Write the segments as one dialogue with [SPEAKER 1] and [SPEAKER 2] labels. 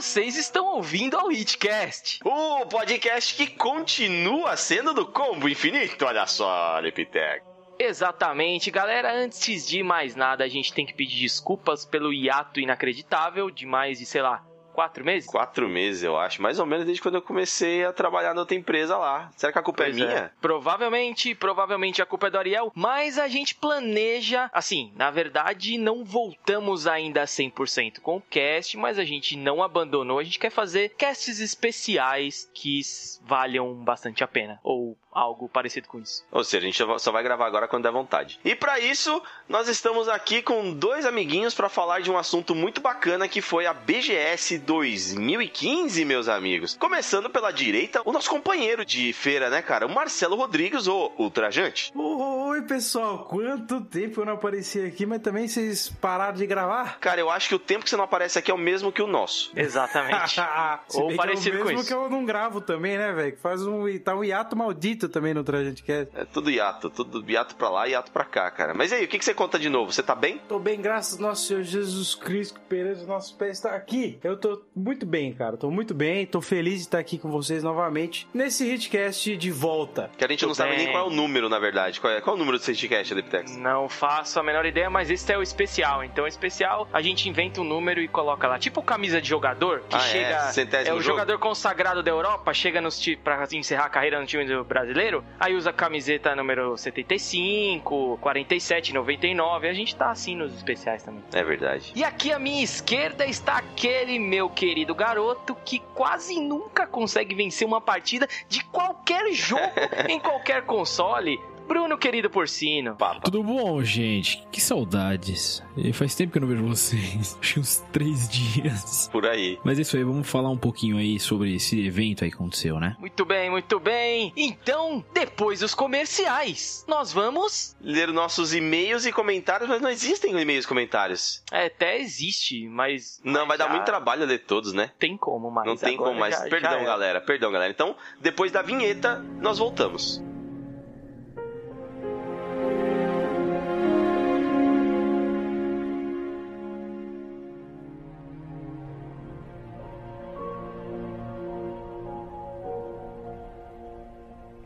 [SPEAKER 1] vocês estão ouvindo ao Hitcast.
[SPEAKER 2] O podcast que continua sendo do Combo Infinito, olha só, Lipitec.
[SPEAKER 1] Exatamente, galera. Antes de mais nada, a gente tem que pedir desculpas pelo hiato inacreditável de mais de, sei lá, quatro meses?
[SPEAKER 2] Quatro meses, eu acho. Mais ou menos desde quando eu comecei a trabalhar na outra empresa lá. Será que a culpa
[SPEAKER 1] Pois
[SPEAKER 2] é minha?
[SPEAKER 1] Provavelmente, provavelmente a culpa é do Ariel, mas a gente planeja, assim, na verdade não voltamos ainda a 100% com o cast, mas a gente não abandonou, a gente quer fazer casts especiais que valham bastante a pena, ou algo parecido com isso.
[SPEAKER 2] Ou seja, a gente só- só vai gravar agora quando der vontade. E pra isso, nós estamos aqui com dois amiguinhos pra falar de um assunto muito bacana que foi a BGS 2015, meus amigos. Começando pela direita, o nosso companheiro de feira, né, cara? O Marcelo Rodrigues, o Ultrajante.
[SPEAKER 3] Oi, pessoal. Quanto tempo eu não apareci aqui, mas também vocês pararam de gravar?
[SPEAKER 2] Cara, eu acho que o tempo que você não aparece aqui é o mesmo que o nosso.
[SPEAKER 1] Exatamente. Ou parecido
[SPEAKER 3] que é o
[SPEAKER 1] com
[SPEAKER 3] mesmo
[SPEAKER 1] isso.
[SPEAKER 3] que eu não gravo também, né, velho? Que Faz um, tá um hiato maldito também no Trajante Cast.
[SPEAKER 2] É tudo hiato, tudo hiato pra lá e hiato pra cá, cara. Mas e aí, o que, que você conta de novo? Você tá bem?
[SPEAKER 3] Tô bem, graças ao nosso Senhor Jesus Cristo, que perante os nossos pés está aqui. Eu tô muito bem, cara. Tô muito bem. Tô feliz de estar aqui com vocês novamente nesse Hitcast de volta.
[SPEAKER 2] Que a gente não
[SPEAKER 1] Tudo
[SPEAKER 2] sabe
[SPEAKER 1] bem.
[SPEAKER 2] nem qual é o número, na verdade. Qual é, qual é o número do Safetycast, Liptex?
[SPEAKER 1] Não faço a menor ideia, mas esse é o especial. Então, o especial, a gente inventa um número e coloca lá. Tipo camisa de jogador, que
[SPEAKER 2] Ah, é?
[SPEAKER 1] chega.
[SPEAKER 2] Centésimo
[SPEAKER 1] É o
[SPEAKER 2] jogo?
[SPEAKER 1] jogador consagrado da Europa, chega nos pra encerrar a carreira no time do brasileiro, aí usa a camiseta número 75, 47, 99. A gente tá assim nos especiais também.
[SPEAKER 2] É verdade.
[SPEAKER 1] E aqui à minha esquerda está aquele meu querido garoto que quase nunca consegue vencer uma partida de qualquer jogo em qualquer console. Bruno, querido porcino.
[SPEAKER 2] Papa.
[SPEAKER 4] Tudo bom, gente? Que saudades. E Faz tempo que eu não vejo vocês. Acho que uns três dias.
[SPEAKER 2] Por aí.
[SPEAKER 4] Mas é isso aí, vamos falar um pouquinho aí sobre esse evento aí que aconteceu, né?
[SPEAKER 1] Muito bem, muito bem. Então, depois dos comerciais, nós vamos.
[SPEAKER 2] Ler nossos e-mails e comentários, mas não existem e-mails e comentários.
[SPEAKER 1] É, até existe, mas.
[SPEAKER 2] Não, vai dar
[SPEAKER 1] já
[SPEAKER 2] muito trabalho ler todos, né?
[SPEAKER 1] Tem como, mas.
[SPEAKER 2] não tem
[SPEAKER 1] agora
[SPEAKER 2] como mais.
[SPEAKER 1] já- já
[SPEAKER 2] perdão,
[SPEAKER 1] era.
[SPEAKER 2] galera. Perdão, galera. Então, depois da vinheta, nós voltamos.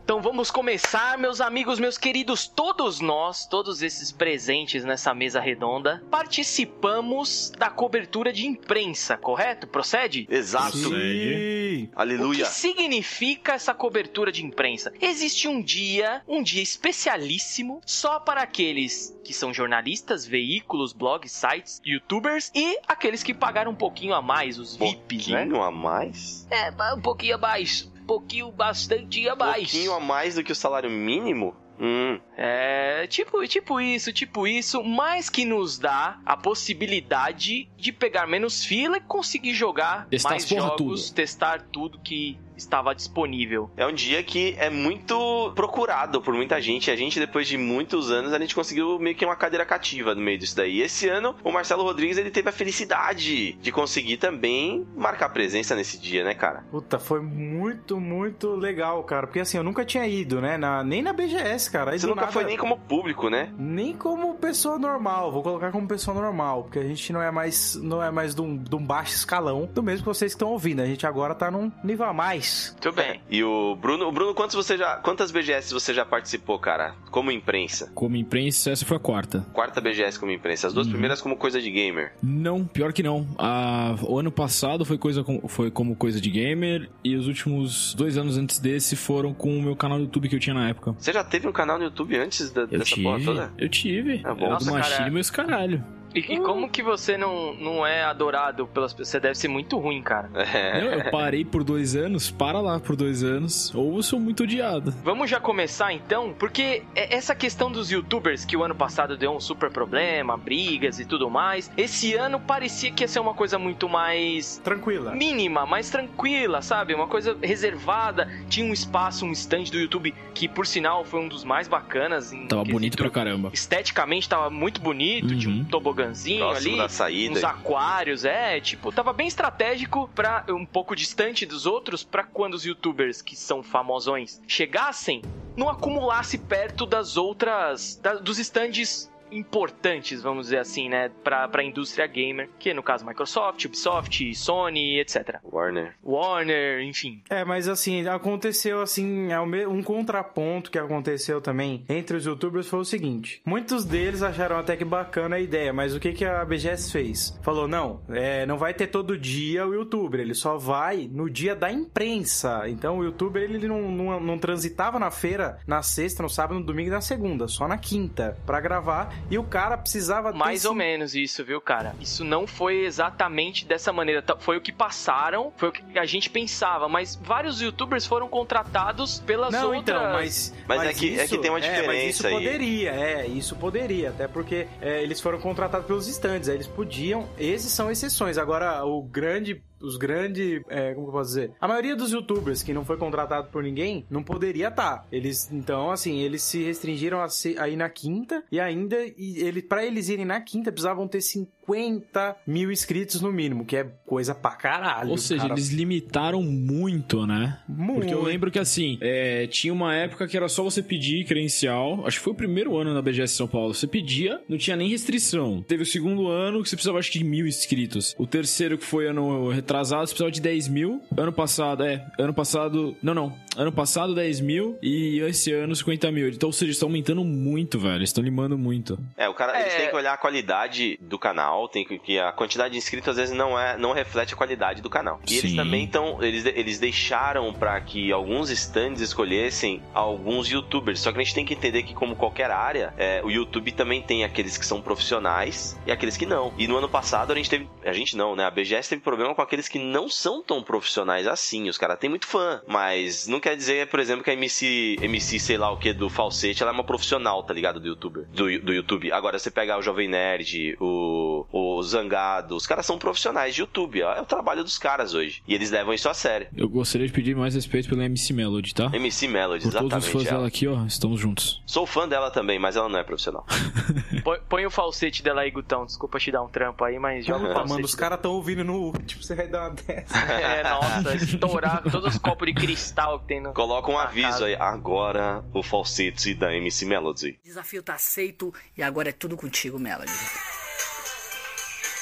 [SPEAKER 1] Então vamos começar, meus amigos, meus queridos, todos nós, todos esses presentes nessa mesa redonda, participamos da cobertura de imprensa, correto? Procede?
[SPEAKER 2] Exato.
[SPEAKER 3] Sim.
[SPEAKER 1] O
[SPEAKER 2] Aleluia.
[SPEAKER 1] que significa essa cobertura de imprensa? Existe um dia, um dia especialíssimo, só para aqueles que são jornalistas, veículos, blogs, sites, youtubers e aqueles que pagaram um pouquinho a mais, os VIPs, né?
[SPEAKER 2] pouquinho a mais?
[SPEAKER 1] É, um pouquinho abaixo. Um pouquinho bastante abaixo.
[SPEAKER 2] pouquinho a mais do que o salário mínimo? Hum,
[SPEAKER 1] É, tipo, tipo isso, tipo isso, mas que nos dá a possibilidade de pegar menos fila e conseguir jogar
[SPEAKER 4] Testar
[SPEAKER 1] mais jogos, testar tudo que estava disponível.
[SPEAKER 2] é um dia que é muito procurado por muita gente. A gente, depois de muitos anos, a gente conseguiu meio que uma cadeira cativa no meio disso daí. E esse ano, o Marcelo Rodrigues, ele teve a felicidade de conseguir também marcar presença nesse dia, né, cara?
[SPEAKER 3] Puta, foi muito, muito legal, cara. Porque assim, eu nunca tinha ido, né? Na- nem na BGS, cara. Aí
[SPEAKER 2] Você nunca
[SPEAKER 3] nada-
[SPEAKER 2] foi nem como público, né?
[SPEAKER 3] Nem como pessoa normal, vou colocar como pessoa normal, porque a gente não é mais não é mais de um, de um baixo escalão, do mesmo que vocês que estão ouvindo. A gente agora tá num nível a mais.
[SPEAKER 1] Muito bem.
[SPEAKER 2] E o Bruno, o Bruno, quantos você já, quantas BGS você já participou, cara? Como imprensa?
[SPEAKER 4] Como imprensa, essa foi a quarta.
[SPEAKER 2] Quarta BGS como imprensa. As duas
[SPEAKER 4] Uhum.
[SPEAKER 2] primeiras como coisa de gamer.
[SPEAKER 4] Não, pior que não. Ah, o ano passado foi, coisa com- foi como coisa de gamer e os últimos dois anos antes desse foram com o meu canal do YouTube que eu tinha na época.
[SPEAKER 2] Você já teve um canal no YouTube antes da-
[SPEAKER 4] Eu
[SPEAKER 2] dessa porra
[SPEAKER 4] tive,
[SPEAKER 2] toda?
[SPEAKER 4] eu tive.
[SPEAKER 2] É bom.
[SPEAKER 4] Era
[SPEAKER 1] Nossa,
[SPEAKER 4] do
[SPEAKER 1] cara,
[SPEAKER 4] Machine, meus caralho.
[SPEAKER 1] E, e como que você não, não é adorado pelas pessoas? Você deve ser muito ruim, cara.
[SPEAKER 2] É.
[SPEAKER 4] Não, eu parei por dois anos, para lá por dois anos, ou eu sou muito odiado.
[SPEAKER 1] Vamos já começar então, porque é- essa questão dos youtubers que o ano passado deu um super problema, brigas e tudo mais, esse ano parecia que ia ser uma coisa muito mais
[SPEAKER 3] Tranquila.
[SPEAKER 1] mínima, mais tranquila, sabe? Uma coisa reservada. Tinha um espaço, um stand do YouTube que, por sinal, foi um dos mais bacanas. Em
[SPEAKER 4] Tava
[SPEAKER 1] quesito-
[SPEAKER 4] bonito pra caramba.
[SPEAKER 1] Esteticamente tava muito bonito, tinha um
[SPEAKER 4] Uhum.
[SPEAKER 1] Toboganzinho
[SPEAKER 2] Próximo
[SPEAKER 1] ali.
[SPEAKER 2] da saída.
[SPEAKER 1] Uns aquários, é, tipo, tava bem estratégico para um pouco distante dos outros pra quando os youtubers que são famosões chegassem, não acumulasse perto das outras da- dos stands importantes, vamos dizer assim, né, pra, pra indústria gamer, que no caso Microsoft, Ubisoft, Sony, etc.
[SPEAKER 2] Warner.
[SPEAKER 1] Warner, enfim.
[SPEAKER 3] É, mas assim, aconteceu assim, é um contraponto que aconteceu também entre os youtubers foi o seguinte: muitos deles acharam até que bacana a ideia, mas o que, que a BGS fez? Falou, não, é, não vai ter todo dia o youtuber, ele só vai no dia da imprensa. Então o youtuber ele não, não, não transitava na feira na sexta, no sábado, no domingo e na segunda, só na quinta, pra gravar. E o cara precisava ter
[SPEAKER 1] Mais ou
[SPEAKER 3] esse-
[SPEAKER 1] menos isso, viu, cara? Isso não foi exatamente dessa maneira. Tá- Foi o que passaram, foi o que a gente pensava, mas vários youtubers foram contratados pelas
[SPEAKER 3] Não,
[SPEAKER 1] outras.
[SPEAKER 3] então, mas.
[SPEAKER 2] Mas é que- é que tem uma
[SPEAKER 3] é, mas isso
[SPEAKER 2] diferença aí.
[SPEAKER 3] poderia, é, isso poderia, até porque é, eles foram contratados pelos estandes, aí eles podiam. Esses são exceções. Agora, o grande. Os grandes. como que eu posso dizer? A maioria dos youtubers que não foi contratado por ninguém não poderia estar. Eles, então, assim, eles se restringiram a, se- a ir na quinta e ainda. E ele, pra eles irem na quinta, precisavam ter 50 mil inscritos no mínimo, que é coisa pra caralho.
[SPEAKER 4] Ou seja,
[SPEAKER 3] cara.
[SPEAKER 4] eles limitaram muito, né?
[SPEAKER 3] Muito.
[SPEAKER 4] Porque eu lembro que assim, é, tinha uma época que era só você pedir credencial. Acho que foi o primeiro ano na BGS São Paulo. Você pedia, não tinha nem restrição. Teve o segundo ano que você precisava, acho que, de mil inscritos. O terceiro, que foi ano retrasado, você precisava de 10 mil. Ano passado, é. Ano passado. Não, não. Ano passado, 10 mil. E esse ano, 50 mil. Então, ou seja, eles estão aumentando muito, velho. Eles estão limando muito.
[SPEAKER 2] É, o cara, eles
[SPEAKER 1] É.
[SPEAKER 2] têm que olhar a qualidade do canal, tem que, que a quantidade de inscritos às vezes não é, não reflete a qualidade do canal. E eles
[SPEAKER 4] Sim.
[SPEAKER 2] também estão, eles, eles deixaram pra que alguns stands escolhessem alguns youtubers. Só que a gente tem que entender que como qualquer área, é, o YouTube também tem aqueles que são profissionais e aqueles que não. E no ano passado a gente teve, a gente não, né? A BGS teve problema com aqueles que não são tão profissionais assim. Os caras têm muito fã, mas não quer dizer, por exemplo, que a MC, MC sei lá o que do falsete, ela é uma profissional, tá ligado? Do youtuber, do, do YouTube. Agora você pegar o Jovem Nerd, o, o Zangado, os caras são profissionais de YouTube, ó, é o trabalho dos caras hoje. E eles levam isso a sério.
[SPEAKER 4] Eu gostaria de pedir mais respeito pela MC Melody, tá?
[SPEAKER 2] MC Melody,
[SPEAKER 4] Por todos os
[SPEAKER 2] exatamente.
[SPEAKER 4] fãs
[SPEAKER 2] ela.
[SPEAKER 4] dela aqui, ó, estamos juntos.
[SPEAKER 2] Sou fã dela também, mas ela não é profissional.
[SPEAKER 1] Põe, põe o falsete dela aí, Gutão. Desculpa te dar um trampo aí, mas joga o
[SPEAKER 3] Ah,
[SPEAKER 1] falsete.
[SPEAKER 3] mano, os caras estão ouvindo no último, você vai dar uma dessa.
[SPEAKER 1] É, nossa, estourar todos os copos de cristal que tem no.
[SPEAKER 2] Coloca um aviso
[SPEAKER 1] casa.
[SPEAKER 2] aí, agora o falsete da MC Melody.
[SPEAKER 5] Desafio tá aceito e agora é tudo contigo, Melody.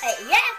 [SPEAKER 6] Hey, yeah,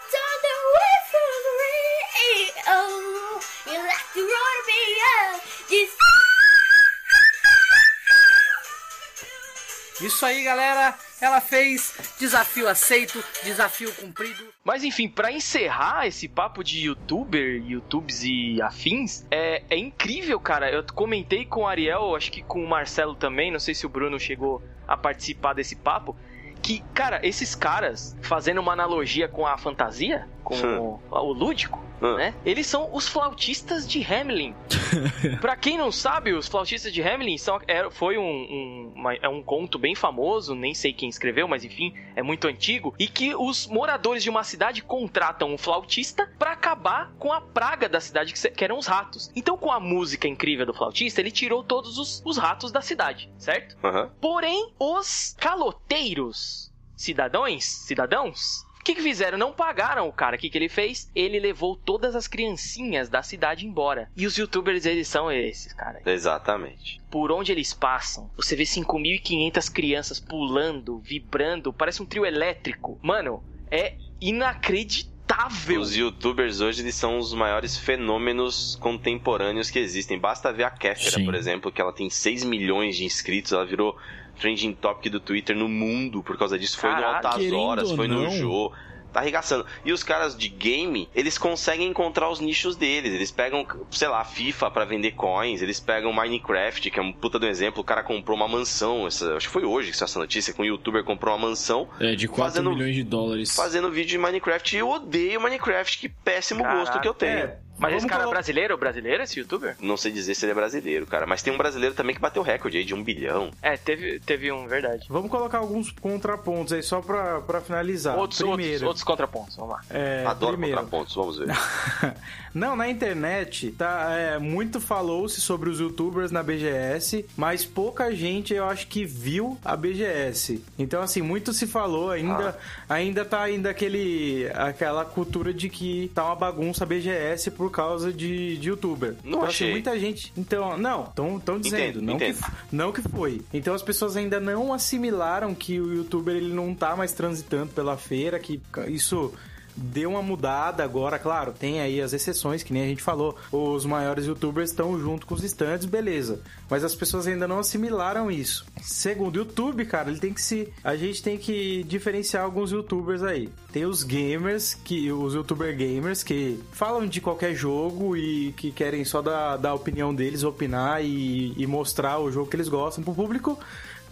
[SPEAKER 5] Isso aí, galera. Ela fez desafio aceito, desafio cumprido.
[SPEAKER 1] Mas enfim, pra encerrar esse papo de youtuber, youtubes e afins, é, é incrível, cara. Eu comentei com o Ariel, acho que com o Marcelo também, não sei se o Bruno chegou a participar desse papo. Que, cara, esses caras, fazendo uma analogia com a fantasia, com o, o lúdico,
[SPEAKER 2] Hum.
[SPEAKER 1] né? Eles são os flautistas de Hamelin. pra quem não sabe, os flautistas de Hamelin são, é, foi um, um, uma- é um conto bem famoso, nem sei quem escreveu, mas enfim, é muito antigo, e que os moradores de uma cidade contratam um flautista pra acabar com a praga da cidade, que, que eram os ratos. Então, com a música incrível do flautista, ele tirou todos os, os ratos da cidade, certo?
[SPEAKER 2] Aham.
[SPEAKER 1] Porém, os caloteiros, cidadãos, cidadãos, o que, que fizeram? Não pagaram o cara. O que, que ele fez? Ele levou todas as criancinhas da cidade embora. E os youtubers, eles são esses, cara.
[SPEAKER 2] Exatamente.
[SPEAKER 1] Por onde eles passam, você vê 5.500 crianças pulando, vibrando, parece um trio elétrico. Mano, é inacreditável.
[SPEAKER 2] Os youtubers hoje eles são os maiores fenômenos contemporâneos que existem. Basta ver a Kéfera,
[SPEAKER 4] Sim.
[SPEAKER 2] por exemplo, que ela tem 6 milhões de inscritos, ela virou trending topic do Twitter no mundo por causa disso. Foi no
[SPEAKER 1] Caralho,
[SPEAKER 2] Altas Horas, foi no. Jô. Tá arregaçando. E os caras de game, eles conseguem encontrar os nichos deles. Eles pegam, sei lá, FIFA pra vender coins. Eles pegam Minecraft, que é um puta do exemplo. O cara comprou uma mansão. Essa, acho que foi hoje que saiu essa notícia. Que um youtuber comprou uma mansão
[SPEAKER 4] É, de 4
[SPEAKER 2] Fazendo-
[SPEAKER 4] milhões de dólares.
[SPEAKER 2] fazendo vídeo de Minecraft. E eu odeio Minecraft. Que péssimo
[SPEAKER 1] Caraca,
[SPEAKER 2] gosto que eu tenho.
[SPEAKER 3] É,
[SPEAKER 1] Mas esse
[SPEAKER 3] vamos
[SPEAKER 1] cara é
[SPEAKER 3] colo-
[SPEAKER 1] brasileiro? Brasileiro esse youtuber?
[SPEAKER 2] Não sei dizer se ele é brasileiro, cara. Mas tem um brasileiro também que bateu recorde aí de um bilhão.
[SPEAKER 1] É, teve, teve um, verdade.
[SPEAKER 3] Vamos colocar alguns contrapontos aí só pra, pra finalizar.
[SPEAKER 1] outros,
[SPEAKER 3] Primeiro,
[SPEAKER 1] outros, outros contrapontos, vamos lá.
[SPEAKER 3] é,
[SPEAKER 2] Adoro
[SPEAKER 3] primeiro.
[SPEAKER 2] contrapontos, vamos ver.
[SPEAKER 3] Não, na internet, tá, é, muito falou-se sobre os youtubers na BGS, mas pouca gente, eu acho que viu a BGS. Então, assim, muito se falou, ainda,
[SPEAKER 2] Ah.
[SPEAKER 3] ainda tá ainda aquele, aquela cultura de que tá uma bagunça a BGS por causa de, de youtuber.
[SPEAKER 2] Não
[SPEAKER 3] então,
[SPEAKER 2] achei.
[SPEAKER 3] Assim, muita gente. Então, não, estão dizendo.
[SPEAKER 2] Entendo,
[SPEAKER 3] não,
[SPEAKER 2] entendo.
[SPEAKER 3] Que, não que foi. Então as pessoas ainda não assimilaram que o youtuber ele não tá mais transitando pela feira, que isso deu uma mudada agora, claro, tem aí as exceções, que nem a gente falou. Os maiores youtubers estão junto com os stands, beleza. Mas as pessoas ainda não assimilaram isso. Segundo o YouTube, cara, ele tem que se. A gente tem que diferenciar alguns youtubers aí. Tem os gamers, que os youtuber gamers, que falam de qualquer jogo e que querem só dar, dar a opinião deles, opinar e, e mostrar o jogo que eles gostam pro público.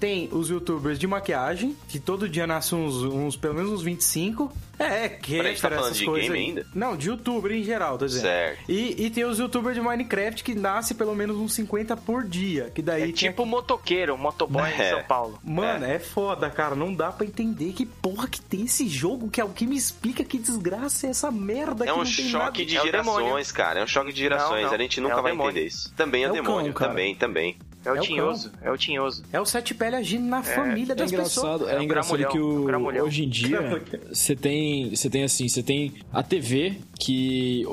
[SPEAKER 3] Tem os youtubers de maquiagem, que todo dia nascem uns, uns pelo menos uns 25. É, que
[SPEAKER 2] Peraí, tá falando
[SPEAKER 3] essas
[SPEAKER 2] de
[SPEAKER 3] coisas
[SPEAKER 2] game ainda?
[SPEAKER 3] Não, de youtuber em geral, tô dizendo.
[SPEAKER 2] Certo.
[SPEAKER 3] E, e tem os youtubers de Minecraft que nasce pelo menos uns 50 por dia. Que daí
[SPEAKER 1] É tipo motoqueiro, motoboy em
[SPEAKER 2] É.
[SPEAKER 1] São Paulo.
[SPEAKER 3] Mano, é. foda, cara. Não dá pra entender que porra que tem esse jogo. Que é o que me explica que desgraça é essa merda
[SPEAKER 2] É
[SPEAKER 3] que
[SPEAKER 2] um
[SPEAKER 3] não tem
[SPEAKER 2] choque
[SPEAKER 3] nada.
[SPEAKER 2] de
[SPEAKER 1] É
[SPEAKER 2] gerações, cara. É um choque de gerações.
[SPEAKER 1] Não, não.
[SPEAKER 2] A gente
[SPEAKER 1] É
[SPEAKER 2] nunca vai
[SPEAKER 1] demônio.
[SPEAKER 2] entender isso. Também é,
[SPEAKER 3] É
[SPEAKER 2] demônio.
[SPEAKER 3] cão,
[SPEAKER 2] também, também.
[SPEAKER 1] É o
[SPEAKER 3] É o
[SPEAKER 1] tinhoso, é o tinhoso.
[SPEAKER 3] É o sete pele agindo na família
[SPEAKER 4] É
[SPEAKER 3] das
[SPEAKER 4] engraçado,
[SPEAKER 3] pessoas.
[SPEAKER 4] é
[SPEAKER 1] É o
[SPEAKER 4] engraçado que
[SPEAKER 1] é o
[SPEAKER 4] o,
[SPEAKER 1] gramulhão.
[SPEAKER 4] hoje em dia você tem, você tem assim, você tem a TV que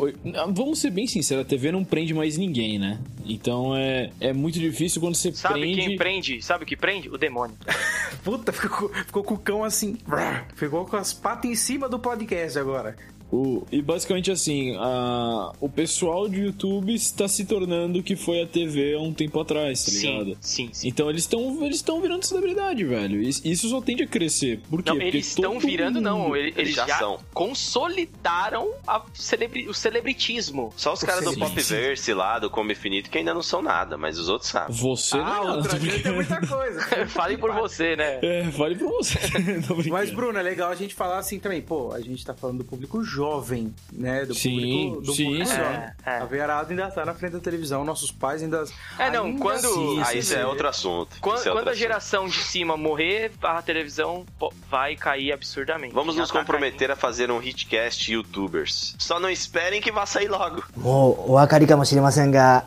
[SPEAKER 4] vamos ser bem sinceros, a TV não prende mais ninguém, né? Então é, é muito difícil quando você
[SPEAKER 1] Sabe
[SPEAKER 4] prende
[SPEAKER 1] quem prende? Sabe o que prende? O demônio.
[SPEAKER 3] Puta, ficou, ficou com o cão assim. Ficou com as patas em cima do podcast agora.
[SPEAKER 4] O, e basicamente assim, a, o pessoal de YouTube está se tornando o que foi a TV há um tempo atrás, tá
[SPEAKER 1] sim,
[SPEAKER 4] ligado?
[SPEAKER 1] sim, sim.
[SPEAKER 4] Então eles estão eles estão virando celebridade, velho. Isso, isso só tende a crescer. Por quê?
[SPEAKER 1] Não,
[SPEAKER 4] Porque
[SPEAKER 1] eles estão virando, não.
[SPEAKER 4] mundo-
[SPEAKER 1] Eles, eles
[SPEAKER 2] já
[SPEAKER 1] já,
[SPEAKER 2] são.
[SPEAKER 1] consolidaram a celebri- o celebritismo.
[SPEAKER 2] Só os caras do. Popverse lá, do Como Infinito, que ainda não são nada, mas os outros sabem.
[SPEAKER 4] Você não é
[SPEAKER 3] Ah,
[SPEAKER 4] nada,
[SPEAKER 3] outra é muita coisa.
[SPEAKER 1] Fale por você, né?
[SPEAKER 4] É, fale pra você.
[SPEAKER 3] Mas, Bruno, é legal a gente falar assim também. Pô, a gente tá falando do público jovem, né? Do
[SPEAKER 4] Sim,
[SPEAKER 3] público, do
[SPEAKER 4] sim,
[SPEAKER 3] público
[SPEAKER 4] sim.
[SPEAKER 3] jovem.
[SPEAKER 1] É, é.
[SPEAKER 3] A Verada ainda tá na frente da televisão, nossos pais ainda.
[SPEAKER 1] É, não,
[SPEAKER 3] ainda
[SPEAKER 1] quando-
[SPEAKER 3] assistem,
[SPEAKER 2] Ah, isso é
[SPEAKER 3] né?
[SPEAKER 2] outro assunto.
[SPEAKER 1] Quando,
[SPEAKER 2] Isso é
[SPEAKER 1] quando
[SPEAKER 2] outro
[SPEAKER 1] a
[SPEAKER 2] assunto.
[SPEAKER 1] geração de cima morrer, a televisão po- vai cair absurdamente.
[SPEAKER 2] Vamos
[SPEAKER 1] Já
[SPEAKER 2] nos
[SPEAKER 1] tá
[SPEAKER 2] comprometer a fazer um hitcast youtubers. Só não esperem que vá sair logo.
[SPEAKER 7] もうお分かりかもしれませんが、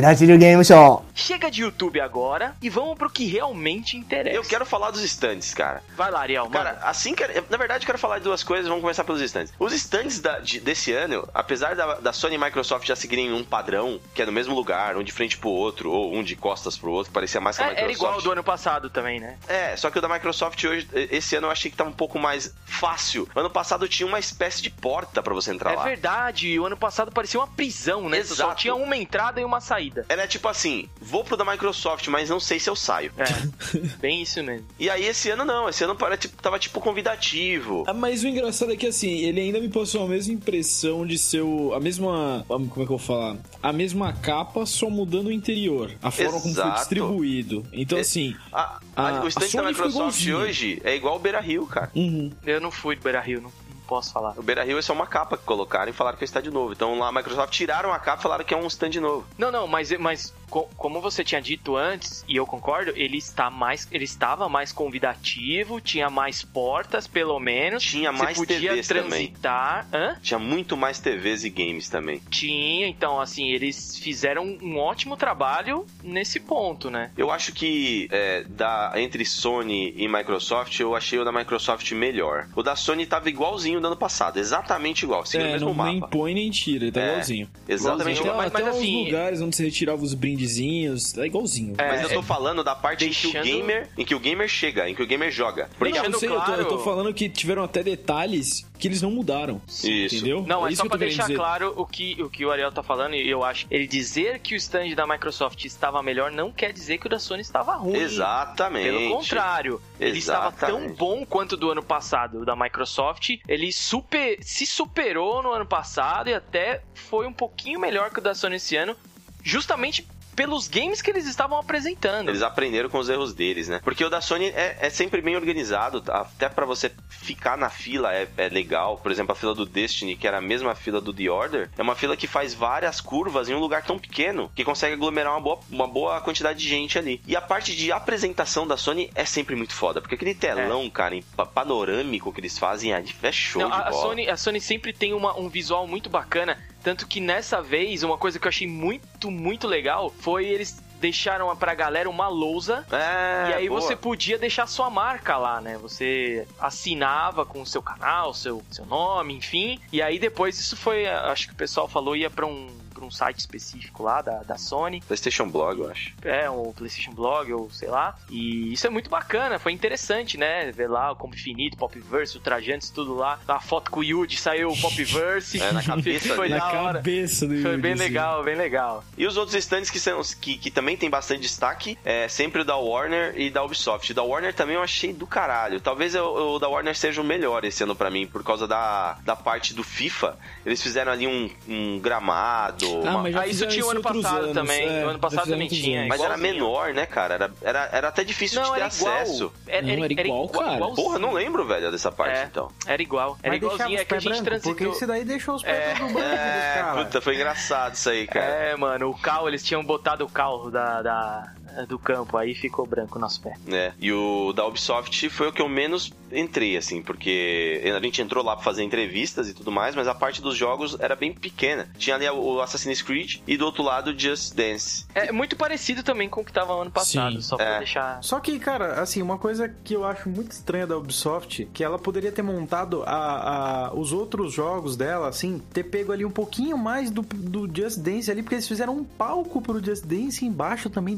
[SPEAKER 7] Brasil Game
[SPEAKER 1] Show. Chega de YouTube agora e vamos pro que realmente interessa.
[SPEAKER 2] Eu quero falar dos stands, cara.
[SPEAKER 1] Vai lá, Ariel. Manda.
[SPEAKER 2] Cara, assim que. Na verdade, eu quero falar de duas coisas. Vamos começar pelos stands. Os stands da, de, desse ano, apesar da, da, Sony e Microsoft já seguirem um padrão, que é no mesmo lugar, um de frente pro outro, ou um de costas pro outro, parecia mais que a
[SPEAKER 1] é,
[SPEAKER 2] Microsoft.
[SPEAKER 1] Era igual ao do ano passado também, né?
[SPEAKER 2] É, só que o da Microsoft hoje, esse ano eu achei que tava um pouco mais fácil. Ano passado tinha uma espécie de porta para você entrar
[SPEAKER 1] é
[SPEAKER 2] lá.
[SPEAKER 1] É verdade. O ano passado parecia uma prisão, né?
[SPEAKER 2] Exato.
[SPEAKER 1] Só tinha uma entrada e uma saída.
[SPEAKER 2] Era tipo assim, vou pro da Microsoft, mas não sei se eu saio.
[SPEAKER 1] É, bem isso mesmo.
[SPEAKER 2] E aí esse ano não, esse ano para- tipo, tava tipo convidativo.
[SPEAKER 4] Ah, mas o engraçado é que assim, ele ainda me passou a mesma impressão de ser o, a mesma. Como é que eu vou falar? A mesma capa, só mudando o interior. A forma como foi
[SPEAKER 2] Exato.
[SPEAKER 4] distribuído. Então,
[SPEAKER 2] É-
[SPEAKER 4] assim.
[SPEAKER 2] A-
[SPEAKER 4] A-
[SPEAKER 2] a- o
[SPEAKER 4] a
[SPEAKER 2] stand da Microsoft hoje é igual o Beira Rio, cara.
[SPEAKER 4] Uhum.
[SPEAKER 1] Eu não fui do Beira Rio, não posso falar.
[SPEAKER 2] O Beira Rio é só uma capa que colocaram e falaram que é um stand novo. Então lá a Microsoft tiraram a capa e falaram que é um stand novo.
[SPEAKER 1] Não, não, mas, mas co- como você tinha dito antes, e eu concordo, ele está mais. Ele estava mais convidativo, tinha mais portas, pelo menos.
[SPEAKER 2] Tinha mais
[SPEAKER 1] você podia
[SPEAKER 2] TVs também.
[SPEAKER 1] transitar. Hã?
[SPEAKER 2] Tinha muito mais TVs e games também.
[SPEAKER 1] Tinha, então, assim, eles fizeram um ótimo trabalho nesse ponto, né?
[SPEAKER 2] Eu acho que é, da, entre Sony e Microsoft, eu achei o da Microsoft melhor. O da Sony tava igualzinho do ano passado, exatamente igual, seguindo o
[SPEAKER 4] É,
[SPEAKER 2] mesmo
[SPEAKER 4] não nem
[SPEAKER 2] mapa.
[SPEAKER 4] põe nem tira, ele tá
[SPEAKER 2] É,
[SPEAKER 4] igualzinho.
[SPEAKER 2] Exatamente
[SPEAKER 4] Até,
[SPEAKER 2] igual.
[SPEAKER 1] mas-
[SPEAKER 4] até
[SPEAKER 1] mas
[SPEAKER 4] os
[SPEAKER 1] assim-
[SPEAKER 4] lugares onde você retirava os brindezinhos, é igualzinho.
[SPEAKER 1] É,
[SPEAKER 2] Mas eu tô falando da parte em que o
[SPEAKER 1] deixando-
[SPEAKER 2] gamer, em que o gamer chega, em que o gamer joga.
[SPEAKER 4] Não,
[SPEAKER 2] Porque
[SPEAKER 4] não,
[SPEAKER 1] deixando
[SPEAKER 4] eu, sei, eu, tô, eu tô
[SPEAKER 1] claro-
[SPEAKER 4] falando que tiveram até detalhes que eles não mudaram.
[SPEAKER 2] Isso.
[SPEAKER 4] Entendeu?
[SPEAKER 1] Não, é,
[SPEAKER 4] isso
[SPEAKER 1] só pra deixar
[SPEAKER 4] dizer.
[SPEAKER 1] claro o que, o que o Ariel tá falando, e eu acho. Ele dizer que o stand da Microsoft estava melhor não quer dizer que o da Sony estava ruim.
[SPEAKER 2] Exatamente.
[SPEAKER 1] Pelo contrário, ele estava tão
[SPEAKER 2] Exatamente.
[SPEAKER 1] bom quanto o do ano passado, o da Microsoft. Ele super, se superou no ano passado e até foi um pouquinho melhor que o da Sony esse ano, justamente pelos games que eles estavam apresentando.
[SPEAKER 2] Eles aprenderam com os erros deles, né? Porque o da Sony é, é sempre bem organizado, tá? até pra você ficar na fila é, é legal. Por exemplo, a fila do Destiny, que era a mesma fila do The Order, é uma fila que faz várias curvas em um lugar tão pequeno que consegue aglomerar uma boa, uma boa quantidade de gente ali. E a parte de apresentação da Sony é sempre muito foda, porque aquele telão, cara, em pa- panorâmico que eles fazem é, é show
[SPEAKER 1] Não,
[SPEAKER 2] de
[SPEAKER 1] a, a
[SPEAKER 2] bola.
[SPEAKER 1] Sony, a Sony sempre tem uma- um visual muito bacana. Tanto que nessa vez, uma coisa que eu achei muito, muito legal foi eles deixaram pra galera uma lousa
[SPEAKER 2] É,
[SPEAKER 1] e aí
[SPEAKER 2] boa.
[SPEAKER 1] você podia deixar sua marca lá, né? Você assinava com o seu canal, seu, seu nome, enfim. E aí depois isso foi, acho que o pessoal falou, ia pra um, pra um site específico lá da, da Sony.
[SPEAKER 2] PlayStation Blog, eu acho.
[SPEAKER 1] É, um PlayStation Blog ou sei lá. E isso é muito bacana, foi interessante, né? Ver lá o Combo Infinito, Popverse, Ultrajantes, tudo lá. A foto com o Yuji saiu o Popverse.
[SPEAKER 2] É, na cabeça
[SPEAKER 1] Foi
[SPEAKER 4] Na
[SPEAKER 1] hora.
[SPEAKER 4] cabeça do
[SPEAKER 1] Foi
[SPEAKER 4] Yuji,
[SPEAKER 1] bem
[SPEAKER 4] assim.
[SPEAKER 1] legal, bem legal.
[SPEAKER 2] E os outros stands que, são, que, que também tem bastante destaque é sempre o da Warner e da Ubisoft. O da Warner também eu achei do caralho. Talvez o, o da Warner seja o melhor esse ano pra mim, por causa da, da parte do FIFA. Eles fizeram ali um, um gramado.
[SPEAKER 4] Ah, mas já
[SPEAKER 1] Ah, isso tinha o ano passado
[SPEAKER 4] anos,
[SPEAKER 1] também.
[SPEAKER 4] é,
[SPEAKER 1] O ano passado também tinha.
[SPEAKER 4] anos.
[SPEAKER 2] Mas era
[SPEAKER 1] igualzinho.
[SPEAKER 2] menor, né, cara? Era, era, era até difícil
[SPEAKER 1] Não,
[SPEAKER 2] de ter
[SPEAKER 1] era igual.
[SPEAKER 2] acesso.
[SPEAKER 1] Era,
[SPEAKER 4] Não, era igual, cara.
[SPEAKER 1] igualzinho.
[SPEAKER 2] Porra, não lembro, velho, dessa parte,
[SPEAKER 1] É.
[SPEAKER 2] então.
[SPEAKER 1] Era igual. Era
[SPEAKER 3] Mas
[SPEAKER 1] igualzinho. É que a gente
[SPEAKER 3] branco,
[SPEAKER 1] transitou.
[SPEAKER 3] Porque esse daí deixou os pés
[SPEAKER 1] É.
[SPEAKER 3] tudo branco,
[SPEAKER 2] É,
[SPEAKER 3] cara.
[SPEAKER 2] puta, foi engraçado isso aí, cara.
[SPEAKER 1] É, mano, o cal, eles tinham botado o cal da, da- do campo, aí ficou branco nosso pé.
[SPEAKER 2] É, e o da Ubisoft foi o que eu menos entrei, assim, porque a gente entrou lá pra fazer entrevistas e tudo mais, mas a parte dos jogos era bem pequena. Tinha ali o Assassin's Creed e do outro lado Just Dance.
[SPEAKER 1] É muito parecido também com o que tava ano passado,
[SPEAKER 4] Sim.
[SPEAKER 1] só pra
[SPEAKER 2] É.
[SPEAKER 1] deixar.
[SPEAKER 3] Só que, cara, assim, uma coisa que eu acho muito estranha da Ubisoft, que ela poderia ter montado a, a- os outros jogos dela, assim, ter pego ali um pouquinho mais do, do Just Dance ali, porque eles fizeram um palco pro Just Dance embaixo também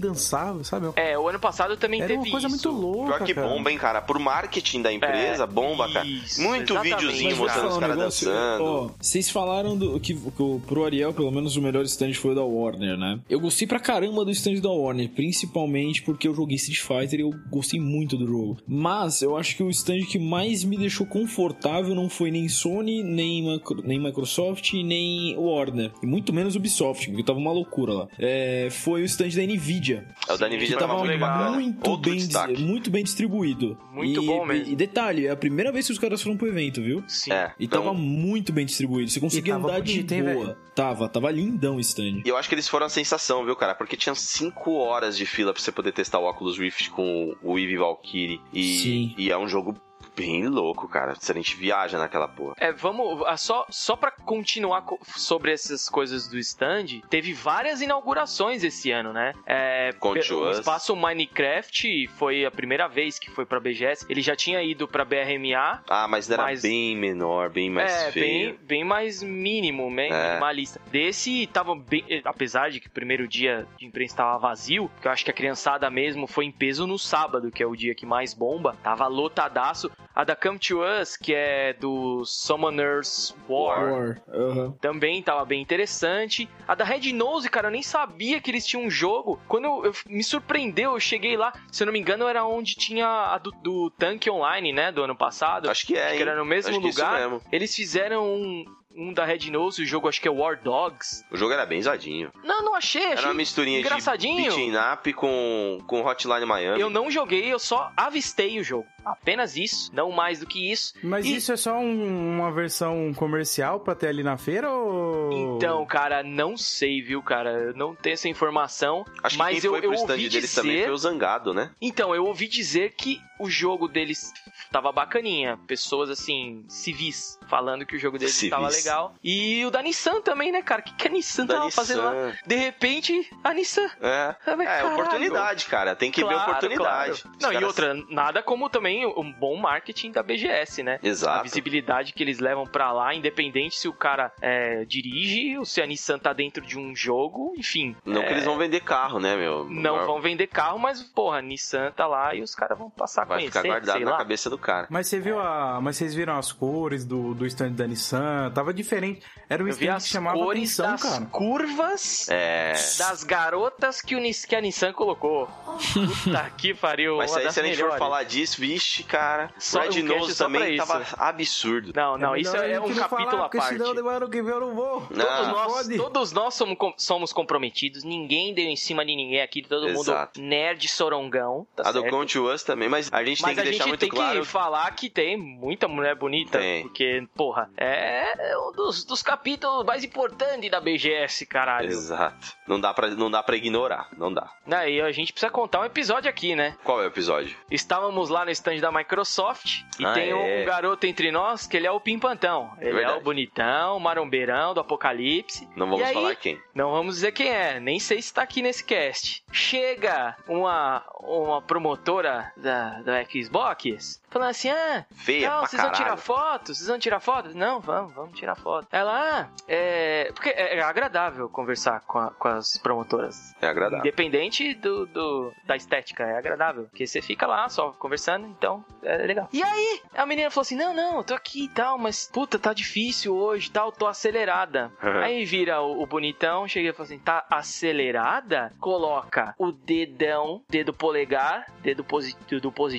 [SPEAKER 3] sabe?
[SPEAKER 1] É, o ano passado também
[SPEAKER 3] Era
[SPEAKER 1] teve
[SPEAKER 3] uma coisa
[SPEAKER 1] isso.
[SPEAKER 3] muito louca,
[SPEAKER 2] Pior que
[SPEAKER 3] cara.
[SPEAKER 2] bomba, hein, cara? Por marketing da empresa,
[SPEAKER 1] É,
[SPEAKER 2] bomba, cara.
[SPEAKER 1] isso,
[SPEAKER 2] Muito
[SPEAKER 1] exatamente.
[SPEAKER 2] videozinho mostrando os
[SPEAKER 4] um
[SPEAKER 2] caras dançando.
[SPEAKER 4] Ó, vocês falaram do, que, que o- pro Ariel, pelo menos, o melhor stand foi o da Warner, né? Eu gostei pra caramba do stand da Warner, principalmente porque eu joguei Street Fighter e eu gostei muito do jogo. Mas eu acho que o stand que mais me deixou confortável não foi nem Sony, nem, nem Microsoft, nem Warner. E muito menos Ubisoft, porque tava uma loucura lá. É, foi o stand da Nvidia.
[SPEAKER 2] O da Nvidia tava
[SPEAKER 1] tava
[SPEAKER 2] muito bacana.
[SPEAKER 4] muito
[SPEAKER 2] Outro
[SPEAKER 4] bem,
[SPEAKER 2] destaque.
[SPEAKER 4] muito bem distribuído.
[SPEAKER 1] Muito
[SPEAKER 4] E-
[SPEAKER 1] bom mesmo.
[SPEAKER 4] E, detalhe, é a primeira vez que os caras foram pro evento, viu?
[SPEAKER 1] Sim.
[SPEAKER 2] É,
[SPEAKER 4] E
[SPEAKER 2] então,
[SPEAKER 4] tava muito bem distribuído. Você conseguia andar de
[SPEAKER 3] bonito,
[SPEAKER 4] boa.
[SPEAKER 3] velho?
[SPEAKER 4] Tava, tava lindão o stand.
[SPEAKER 2] E eu acho que eles foram a sensação, viu, cara? Porque tinham 5 horas de fila pra você poder testar o Oculus Rift com o Eevee Valkyrie. E,
[SPEAKER 4] Sim.
[SPEAKER 2] e é um jogo bem louco, cara. Se a gente viaja naquela porra.
[SPEAKER 1] É, vamos. ah, Só, só pra continuar co- sobre essas coisas do stand, teve várias inaugurações esse ano, né? É, o espaço Minecraft foi a primeira vez que foi pra BGS. Ele já tinha ido pra BRMA.
[SPEAKER 2] Ah, mas era
[SPEAKER 1] Mas-
[SPEAKER 2] bem menor, bem mais
[SPEAKER 1] é,
[SPEAKER 2] feio.
[SPEAKER 1] bem, bem mais mínimo, bem
[SPEAKER 2] É.
[SPEAKER 1] minimalista. Desse tava bem. eh, Apesar de que o primeiro dia de imprensa tava vazio, que eu acho que a criançada mesmo foi em peso no sábado, que é o dia que mais bomba. Tava lotadaço. A da Come to Us, que é do Summoners War.
[SPEAKER 4] War. aham.
[SPEAKER 1] Também tava bem interessante. A da Red Nose, cara, eu nem sabia que eles tinham um jogo. Quando eu, eu- me surpreendeu, eu cheguei lá, se eu não me engano, era onde tinha a do, do Tank Online, né? Do ano passado.
[SPEAKER 2] Acho que é,
[SPEAKER 1] Acho
[SPEAKER 2] hein?
[SPEAKER 1] que era no mesmo
[SPEAKER 2] Acho que isso
[SPEAKER 1] lugar.
[SPEAKER 2] mesmo.
[SPEAKER 1] Eles fizeram um, um da Red Nose, o jogo acho que é War Dogs.
[SPEAKER 2] O jogo era bem zadinho.
[SPEAKER 1] Não, não achei, achei
[SPEAKER 2] Era uma misturinha de
[SPEAKER 1] engraçadinho.
[SPEAKER 2] beating up com, com Hotline Miami.
[SPEAKER 1] Eu não joguei, eu só avistei o jogo. Apenas isso, não mais do que isso.
[SPEAKER 3] Mas
[SPEAKER 1] E-
[SPEAKER 3] isso é só um- uma versão comercial pra ter ali na feira ou...
[SPEAKER 1] Então, cara, não sei, viu, cara? Eu não tenho essa informação.
[SPEAKER 2] Acho que
[SPEAKER 1] mas
[SPEAKER 2] quem
[SPEAKER 1] eu,
[SPEAKER 2] foi pro
[SPEAKER 1] eu
[SPEAKER 2] stand
[SPEAKER 1] ouvi
[SPEAKER 2] deles
[SPEAKER 1] dizer...
[SPEAKER 2] também foi o Zangado, né?
[SPEAKER 1] Então, eu ouvi dizer que o jogo deles tava bacaninha. Pessoas, assim, civis, falando que o jogo deles
[SPEAKER 2] Civis.
[SPEAKER 1] tava legal. E o da Nissan também, né, cara? O que, que a Nissan
[SPEAKER 2] Da
[SPEAKER 1] tava fazendo lá?
[SPEAKER 2] Nissan.
[SPEAKER 1] De repente, a Nissan.
[SPEAKER 2] É.
[SPEAKER 1] Mas
[SPEAKER 2] É, oportunidade, cara. Tem que ver
[SPEAKER 1] Claro,
[SPEAKER 2] oportunidade.
[SPEAKER 1] claro. Não, e
[SPEAKER 2] caras-
[SPEAKER 1] outra, nada como também um bom marketing da BGS, né? A
[SPEAKER 2] Exato.
[SPEAKER 1] visibilidade que eles levam pra lá, independente se o cara é, dirige ou se a Nissan tá dentro de um jogo, enfim.
[SPEAKER 2] Não
[SPEAKER 1] é,
[SPEAKER 2] que eles vão vender carro, né, meu?
[SPEAKER 1] Não vão vender carro, mas, porra, a Nissan tá lá e os caras vão passar a
[SPEAKER 2] Vai
[SPEAKER 1] conhecer,
[SPEAKER 2] ficar guardado
[SPEAKER 1] sei
[SPEAKER 2] na
[SPEAKER 1] lá.
[SPEAKER 2] cabeça do cara.
[SPEAKER 3] Mas você viu a. Mas vocês viram as cores do, do stand da Nissan? Tava diferente. Era um stand que chamava
[SPEAKER 1] cores
[SPEAKER 3] atenção,
[SPEAKER 1] das
[SPEAKER 3] cara.
[SPEAKER 1] curvas
[SPEAKER 2] É.
[SPEAKER 1] das garotas que, o que a Nissan colocou. Puta que pariu,
[SPEAKER 2] Mas
[SPEAKER 1] uma
[SPEAKER 2] aí,
[SPEAKER 1] das
[SPEAKER 2] se a gente
[SPEAKER 1] melhores.
[SPEAKER 2] for falar disso, vixe, cara.
[SPEAKER 1] Só
[SPEAKER 2] Red Nose
[SPEAKER 1] pra
[SPEAKER 2] também
[SPEAKER 1] isso.
[SPEAKER 2] tava absurdo.
[SPEAKER 1] Não, não, isso
[SPEAKER 3] melhor
[SPEAKER 1] é um capítulo
[SPEAKER 3] falar,
[SPEAKER 1] à parte.
[SPEAKER 3] Senão do ano que vem eu não vou.
[SPEAKER 2] Não.
[SPEAKER 1] Todos nós,
[SPEAKER 3] Pode.
[SPEAKER 1] todos nós somos, somos comprometidos, ninguém deu em cima de ninguém aqui, todo
[SPEAKER 2] Exato.
[SPEAKER 1] mundo nerd sorongão, tá
[SPEAKER 2] a do
[SPEAKER 1] certo?
[SPEAKER 2] Count Us também, mas a gente
[SPEAKER 1] Mas
[SPEAKER 2] tem que
[SPEAKER 1] a
[SPEAKER 2] deixar
[SPEAKER 1] gente
[SPEAKER 2] muito
[SPEAKER 1] tem
[SPEAKER 2] claro.
[SPEAKER 1] que falar que tem muita mulher bonita,
[SPEAKER 2] Tem.
[SPEAKER 1] porque, porra, é um dos, dos capítulos mais importantes da BGS, caralho.
[SPEAKER 2] Exato. Não dá, pra, não dá pra ignorar. Não dá.
[SPEAKER 1] Aí a gente precisa contar um episódio aqui, né?
[SPEAKER 2] Qual é o episódio?
[SPEAKER 1] Estávamos lá no stand da Microsoft e
[SPEAKER 2] Ah,
[SPEAKER 1] tem um
[SPEAKER 2] é.
[SPEAKER 1] garoto entre nós que ele é o pimpantão. Ele é,
[SPEAKER 2] verdade.
[SPEAKER 1] o bonitão, marombeirão do apocalipse.
[SPEAKER 2] Não vamos
[SPEAKER 1] E aí,
[SPEAKER 2] falar quem.
[SPEAKER 1] Não vamos dizer quem é, nem sei se tá aqui nesse cast. Chega uma, uma promotora da, da Xbox falando assim: ah,
[SPEAKER 2] Feia
[SPEAKER 1] não, vocês vão tirar foto? Vocês vão tirar foto? Não, vamos, vamos tirar foto. Ela, ah, é. Porque é é agradável conversar com, a- com as promotoras.
[SPEAKER 2] É agradável.
[SPEAKER 1] Independente do, do- da estética, é agradável. Porque você fica lá só conversando, então é legal. E aí, a menina falou assim: não, não, eu tô aqui e tal, mas puta, tá difícil hoje e tal, tô acelerada. aí vira o, o bonitão, chega e fala assim: tá acelerada? Coloca o dedão, dedo polegar, dedo posi do positivo,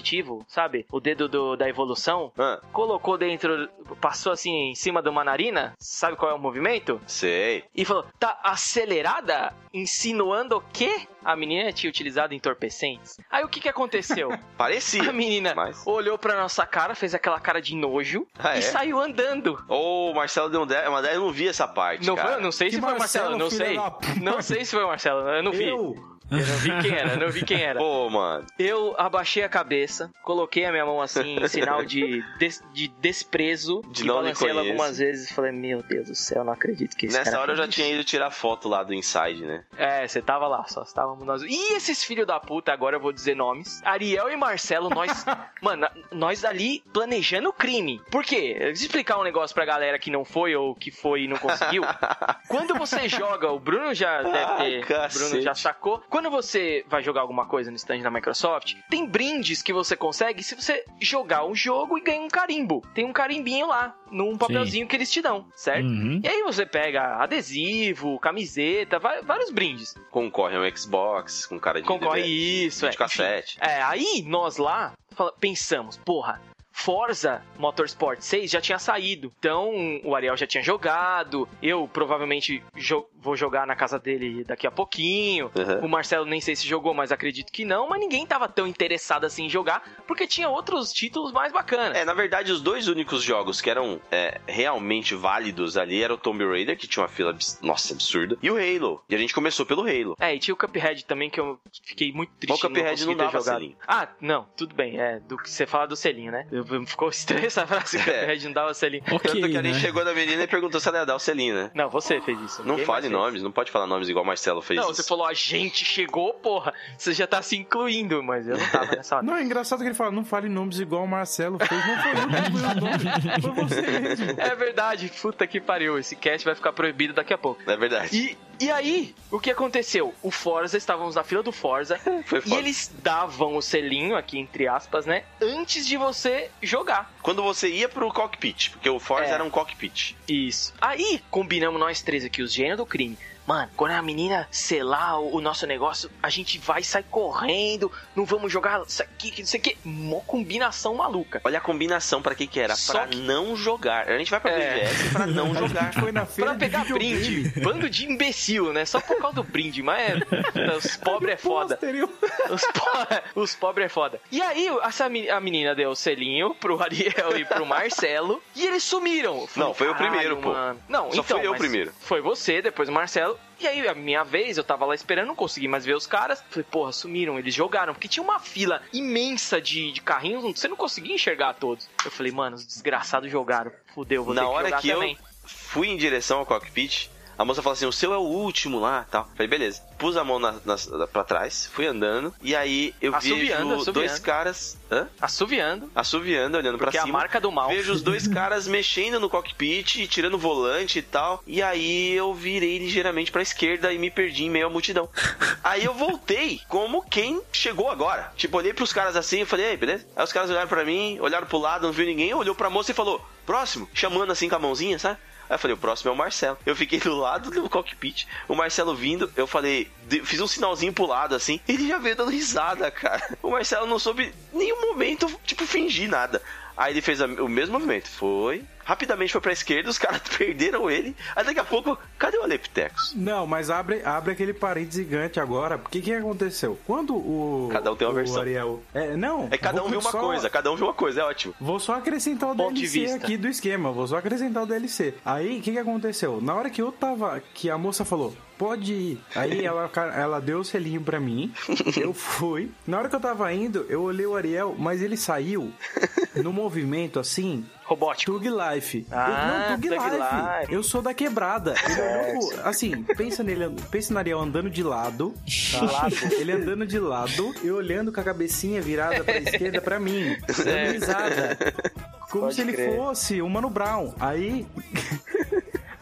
[SPEAKER 1] sabe? O dedo do- da evolução.
[SPEAKER 2] Ah,
[SPEAKER 1] Colocou dentro, passou assim em cima de uma narina, sabe qual é o movimento?
[SPEAKER 2] sei.
[SPEAKER 1] E falou, tá acelerada? Insinuando o quê? A menina tinha utilizado entorpecentes. Aí o que que aconteceu?
[SPEAKER 2] Parecia.
[SPEAKER 1] A menina
[SPEAKER 2] Mas-
[SPEAKER 1] olhou pra nossa cara, fez aquela cara de nojo
[SPEAKER 2] Ah,
[SPEAKER 1] e
[SPEAKER 2] é?
[SPEAKER 1] saiu andando.
[SPEAKER 2] Ô, o Marcelo deu um 10, uma 10, eu não vi essa parte,
[SPEAKER 1] Não,
[SPEAKER 2] cara.
[SPEAKER 1] foi, não sei
[SPEAKER 3] Que
[SPEAKER 1] se foi o Marcelo,
[SPEAKER 3] Marcelo,
[SPEAKER 1] não sei. Não sei se foi o Marcelo, eu não vi.
[SPEAKER 3] Eu?
[SPEAKER 1] Eu não vi quem era, não vi quem era.
[SPEAKER 2] Pô, mano.
[SPEAKER 1] Eu abaixei a cabeça, coloquei a minha mão assim, em sinal de, des- de desprezo,
[SPEAKER 2] De
[SPEAKER 1] e
[SPEAKER 2] não
[SPEAKER 1] balancei ela algumas vezes e falei, meu Deus do céu, não acredito que esse
[SPEAKER 2] Nessa hora eu já tinha
[SPEAKER 1] isso."
[SPEAKER 2] ido tirar foto lá do Inside, né?
[SPEAKER 1] É, você tava lá, só estávamos nós. E esses filhos da puta, agora eu vou dizer nomes. Ariel e Marcelo, nós. mano, nós ali planejando o crime. Por quê? Deixa eu explicar um negócio pra galera que não foi ou que foi e não conseguiu. Quando você joga, o Bruno já deve
[SPEAKER 2] Ah,
[SPEAKER 1] ter. o
[SPEAKER 2] cacete.
[SPEAKER 1] Bruno já sacou. Quando você vai jogar alguma coisa no stand da Microsoft, tem brindes que você consegue se você jogar um jogo e ganha um carimbo. Tem um carimbinho lá, num papelzinho que eles te dão, certo?
[SPEAKER 4] Uhum.
[SPEAKER 1] E aí você pega adesivo, camiseta, vai- vários brindes.
[SPEAKER 2] Concorre ao Xbox, com cara de
[SPEAKER 1] Concorre
[SPEAKER 2] DVD,
[SPEAKER 1] isso, é.
[SPEAKER 2] de cassete.
[SPEAKER 1] É, aí nós lá pensamos, porra, Forza Motorsport 6 já tinha saído. Então o Ariel já tinha jogado. Eu provavelmente jo- vou jogar na casa dele daqui a pouquinho.
[SPEAKER 2] Uhum.
[SPEAKER 1] O Marcelo nem sei se jogou, mas acredito que não. Mas ninguém tava tão interessado assim em jogar, porque tinha outros títulos mais bacanas.
[SPEAKER 2] É, na verdade, os dois únicos jogos que eram é, realmente válidos ali eram o Tomb Raider, que tinha uma fila, abs- nossa, absurda, e o Halo. E a gente começou pelo Halo.
[SPEAKER 1] É, e tinha o Cuphead também, que eu fiquei muito triste
[SPEAKER 2] o Cuphead não
[SPEAKER 1] ter
[SPEAKER 2] dava
[SPEAKER 1] jogado.
[SPEAKER 2] selinho.
[SPEAKER 1] Ah, não, tudo bem. É, do que você fala do selinho, né? Eu, ficou estranha essa frase, que o
[SPEAKER 2] É.
[SPEAKER 1] Cuphead não dava selinho.
[SPEAKER 4] Ok,
[SPEAKER 2] Tanto que a
[SPEAKER 4] né?
[SPEAKER 2] gente chegou na menina e perguntou se ela ia dar o selinho, né?
[SPEAKER 1] Não, você fez isso.
[SPEAKER 2] Não fale
[SPEAKER 1] fez.
[SPEAKER 2] nomes, não pode falar nomes igual o Marcelo fez
[SPEAKER 1] Não,
[SPEAKER 2] isso.
[SPEAKER 1] você falou a gente chegou, porra. Você já tá se incluindo, mas eu não tava nessa hora.
[SPEAKER 3] Não, é engraçado que ele fala, não fale nomes igual o Marcelo fez. Não foi eu que fui o nome, foi você mesmo.
[SPEAKER 1] É verdade, puta que pariu. Esse cast vai ficar proibido daqui a pouco.
[SPEAKER 2] É verdade.
[SPEAKER 1] E, e aí, o que aconteceu? O Forza, estávamos na fila do Forza, e eles davam o selinho, aqui entre aspas, né? Antes de você jogar.
[SPEAKER 2] Quando você ia pro cockpit, porque o Forza
[SPEAKER 1] É.
[SPEAKER 2] era um cockpit.
[SPEAKER 1] Isso. Aí, combinamos nós três aqui, os gênios do crime. Mano, quando a menina selar o, o nosso negócio, a gente vai sair correndo, não vamos jogar isso aqui, que não sei o que. Mó combinação maluca.
[SPEAKER 2] Olha a combinação pra que que era?
[SPEAKER 1] Só
[SPEAKER 2] pra
[SPEAKER 1] que-
[SPEAKER 2] não jogar. A gente vai pra
[SPEAKER 1] É.
[SPEAKER 2] BGS pra não jogar.
[SPEAKER 3] Foi na feira
[SPEAKER 1] Pra pegar brinde. Bando de imbecil, né? Só por causa do brinde, mas é, os pobres é foda. Os, po os pobres é foda. E aí, essa me- a menina deu o selinho pro Ariel e pro Marcelo. E eles sumiram. Falei,
[SPEAKER 2] Não, foi o
[SPEAKER 1] "Caralho,
[SPEAKER 2] primeiro, pô.
[SPEAKER 1] mano." Não,
[SPEAKER 2] Só
[SPEAKER 1] então,
[SPEAKER 2] fui eu primeiro.
[SPEAKER 1] Foi você, depois o Marcelo. E aí, a minha vez, eu tava lá esperando, não consegui mais ver os caras. Falei, porra, sumiram, eles jogaram. Porque tinha uma fila imensa de, de carrinhos, você não conseguia enxergar todos. Eu falei, mano, os desgraçados jogaram. Fudeu, vou
[SPEAKER 2] Na
[SPEAKER 1] ter que
[SPEAKER 2] hora que
[SPEAKER 1] também.
[SPEAKER 2] eu fui em direção ao cockpit, a moça falou assim: o seu é o último lá tal. Falei, beleza. Pus a mão na, na, pra trás, fui andando, e aí eu
[SPEAKER 1] Assoviando,
[SPEAKER 2] vejo
[SPEAKER 1] assoviando.
[SPEAKER 2] dois caras. Hã?
[SPEAKER 1] Assoviando.
[SPEAKER 2] Assoviando, olhando
[SPEAKER 1] Porque é
[SPEAKER 2] pra
[SPEAKER 1] a
[SPEAKER 2] cima.
[SPEAKER 1] marca do mal.
[SPEAKER 2] Vejo os dois caras mexendo no cockpit, tirando o volante e tal. E aí eu virei ligeiramente pra esquerda e me perdi em meio à multidão. aí eu voltei como quem chegou agora. Tipo, olhei pros caras assim e falei, ei, beleza? Aí os caras olharam pra mim, olharam pro lado, não viu ninguém, olhou pra moça e falou, próximo, chamando assim com a mãozinha, sabe? Aí eu falei, o próximo é o Marcelo. Eu fiquei do lado do cockpit, o Marcelo vindo, eu falei, fiz um sinalzinho pro lado assim, ele já veio dando risada, cara. O Marcelo não soube em nenhum momento, tipo, fingir nada. Aí ele fez o mesmo movimento, foi, rapidamente foi pra esquerda, os caras perderam ele. Aí daqui a pouco, cadê o Aleptecos?
[SPEAKER 3] Não, mas abre, abre aquele parede gigante agora. Porque que aconteceu? Quando o.
[SPEAKER 2] Cada um tem uma versão.
[SPEAKER 3] Ariel. É, não.
[SPEAKER 2] É cada um viu uma
[SPEAKER 3] só-
[SPEAKER 2] coisa, cada um viu uma coisa, é ótimo.
[SPEAKER 3] Vou só acrescentar o
[SPEAKER 1] Ponto
[SPEAKER 3] DLC aqui do esquema. Vou só acrescentar o DLC. Aí, o que que aconteceu? Na hora que eu tava. Que a moça falou. Pode ir. Aí ela, ela deu o selinho pra mim, eu fui. Na hora que eu tava indo, eu olhei o Ariel, mas ele saiu no movimento assim,
[SPEAKER 1] Robótico.
[SPEAKER 3] Tug Life.
[SPEAKER 1] Ah,
[SPEAKER 3] eu, não, Tug,
[SPEAKER 1] Tug
[SPEAKER 3] Life.
[SPEAKER 1] Life.
[SPEAKER 3] Eu sou da quebrada. Ele olhou pro- assim, pensa nele, pensa no Ariel andando de lado, tá? Ele andando de lado e olhando com a cabecinha virada pra esquerda pra mim, dando risada. Como
[SPEAKER 1] Pode
[SPEAKER 3] se ele
[SPEAKER 1] crer.
[SPEAKER 3] fosse o Mano Brown. Aí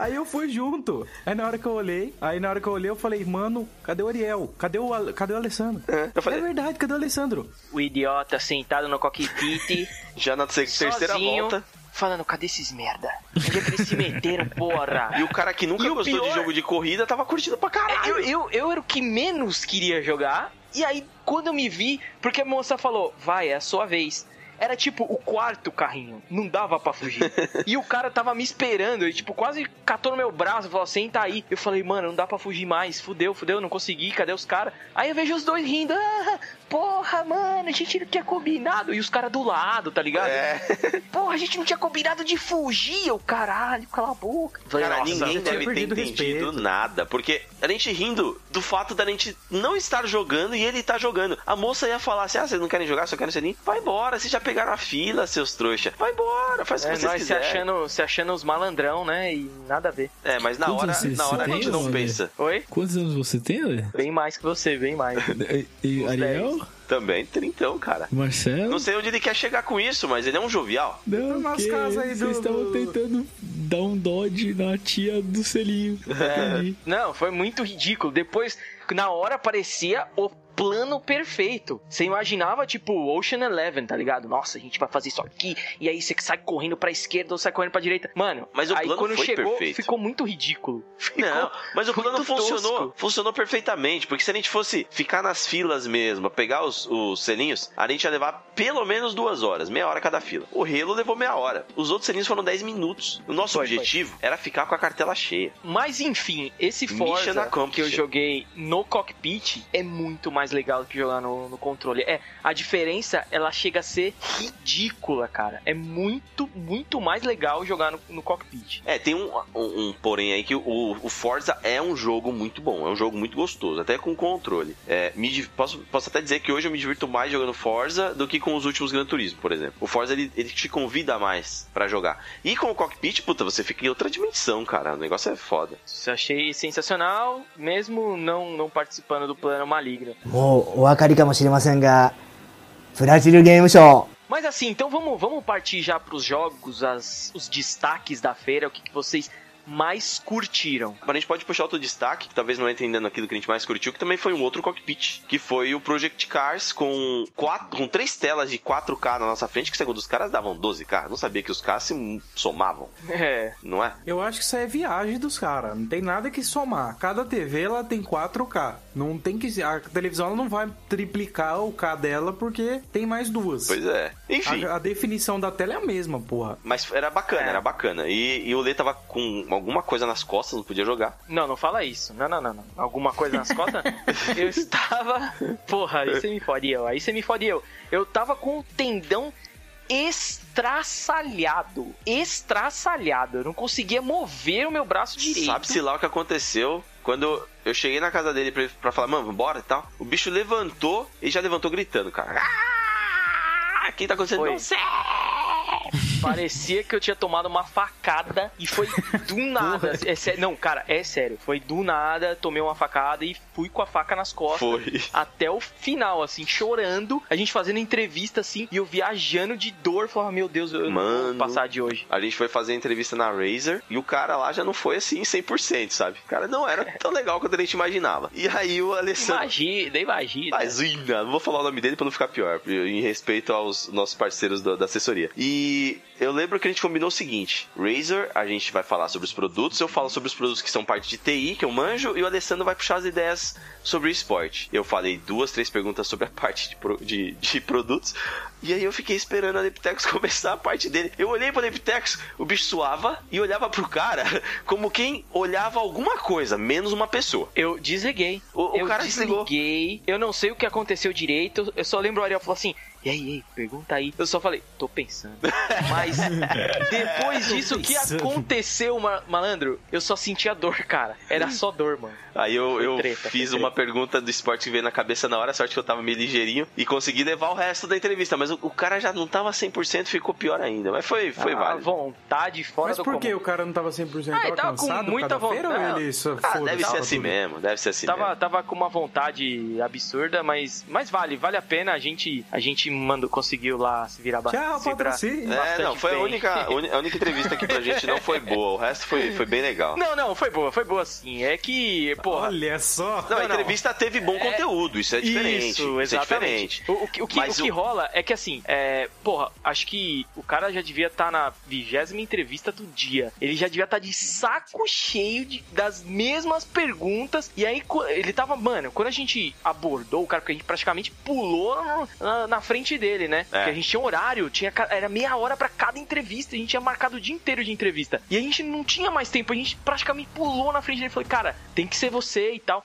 [SPEAKER 3] Aí eu fui junto. Aí na hora que eu olhei, aí na hora que eu olhei, eu falei, mano, cadê o Ariel? Cadê o, cadê o Alessandro?
[SPEAKER 2] eu falei-
[SPEAKER 3] É verdade, cadê o Alessandro?
[SPEAKER 1] O idiota sentado no cockpit,
[SPEAKER 2] Já na ter- terceira
[SPEAKER 1] sozinho,
[SPEAKER 2] volta.
[SPEAKER 1] falando, cadê esses merda? Onde é que eles se meteram, porra?
[SPEAKER 2] E o cara que nunca
[SPEAKER 1] E
[SPEAKER 2] gostou de
[SPEAKER 1] pior-
[SPEAKER 2] jogo de corrida tava curtindo pra caralho.
[SPEAKER 1] Eu, eu, eu era o que menos queria jogar. E aí, quando eu me vi, porque a moça falou, vai, é a sua vez. Era tipo o quarto carrinho, não dava pra fugir. e o cara tava me esperando, ele tipo quase catou no meu braço, falou: senta aí. Eu falei, mano, não dá pra fugir mais, fudeu, fudeu, não consegui, cadê os caras? Aí eu vejo os dois rindo, ah, porra, mano, a gente não tinha combinado. E os caras do lado, tá ligado?
[SPEAKER 2] É.
[SPEAKER 1] Porra, a gente não tinha combinado de fugir, eu caralho, cala a boca. Falei,
[SPEAKER 2] Cara,
[SPEAKER 1] "Nossa,
[SPEAKER 2] ninguém deve ter entendido
[SPEAKER 3] respeito.
[SPEAKER 2] nada. Porque a gente rindo do fato da gente não estar jogando e ele tá jogando. A moça ia falar assim: ah, vocês não querem jogar, só querem selinho? Vai embora, vocês já pegaram a fila, seus trouxa. Vai embora, faz o que
[SPEAKER 1] É,
[SPEAKER 2] vocês
[SPEAKER 1] nós se
[SPEAKER 2] quiserem.
[SPEAKER 1] achando, se achando os malandrão, né? E nada a ver.
[SPEAKER 2] É, mas na
[SPEAKER 4] Quantos
[SPEAKER 2] hora,
[SPEAKER 4] vocês
[SPEAKER 2] na hora a gente não pensa.
[SPEAKER 1] Oi?
[SPEAKER 4] Quantos anos você tem, Ale?
[SPEAKER 1] Bem mais que você, bem mais.
[SPEAKER 4] E, e Ariel?
[SPEAKER 2] Também, trintão, cara.
[SPEAKER 4] Marcelo?
[SPEAKER 2] Não sei onde ele quer chegar com isso, mas ele é um jovial.
[SPEAKER 4] Não,
[SPEAKER 3] Umas
[SPEAKER 4] que
[SPEAKER 3] casas aí do-
[SPEAKER 4] vocês estavam
[SPEAKER 3] do-
[SPEAKER 4] tentando dar um dodge na tia do selinho. Entendi.
[SPEAKER 1] Não, foi muito ridículo. Depois, na hora, parecia o plano perfeito. Você imaginava, tipo, Ocean Eleven, tá ligado? Nossa, a gente vai fazer isso aqui. E aí você sai correndo pra esquerda ou sai correndo pra direita. Mano,
[SPEAKER 2] Mas o
[SPEAKER 1] aí
[SPEAKER 2] plano
[SPEAKER 1] quando
[SPEAKER 2] foi
[SPEAKER 1] chegou,
[SPEAKER 2] perfeito.
[SPEAKER 1] ficou muito ridículo. Ficou
[SPEAKER 2] Não, mas o plano funcionou,
[SPEAKER 1] tosco.
[SPEAKER 2] funcionou perfeitamente, porque se a gente fosse ficar nas filas mesmo, pegar os, os selinhos, a gente ia levar pelo menos duas horas, meia hora cada fila. O Relo levou meia hora. Os outros selinhos foram 10 minutos. O nosso
[SPEAKER 1] Foi,
[SPEAKER 2] objetivo era ficar com a cartela cheia.
[SPEAKER 1] Mas enfim, esse Forza que eu joguei no cockpit é muito mais legal do que jogar no, no controle. É, a diferença, ela chega a ser ridícula, cara. É muito, muito mais legal jogar no, no cockpit.
[SPEAKER 2] É, tem um, um, um porém aí que o, o Forza é um jogo muito bom, é um jogo muito gostoso, até com controle. É, me posso, posso até dizer que hoje eu me divirto mais jogando Forza do que com os últimos Gran Turismo, por exemplo. O Forza ele, ele te convida mais pra jogar. E com o cockpit, puta, você fica em outra dimensão, cara. O negócio é foda.
[SPEAKER 1] Isso eu achei sensacional, mesmo não, não participando do plano maligno.
[SPEAKER 7] もうお分かりかもしれませんが、ブラジルゲームショー
[SPEAKER 1] Mas assim, então vamos, vamos partir já pros jogos, as, os destaques da feira, o que, que vocês mais curtiram.
[SPEAKER 2] A gente pode puxar outro destaque, que talvez não entre ainda naquilo que a gente mais curtiu, que também foi um outro cockpit, que foi o Project Cars com, quatro, com três telas de 4K na nossa frente, que segundo os caras davam 12K. Não sabia que os caras se somavam,
[SPEAKER 1] É,
[SPEAKER 2] não é?
[SPEAKER 3] Eu acho que isso aí é viagem dos caras. Não tem nada que somar. Cada TV ela tem 4K. Não tem que. A televisão ela não vai triplicar o K dela porque tem mais duas.
[SPEAKER 2] Pois é. Enfim.
[SPEAKER 3] A, a definição da tela é a mesma, porra.
[SPEAKER 2] Mas era bacana,
[SPEAKER 1] É.
[SPEAKER 2] era bacana. E, e o Lê tava com alguma coisa nas costas, não podia jogar.
[SPEAKER 1] Não, não fala isso. Não, não, não, não. Alguma coisa nas costas? eu estava. Porra, aí você me fode eu. Aí você me fode eu. Eu tava com o tendão estraçalhado. Estraçalhado. Eu não conseguia mover o meu braço direito.
[SPEAKER 2] Sabe-se lá o que aconteceu quando eu cheguei na casa dele pra, pra falar, mano, bora e tal. O bicho levantou e já levantou gritando, cara. Ah! O que tá acontecendo?
[SPEAKER 1] Foi.
[SPEAKER 2] Não sei.
[SPEAKER 1] Parecia que eu tinha tomado uma facada e foi do nada. É sé- Não, cara, é sério. Foi do nada, tomei uma facada e fui com a faca nas costas.
[SPEAKER 2] Foi.
[SPEAKER 1] Até o final, assim, chorando. A gente fazendo entrevista, assim, e eu viajando de dor. Falava, meu Deus, eu não
[SPEAKER 2] Mano.
[SPEAKER 1] vou passar de hoje.
[SPEAKER 2] A gente foi fazer entrevista na Razer e o cara lá já não foi assim 100%, sabe? O cara não era tão legal quanto a gente imaginava. E aí o Alessandro.
[SPEAKER 1] Imagina, imagina.
[SPEAKER 2] Imagina, não vou falar o nome dele pra não ficar pior, em respeito aos nossos parceiros da, da assessoria. E eu lembro que a gente combinou o seguinte: Razer, a gente vai falar sobre os produtos, eu falo sobre os produtos que são parte de TI, que eu manjo, e o Alessandro vai puxar as ideias sobre o esporte. Eu falei duas, três perguntas sobre a parte de, pro- de, de produtos, e aí eu fiquei esperando a Leptex começar a parte dele. Eu olhei pra Leptex, o bicho suava e olhava pro cara como quem olhava alguma coisa, menos uma pessoa.
[SPEAKER 1] Eu desliguei.
[SPEAKER 2] O- o
[SPEAKER 1] eu
[SPEAKER 2] cara desligou.
[SPEAKER 1] desliguei. Eu não sei o que aconteceu direito. Eu só lembro o Ariel falou assim: e aí, e aí, pergunta aí. Eu só falei, tô pensando. Mas depois disso, o que aconteceu, ma- malandro? Eu só sentia dor, cara. Era só dor, mano.
[SPEAKER 2] Aí eu, eu
[SPEAKER 1] treta,
[SPEAKER 2] fiz uma pergunta do esporte que veio na cabeça na hora, sorte que eu tava meio ligeirinho, e consegui levar o resto da entrevista. Mas o, o cara já não tava 100%, ficou pior ainda. Mas foi, foi
[SPEAKER 1] a
[SPEAKER 2] válido.
[SPEAKER 1] vontade fora
[SPEAKER 3] Mas
[SPEAKER 1] do
[SPEAKER 3] por que
[SPEAKER 1] comum.
[SPEAKER 3] o cara não tava 100%?
[SPEAKER 1] Ah,
[SPEAKER 3] tava
[SPEAKER 1] tava com
[SPEAKER 3] cansado
[SPEAKER 1] muita
[SPEAKER 3] da feira
[SPEAKER 1] vontade.
[SPEAKER 3] ou ele só
[SPEAKER 2] Ah, deve ser assim
[SPEAKER 3] tudo?
[SPEAKER 2] mesmo, deve ser assim
[SPEAKER 1] Tava,
[SPEAKER 2] mesmo.
[SPEAKER 1] tava com uma vontade absurda, mas, mas vale, vale a pena. A gente, a gente mandou, conseguiu lá se virar ba-
[SPEAKER 3] Tchau,
[SPEAKER 1] se virar.
[SPEAKER 2] É,
[SPEAKER 1] bastante
[SPEAKER 2] não, foi a única, a única entrevista que pra gente não foi boa. O resto foi, foi bem legal.
[SPEAKER 1] Não, não, foi boa, foi boa sim. É que, porra.
[SPEAKER 3] Olha só.
[SPEAKER 2] Não, a
[SPEAKER 1] não, não.
[SPEAKER 2] entrevista teve bom conteúdo, isso é diferente.
[SPEAKER 1] Isso,
[SPEAKER 2] Isso, é
[SPEAKER 1] exatamente.
[SPEAKER 2] diferente.
[SPEAKER 1] O, o que, o que-
[SPEAKER 2] Mas
[SPEAKER 1] o que rola é que assim, é, porra, acho que o cara já devia estar na vigésima entrevista do dia. Ele já devia estar de saco cheio de- das mesmas perguntas. E aí ele tava, mano, quando a gente abordou o cara, porque a gente praticamente pulou no- na, na frente dele, né? Porque a gente tinha um horário, tinha, era meia hora pra cada entrevista. A gente tinha marcado o dia inteiro de entrevista. E a gente não tinha mais tempo, a gente praticamente pulou na frente dele e falou, cara, tem que ser você e tal.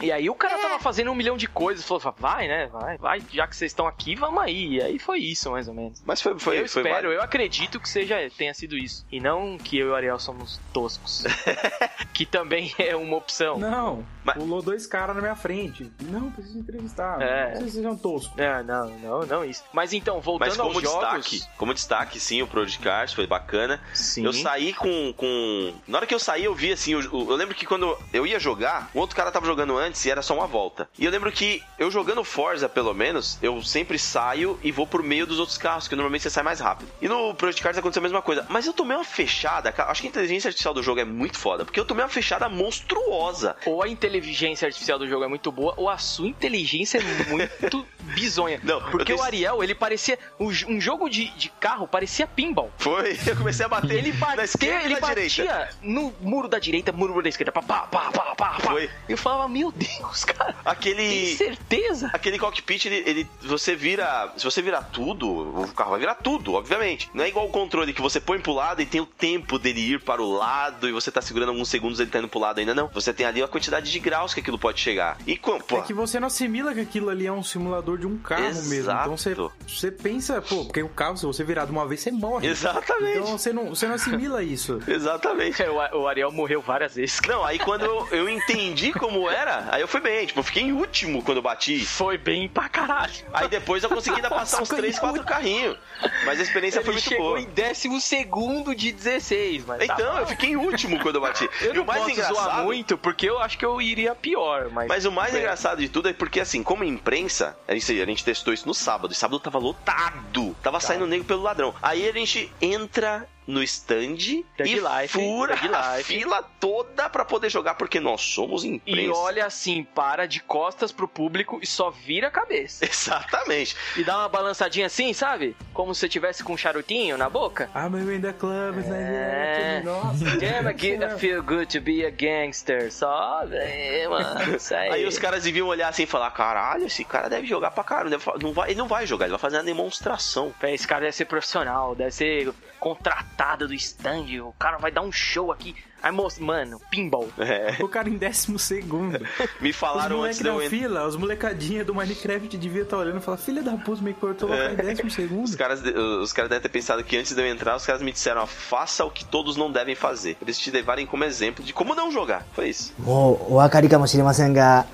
[SPEAKER 1] E aí o cara tava fazendo um milhão de coisas, falou, vai, né? Vai, vai, já que vocês estão aqui, vamos aí. E aí foi isso, mais ou menos.
[SPEAKER 2] Mas foi, foi,
[SPEAKER 1] eu
[SPEAKER 2] foi
[SPEAKER 1] espero,
[SPEAKER 2] válido.
[SPEAKER 1] eu acredito que seja, tenha sido isso. E não que eu e o Ariel somos toscos. que também é uma opção.
[SPEAKER 3] Não,
[SPEAKER 2] Mas-
[SPEAKER 3] pulou dois caras na minha frente. Não, preciso entrevistar.
[SPEAKER 1] É.
[SPEAKER 3] Não sei se sejam toscos.
[SPEAKER 1] É, não, não, não isso. Mas então, voltando
[SPEAKER 2] Mas como
[SPEAKER 1] aos
[SPEAKER 2] destaque,
[SPEAKER 1] jogos...
[SPEAKER 2] como destaque, sim, o Podcast foi bacana.
[SPEAKER 1] Sim.
[SPEAKER 2] Eu saí com, com. Na hora que eu saí, eu vi assim. o- o- Eu, lembro que quando eu ia jogar, um outro cara tava jogando antes e era só uma volta. E eu lembro que eu jogando Forza, pelo menos, eu sempre saio e vou por meio dos outros carros, que normalmente você sai mais rápido. E no Project Cars aconteceu a mesma coisa. Mas eu tomei uma fechada, cara. Acho que a inteligência artificial do jogo é muito foda, porque eu tomei uma fechada monstruosa.
[SPEAKER 1] Ou a inteligência artificial do jogo é muito boa, ou a sua inteligência é muito bizonha.
[SPEAKER 2] Não,
[SPEAKER 1] Porque
[SPEAKER 2] tenho-
[SPEAKER 1] o Ariel, ele parecia. Um, jogo de, de carro parecia pinball.
[SPEAKER 2] Foi, eu comecei a bater
[SPEAKER 1] Ele
[SPEAKER 2] na
[SPEAKER 1] batia,
[SPEAKER 2] esquerda
[SPEAKER 1] ele
[SPEAKER 2] e na direita.
[SPEAKER 1] batia no muro da direita, muro da esquerda, pá, pá, pá, pá, pá.
[SPEAKER 2] Foi.
[SPEAKER 1] Eu falava, meu Deus, cara, tem
[SPEAKER 2] Aquele.
[SPEAKER 1] certeza?
[SPEAKER 2] Aquele cockpit, ele, ele- você vira. Se você virar tudo, o carro vai virar tudo, obviamente. Não é igual o controle que você põe pro lado e tem o tempo dele ir para o lado e você tá segurando alguns segundos ele tá indo pro lado ainda, não. Você tem ali a quantidade de graus que aquilo pode chegar. E com, pô,
[SPEAKER 3] É que você não assimila que aquilo ali é um simulador de um carro mesmo.
[SPEAKER 2] Exato.
[SPEAKER 3] Então você, você pensa, pô, porque o carro, se você virar de uma vez, você morre.
[SPEAKER 2] Exatamente.
[SPEAKER 3] Então você não, você não assimila isso.
[SPEAKER 2] Exatamente.
[SPEAKER 1] É, O, o Ariel morreu várias vezes.
[SPEAKER 2] Não, aí quando eu, eu entendi como era, aí eu fui bem. Tipo, eu fiquei em último quando eu bati.
[SPEAKER 1] Foi bem pra caralho.
[SPEAKER 2] Aí depois eu consegui ainda passar uns
[SPEAKER 1] Nossa,
[SPEAKER 2] 3, 4 carrinhos. Mas a experiência foi
[SPEAKER 1] Ele
[SPEAKER 2] muito
[SPEAKER 1] chegou
[SPEAKER 2] boa.
[SPEAKER 1] em décimo segundo de 16, mas tá
[SPEAKER 2] Então,
[SPEAKER 1] bom.
[SPEAKER 2] eu fiquei em último quando eu bati.
[SPEAKER 1] Eu
[SPEAKER 2] e
[SPEAKER 1] não
[SPEAKER 2] o mais
[SPEAKER 1] posso zoar
[SPEAKER 2] engraçado.
[SPEAKER 1] muito, porque eu acho que eu iria pior, mas...
[SPEAKER 2] Mas o mais
[SPEAKER 1] É.
[SPEAKER 2] engraçado de tudo é porque, assim, como imprensa, a gente, a gente testou isso no sábado, e sábado tava lotado. Tava saindo nego pelo ladrão. Aí a gente entra no stand
[SPEAKER 1] Tag
[SPEAKER 2] e
[SPEAKER 1] Life,
[SPEAKER 2] fura
[SPEAKER 1] Tag
[SPEAKER 2] a
[SPEAKER 1] Life.
[SPEAKER 2] fila toda pra poder jogar, porque nós somos imprensa.
[SPEAKER 1] E olha assim, para de costas pro público e só vira a cabeça.
[SPEAKER 2] Exatamente.
[SPEAKER 1] E dá uma balançadinha assim, sabe? Como se tivesse com um charutinho na boca.
[SPEAKER 3] Ah, mas eu ainda club,
[SPEAKER 1] É.
[SPEAKER 3] né? Nossa.
[SPEAKER 1] Damn, I feel good to be a gangster. Só, é, mano, isso aí.
[SPEAKER 2] Aí os caras deviam olhar assim e falar: caralho, esse cara deve jogar pra caralho. Não vai, ele não vai jogar, ele vai fazer uma demonstração.
[SPEAKER 1] Esse cara deve ser profissional, deve ser contratado do stand. O cara vai dar um show aqui. Aí, moço, mano, pinball.
[SPEAKER 2] É,
[SPEAKER 3] O cara em décimo segundo.
[SPEAKER 2] me
[SPEAKER 3] Os
[SPEAKER 2] falaram antes
[SPEAKER 3] moleques
[SPEAKER 2] de eu
[SPEAKER 3] na
[SPEAKER 2] entrar.
[SPEAKER 3] fila, os molecadinhos do Minecraft devia estar olhando e falar, filha da puta, me cortou
[SPEAKER 2] É.
[SPEAKER 3] lá em décimo segundo.
[SPEAKER 2] Os caras, os caras devem ter pensado que antes de eu entrar, os caras me disseram: ó, faça o que todos não devem fazer. Eles te levarem como exemplo de como não jogar. Foi isso.
[SPEAKER 7] もうお分かりかもしれませんが、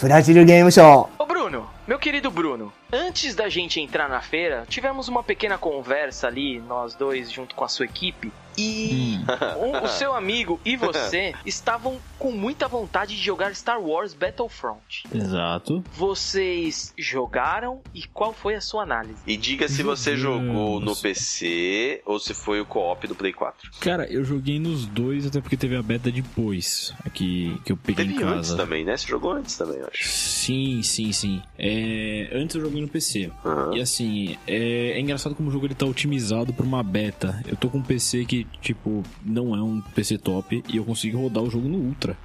[SPEAKER 7] ブラジルゲームショー
[SPEAKER 1] Ô Bruno, meu querido Bruno, antes da gente entrar na feira, tivemos uma pequena conversa ali, nós dois junto com a sua equipe, e o, o seu amigo e você estavam com muita vontade de jogar Star Wars Battlefront.
[SPEAKER 4] Exato.
[SPEAKER 1] Vocês jogaram e qual foi a sua análise?
[SPEAKER 2] E diga se você
[SPEAKER 4] Jogamos.
[SPEAKER 2] jogou no PC ou se foi o co-op do Play 4.
[SPEAKER 4] Cara, eu joguei nos dois, até porque teve a beta depois, aqui que eu peguei
[SPEAKER 2] Teve
[SPEAKER 4] em
[SPEAKER 2] antes
[SPEAKER 4] casa.
[SPEAKER 2] também, né? Você jogou antes também, eu acho.
[SPEAKER 4] Sim, sim, sim. É, antes eu joguei no PC.
[SPEAKER 2] Aham.
[SPEAKER 4] E assim, é, é engraçado como o jogo ele tá otimizado pra uma beta. Eu tô com um PC que, tipo, não é um PC top e eu consigo rodar o jogo no Ultra.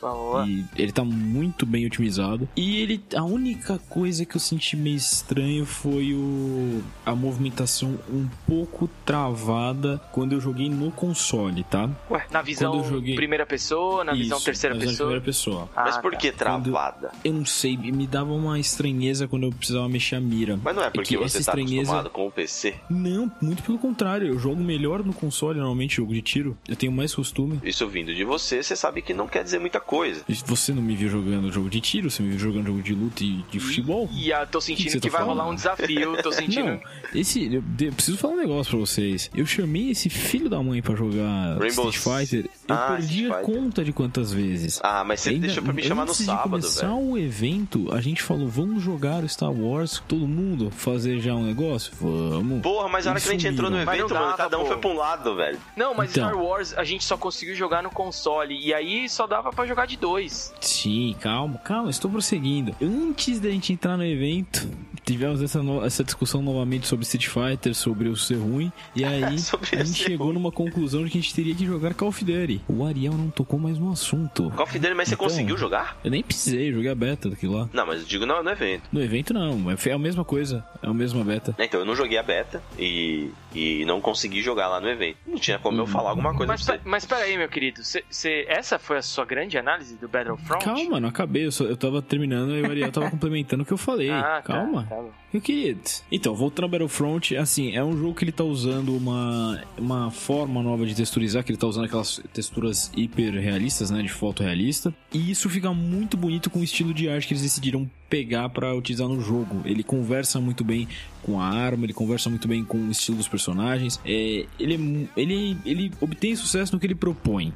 [SPEAKER 1] Boa.
[SPEAKER 4] E ele tá muito bem otimizado. E ele. A única coisa que eu senti meio estranho foi o. a movimentação um pouco travada quando eu joguei no console, tá?
[SPEAKER 1] Ué, na visão
[SPEAKER 4] Quando joguei-
[SPEAKER 1] primeira pessoa, na visão
[SPEAKER 4] Isso,
[SPEAKER 1] terceira
[SPEAKER 4] na visão
[SPEAKER 1] pessoa.
[SPEAKER 4] primeira pessoa.
[SPEAKER 2] Mas
[SPEAKER 1] Ah,
[SPEAKER 2] por
[SPEAKER 1] tá.
[SPEAKER 2] que travada?
[SPEAKER 4] Eu não sei, me dava uma estranheza estranheza quando eu precisava mexer a mira.
[SPEAKER 2] Mas não é
[SPEAKER 4] que
[SPEAKER 2] porque
[SPEAKER 4] essa
[SPEAKER 2] você tá
[SPEAKER 4] estranheza-
[SPEAKER 2] acostumado com o PC.
[SPEAKER 4] Não, muito pelo contrário. Eu jogo melhor no console, normalmente, jogo de tiro. Eu tenho mais costume.
[SPEAKER 2] Isso vindo de você, você sabe que não quer dizer muita coisa.
[SPEAKER 4] Você não me viu jogando jogo de tiro, você me viu jogando jogo de luta e de futebol?
[SPEAKER 1] E ah, tô
[SPEAKER 4] que
[SPEAKER 1] sentindo
[SPEAKER 4] você
[SPEAKER 1] que,
[SPEAKER 4] tá
[SPEAKER 1] vai
[SPEAKER 4] falando?
[SPEAKER 1] rolar um desafio, tô sentindo.
[SPEAKER 4] Não, esse. Eu, eu preciso falar um negócio pra vocês. Eu chamei esse filho da mãe pra jogar
[SPEAKER 2] Rainbow
[SPEAKER 4] Street Fighter. Eu
[SPEAKER 2] Ah,
[SPEAKER 4] perdi a conta de quantas vezes.
[SPEAKER 2] Ah, mas você
[SPEAKER 4] Ainda-
[SPEAKER 2] deixou pra me chamar no sábado,
[SPEAKER 4] de começar
[SPEAKER 2] velho.
[SPEAKER 4] o evento, a gente falou, vamos jogar Star Wars, todo mundo, fazer já um negócio? Vamos.
[SPEAKER 2] Porra, mas a hora que a gente entrou no
[SPEAKER 1] não
[SPEAKER 2] evento, mano,
[SPEAKER 1] dava,
[SPEAKER 2] cada um
[SPEAKER 1] pô.
[SPEAKER 2] foi pra um lado, velho.
[SPEAKER 1] Não, mas
[SPEAKER 4] Então.
[SPEAKER 1] Star Wars a gente só conseguiu jogar no console. E aí só dava pra jogar de dois.
[SPEAKER 4] Sim, calma, calma, estou prosseguindo. Antes da gente entrar no evento, tivemos essa, no- essa discussão novamente sobre Street Fighter, sobre o ser ruim, e aí a gente chegou
[SPEAKER 2] ruim.
[SPEAKER 4] numa conclusão de que a gente teria que jogar Call of Duty. O Ariel não tocou mais no assunto.
[SPEAKER 2] Call of Duty, mas você
[SPEAKER 4] Então.
[SPEAKER 2] conseguiu jogar?
[SPEAKER 4] Eu nem precisei, joguei a beta daquilo lá.
[SPEAKER 2] Não, mas eu digo no, no evento.
[SPEAKER 4] No evento não, é a mesma coisa, é a mesma beta.
[SPEAKER 2] Então, eu não joguei a beta e, e não consegui jogar lá no evento. Não tinha como eu
[SPEAKER 4] Uhum.
[SPEAKER 2] falar alguma coisa
[SPEAKER 1] Mas,
[SPEAKER 2] pra você.
[SPEAKER 1] mas pera aí, meu querido. Cê, cê- essa foi a sua grande análise do Battlefront?
[SPEAKER 4] Calma, não acabei, eu, só, eu tava terminando e o Ariel tava complementando o que eu falei.
[SPEAKER 1] Ah, tá,
[SPEAKER 4] Calma.
[SPEAKER 1] tá bom.
[SPEAKER 4] Meu querido. Então, voltando ao Battlefront, assim, é um jogo que ele tá usando uma, uma forma nova de texturizar, que ele tá usando aquelas texturas hiper realistas, né, de foto realista. E isso fica muito bonito com o estilo de arte que eles decidiram pegar pra utilizar no jogo. Ele conversa muito bem com a arma, ele conversa muito bem com o estilo dos personagens. É, ele, é ele, ele obtém sucesso no que ele propõe.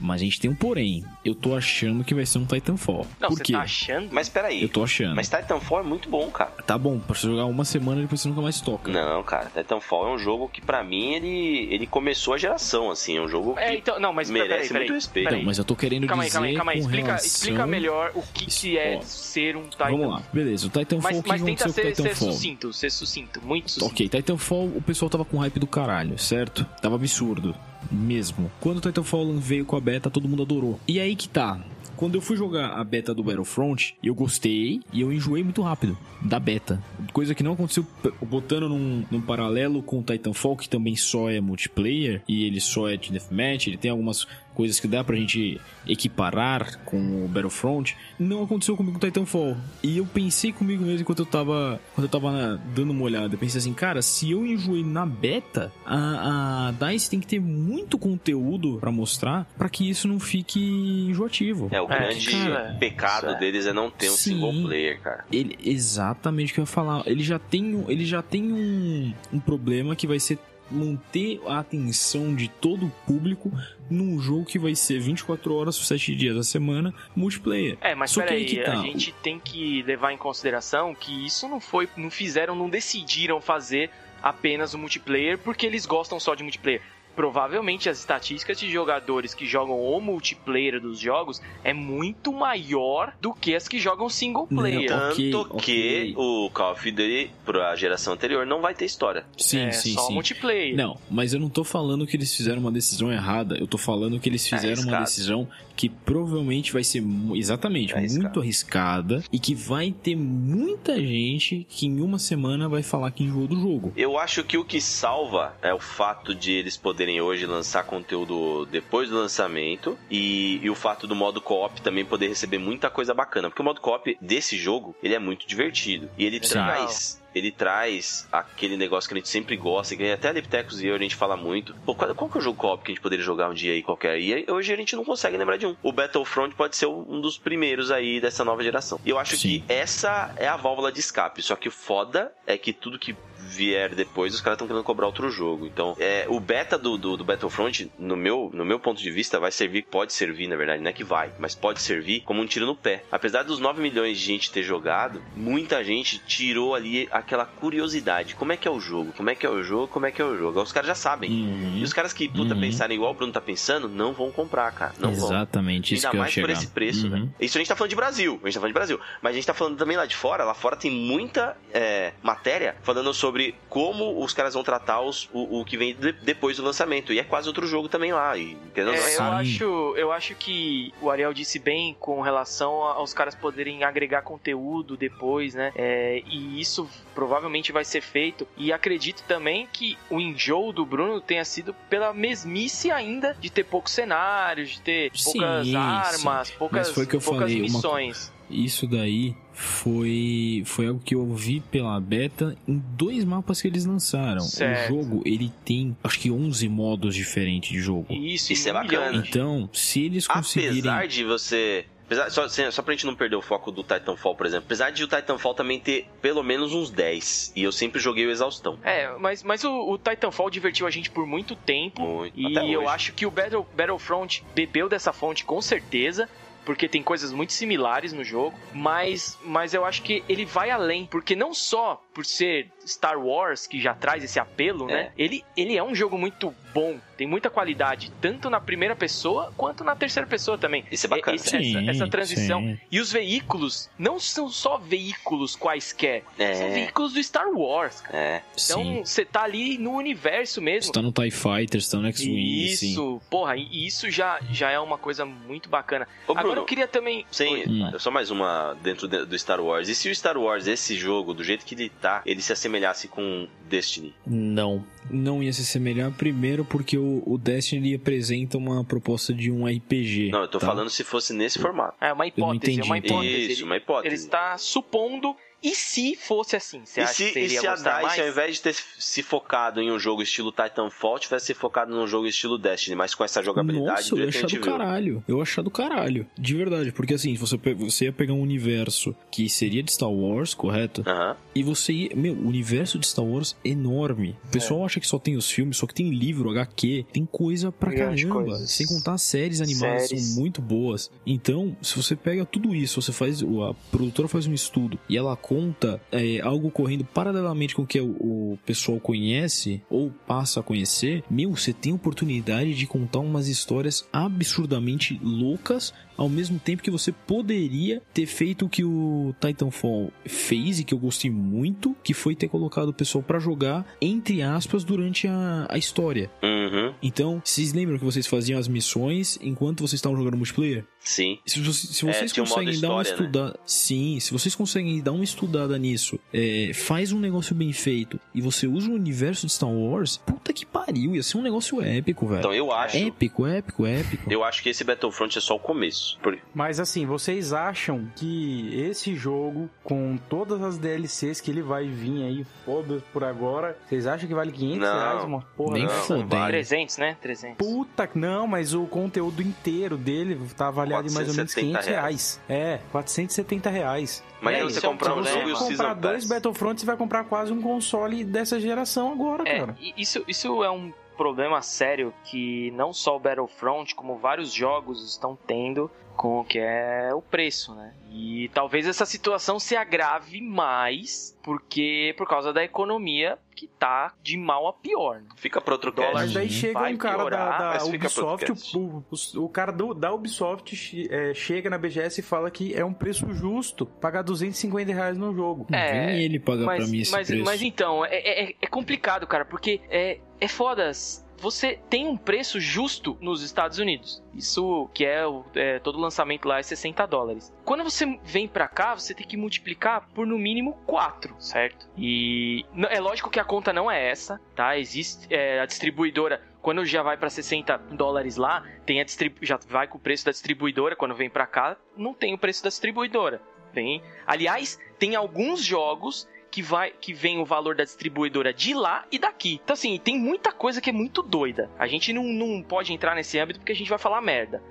[SPEAKER 4] Mas a gente tem um porém. Eu tô achando que vai ser um Titanfall.
[SPEAKER 1] Não,
[SPEAKER 4] Por
[SPEAKER 1] você
[SPEAKER 4] quê?
[SPEAKER 1] tá achando?
[SPEAKER 2] Mas peraí.
[SPEAKER 4] Eu tô achando.
[SPEAKER 2] Mas Titanfall é muito bom, cara.
[SPEAKER 4] Tá bom, pra você jogar uma semana e depois você nunca mais toca.
[SPEAKER 2] Não, cara, Titanfall é um jogo que pra mim ele, ele começou a geração, assim, é um jogo
[SPEAKER 1] É,
[SPEAKER 2] que
[SPEAKER 1] então, não, mas
[SPEAKER 2] merece
[SPEAKER 1] peraí, peraí.
[SPEAKER 2] muito respeito.
[SPEAKER 1] peraí.
[SPEAKER 4] Então, mas eu tô querendo
[SPEAKER 1] Calma aí,
[SPEAKER 4] dizer
[SPEAKER 1] calma aí, calma aí.
[SPEAKER 4] com
[SPEAKER 1] Explica,
[SPEAKER 4] relação...
[SPEAKER 1] explica melhor o que, que é
[SPEAKER 4] Ó,
[SPEAKER 1] ser um Titan.
[SPEAKER 4] Vamos lá, beleza. O Titanfall,
[SPEAKER 1] Mas,
[SPEAKER 4] o que
[SPEAKER 1] mas tenta
[SPEAKER 4] com o
[SPEAKER 1] ser, ser
[SPEAKER 4] Titanfall?
[SPEAKER 1] sucinto, ser sucinto, muito sucinto.
[SPEAKER 4] Ok, Titanfall, o pessoal tava com hype do caralho, certo? Tava absurdo, mesmo. Quando Titanfall veio com a beta, todo mundo adorou. E aí que tá. Quando eu fui jogar a beta do Battlefront, eu gostei e eu enjoei muito rápido da beta. Coisa que não aconteceu botando num, num paralelo com o Titanfall, que também só é multiplayer e ele só é de deathmatch, ele tem algumas coisas que dá pra gente equiparar com o Battlefront. Não aconteceu comigo com o Titanfall. E eu pensei comigo mesmo enquanto eu tava, quando eu tava na- dando uma olhada. Eu pensei assim, cara, se eu enjoei na beta, a, a DICE tem que ter muito conteúdo pra mostrar pra que isso não fique enjoativo.
[SPEAKER 2] É, o
[SPEAKER 1] É,
[SPEAKER 2] grande
[SPEAKER 1] cara,
[SPEAKER 2] pecado
[SPEAKER 1] é.
[SPEAKER 2] deles é não ter um
[SPEAKER 4] Sim.
[SPEAKER 2] single player, cara.
[SPEAKER 4] Ele, exatamente o que eu ia falar. Ele já tem, um- ele já tem um, um problema que vai ser manter a atenção de todo o público num jogo que vai ser 24 horas por 7 dias da semana multiplayer.
[SPEAKER 1] É, mas
[SPEAKER 4] Só que aí
[SPEAKER 1] peraí,
[SPEAKER 4] que tá.
[SPEAKER 1] a gente tem que levar em consideração que isso não foi, não fizeram, não decidiram fazer apenas o multiplayer porque eles gostam só de multiplayer. Provavelmente as estatísticas de jogadores que jogam o multiplayer dos jogos é muito maior do que as que jogam single player.
[SPEAKER 4] Não,
[SPEAKER 2] Tanto
[SPEAKER 4] Ok,
[SPEAKER 2] que o Call of Duty, pra geração anterior, não vai ter história.
[SPEAKER 4] Sim,
[SPEAKER 1] é
[SPEAKER 4] sim,
[SPEAKER 1] só
[SPEAKER 4] sim.
[SPEAKER 1] multiplayer.
[SPEAKER 4] Não, mas eu não tô falando que eles fizeram uma decisão errada. Eu tô falando que eles fizeram uma decisão que provavelmente vai ser exatamente
[SPEAKER 2] É arriscado.
[SPEAKER 4] muito arriscada e que vai ter muita gente que em uma semana vai falar que enjoou do jogo.
[SPEAKER 2] Eu acho que o que salva é o fato de eles poderem hoje lançar conteúdo depois do lançamento e, e o fato do modo co-op também poder receber muita coisa bacana. Porque o modo co-op desse jogo, ele é muito divertido. E ele traz... Ele traz aquele negócio que a gente sempre gosta, que até a Liptecos e eu a gente fala muito. Pô, qual, qual que é o jogo co-op que a gente poderia jogar um dia aí qualquer? E hoje a gente não consegue lembrar de um. O Battlefront pode ser um dos primeiros aí dessa nova geração. E eu acho
[SPEAKER 4] Sim.
[SPEAKER 2] que essa é a válvula de escape. Só que o foda é que tudo que vier depois, os caras estão querendo cobrar outro jogo. Então, é, o beta do, do, do Battlefront, no meu, no meu ponto de vista, vai servir, pode servir, na verdade, não é que vai, mas pode servir como um tiro no pé. Apesar dos 9 milhões de gente ter jogado, muita gente tirou ali aquela curiosidade. Como é que é o jogo? Como é que é o jogo? Como é que é o jogo? Os caras já sabem.
[SPEAKER 4] Uhum.
[SPEAKER 2] E os caras que, puta,
[SPEAKER 4] Uhum.
[SPEAKER 2] pensarem igual o Bruno tá pensando, não vão comprar, cara. Não vão.
[SPEAKER 4] Exatamente isso
[SPEAKER 2] Ainda
[SPEAKER 4] que eu
[SPEAKER 2] mais por esse preço,
[SPEAKER 4] Uhum.
[SPEAKER 2] né? Isso a gente tá falando de Brasil. A gente tá falando de Brasil. Mas a gente tá falando também lá de fora. Lá fora tem muita é, matéria falando sobre como os caras vão tratar os, o, o que vem de- depois do lançamento. E é quase outro jogo também lá. E, entendeu?
[SPEAKER 1] É, eu, acho, eu acho que o Ariel disse bem com relação aos caras poderem agregar conteúdo depois, né? É, e isso provavelmente vai ser feito. E acredito também que o enjoo do Bruno tenha sido pela mesmice ainda de ter poucos cenários, de ter
[SPEAKER 4] Sim,
[SPEAKER 1] poucas
[SPEAKER 4] sim.
[SPEAKER 1] armas, poucas,
[SPEAKER 4] foi o que eu
[SPEAKER 1] poucas
[SPEAKER 4] falei, uma-
[SPEAKER 1] missões.
[SPEAKER 4] Isso daí foi foi algo que eu vi pela beta em dois mapas que eles lançaram.
[SPEAKER 1] Certo.
[SPEAKER 4] O jogo, ele tem acho que 11 modos diferentes de jogo.
[SPEAKER 1] Isso,
[SPEAKER 2] Isso é bacana.
[SPEAKER 4] Então, se eles conseguirem
[SPEAKER 2] Apesar de você. Apesar, só, sem- só pra gente não perder o foco do Titanfall, por exemplo. Apesar de o Titanfall também ter pelo menos uns 10. E eu sempre joguei o exaustão.
[SPEAKER 1] É, mas, mas o, o Titanfall divertiu a gente por muito tempo.
[SPEAKER 2] Muito.
[SPEAKER 1] E eu acho que o Battle, Battlefront bebeu dessa fonte com certeza. Porque tem coisas muito similares no jogo, mas, mas eu acho que ele vai além, porque não só por ser Star Wars, que já traz esse apelo, né? Ele, ele é um jogo muito bom, tem muita qualidade, tanto na primeira pessoa quanto na terceira pessoa também.
[SPEAKER 2] Isso é bacana.
[SPEAKER 1] Esse- essa,
[SPEAKER 4] Sim,
[SPEAKER 1] essa transição.
[SPEAKER 4] sim.
[SPEAKER 1] E os veículos não são só veículos quaisquer, são
[SPEAKER 2] É,
[SPEAKER 1] veículos do Star Wars, cara.
[SPEAKER 2] é.
[SPEAKER 4] Sim.
[SPEAKER 1] Então você tá ali no universo mesmo.
[SPEAKER 4] Você tá no TIE Fighter, você tá no X-Wing, sim.
[SPEAKER 1] Isso, porra, e isso já, já é uma coisa muito bacana.
[SPEAKER 2] Ô,
[SPEAKER 1] Agora
[SPEAKER 2] Bruno,
[SPEAKER 1] eu queria também.
[SPEAKER 2] Sim,
[SPEAKER 1] Oi.
[SPEAKER 4] Hum.
[SPEAKER 2] só mais uma dentro de- do Star Wars. E se o Star Wars, esse jogo, do jeito que ele tá, ele se assemelhasse com Destiny?
[SPEAKER 4] Não. Não ia se assemelhar primeiro porque o, o Destiny ele apresenta uma proposta de um RPG.
[SPEAKER 2] Não, eu tô
[SPEAKER 4] tá?
[SPEAKER 2] falando se fosse nesse formato.
[SPEAKER 1] É uma hipótese, é uma
[SPEAKER 4] entendi.
[SPEAKER 1] hipótese.
[SPEAKER 2] Isso,
[SPEAKER 1] ele,
[SPEAKER 2] uma hipótese.
[SPEAKER 1] ele está supondo. E se fosse assim? Você
[SPEAKER 2] E
[SPEAKER 1] acha
[SPEAKER 2] se,
[SPEAKER 1] que
[SPEAKER 2] e
[SPEAKER 1] seria
[SPEAKER 2] se a DICE,
[SPEAKER 1] mais?
[SPEAKER 2] ao invés de ter se focado em um jogo estilo Titanfall, tivesse se focado num jogo estilo Destiny, mas com essa jogabilidade
[SPEAKER 4] Nossa, eu ia achar do caralho. Eu ia achar do caralho. De verdade. Porque assim, você, você ia pegar um universo que seria de Star Wars, correto? E você ia. Meu, o universo de Star Wars é enorme. O pessoal
[SPEAKER 1] É.
[SPEAKER 4] acha que só tem os filmes, só que tem livro, HQ, tem coisa pra caramba.
[SPEAKER 1] coisas.
[SPEAKER 4] Sem contar as séries animadas,
[SPEAKER 1] Séries.
[SPEAKER 4] são muito boas. Então, se você pega tudo isso, você faz. A produtora faz um estudo e ela conta é, algo correndo paralelamente com o que o, o pessoal conhece ou passa a conhecer, meu, você tem oportunidade de contar umas histórias absurdamente loucas ao mesmo tempo que você poderia ter feito o que o Titanfall fez e que eu gostei muito, que foi ter colocado o pessoal pra jogar, entre aspas, durante a, a história.
[SPEAKER 2] Uhum.
[SPEAKER 4] Então, vocês lembram que vocês faziam as missões enquanto vocês estavam jogando multiplayer?
[SPEAKER 2] Sim.
[SPEAKER 4] Se, se
[SPEAKER 2] É,
[SPEAKER 4] vocês
[SPEAKER 2] tinha um modo
[SPEAKER 4] conseguem dar uma
[SPEAKER 2] história, né?
[SPEAKER 4] estudada. Sim, se vocês conseguem dar uma estudada nisso, é, faz um negócio bem feito e você usa o universo de Star Wars, puta que pariu, ia ser um negócio épico, velho.
[SPEAKER 2] Então eu acho.
[SPEAKER 4] Épico, épico, épico.
[SPEAKER 2] Eu acho que esse Battlefront é só o começo. Por-
[SPEAKER 3] Mas assim, vocês acham que esse jogo, com todas as DLCs que ele vai vir aí, foda por agora, vocês acham que vale 500
[SPEAKER 2] Não,
[SPEAKER 3] reais uma porra?
[SPEAKER 4] Nem fodendo.
[SPEAKER 1] 300, né? 300.
[SPEAKER 3] Puta, não, mas o conteúdo inteiro dele tá avaliado em mais ou menos
[SPEAKER 2] 470
[SPEAKER 3] 500 reais. É, 470 reais.
[SPEAKER 2] Mas
[SPEAKER 1] É,
[SPEAKER 2] aí
[SPEAKER 1] isso
[SPEAKER 2] você comprar um jogo e o
[SPEAKER 3] Se comprar
[SPEAKER 2] Season
[SPEAKER 3] dois
[SPEAKER 2] Pass.
[SPEAKER 3] Battlefront, você vai comprar quase um console dessa geração agora,
[SPEAKER 1] É,
[SPEAKER 3] cara.
[SPEAKER 1] isso, isso é um problema sério que não só o Battlefront, como vários jogos estão tendo com o que é o preço, né? E talvez essa situação se agrave mais porque por causa da economia que tá de mal a pior. Né?
[SPEAKER 2] Fica pra outro
[SPEAKER 1] Dólar.
[SPEAKER 3] Mas daí chega
[SPEAKER 1] Vai
[SPEAKER 3] um cara da,
[SPEAKER 1] piorar,
[SPEAKER 3] da
[SPEAKER 2] pro
[SPEAKER 3] Ubisoft, o, o, o cara do, da Ubisoft é, chega na BGS e fala que é um preço justo pagar 250 reais no jogo.
[SPEAKER 1] É,
[SPEAKER 4] Vem ele pagar pra
[SPEAKER 1] Mas,
[SPEAKER 4] mim esse
[SPEAKER 1] mas,
[SPEAKER 4] preço.
[SPEAKER 1] mas então, é, é, é complicado, cara, porque é, é foda. Você tem um preço justo nos Estados Unidos. Isso que é, é, todo lançamento lá é 60 dólares. Quando você vem pra cá, você tem que multiplicar por no mínimo 4, certo? E é lógico que a conta não é essa, tá? Existe é, a distribuidora quando já vai pra 60 dólares lá, tem a distribu já vai com o preço da distribuidora. Quando vem pra cá, não tem o preço da distribuidora. Tem. Aliás, tem alguns jogos que vai que vem o valor da distribuidora de lá e daqui. Então assim, tem muita coisa que é muito doida. A gente não, não pode entrar nesse âmbito porque a gente vai falar merda.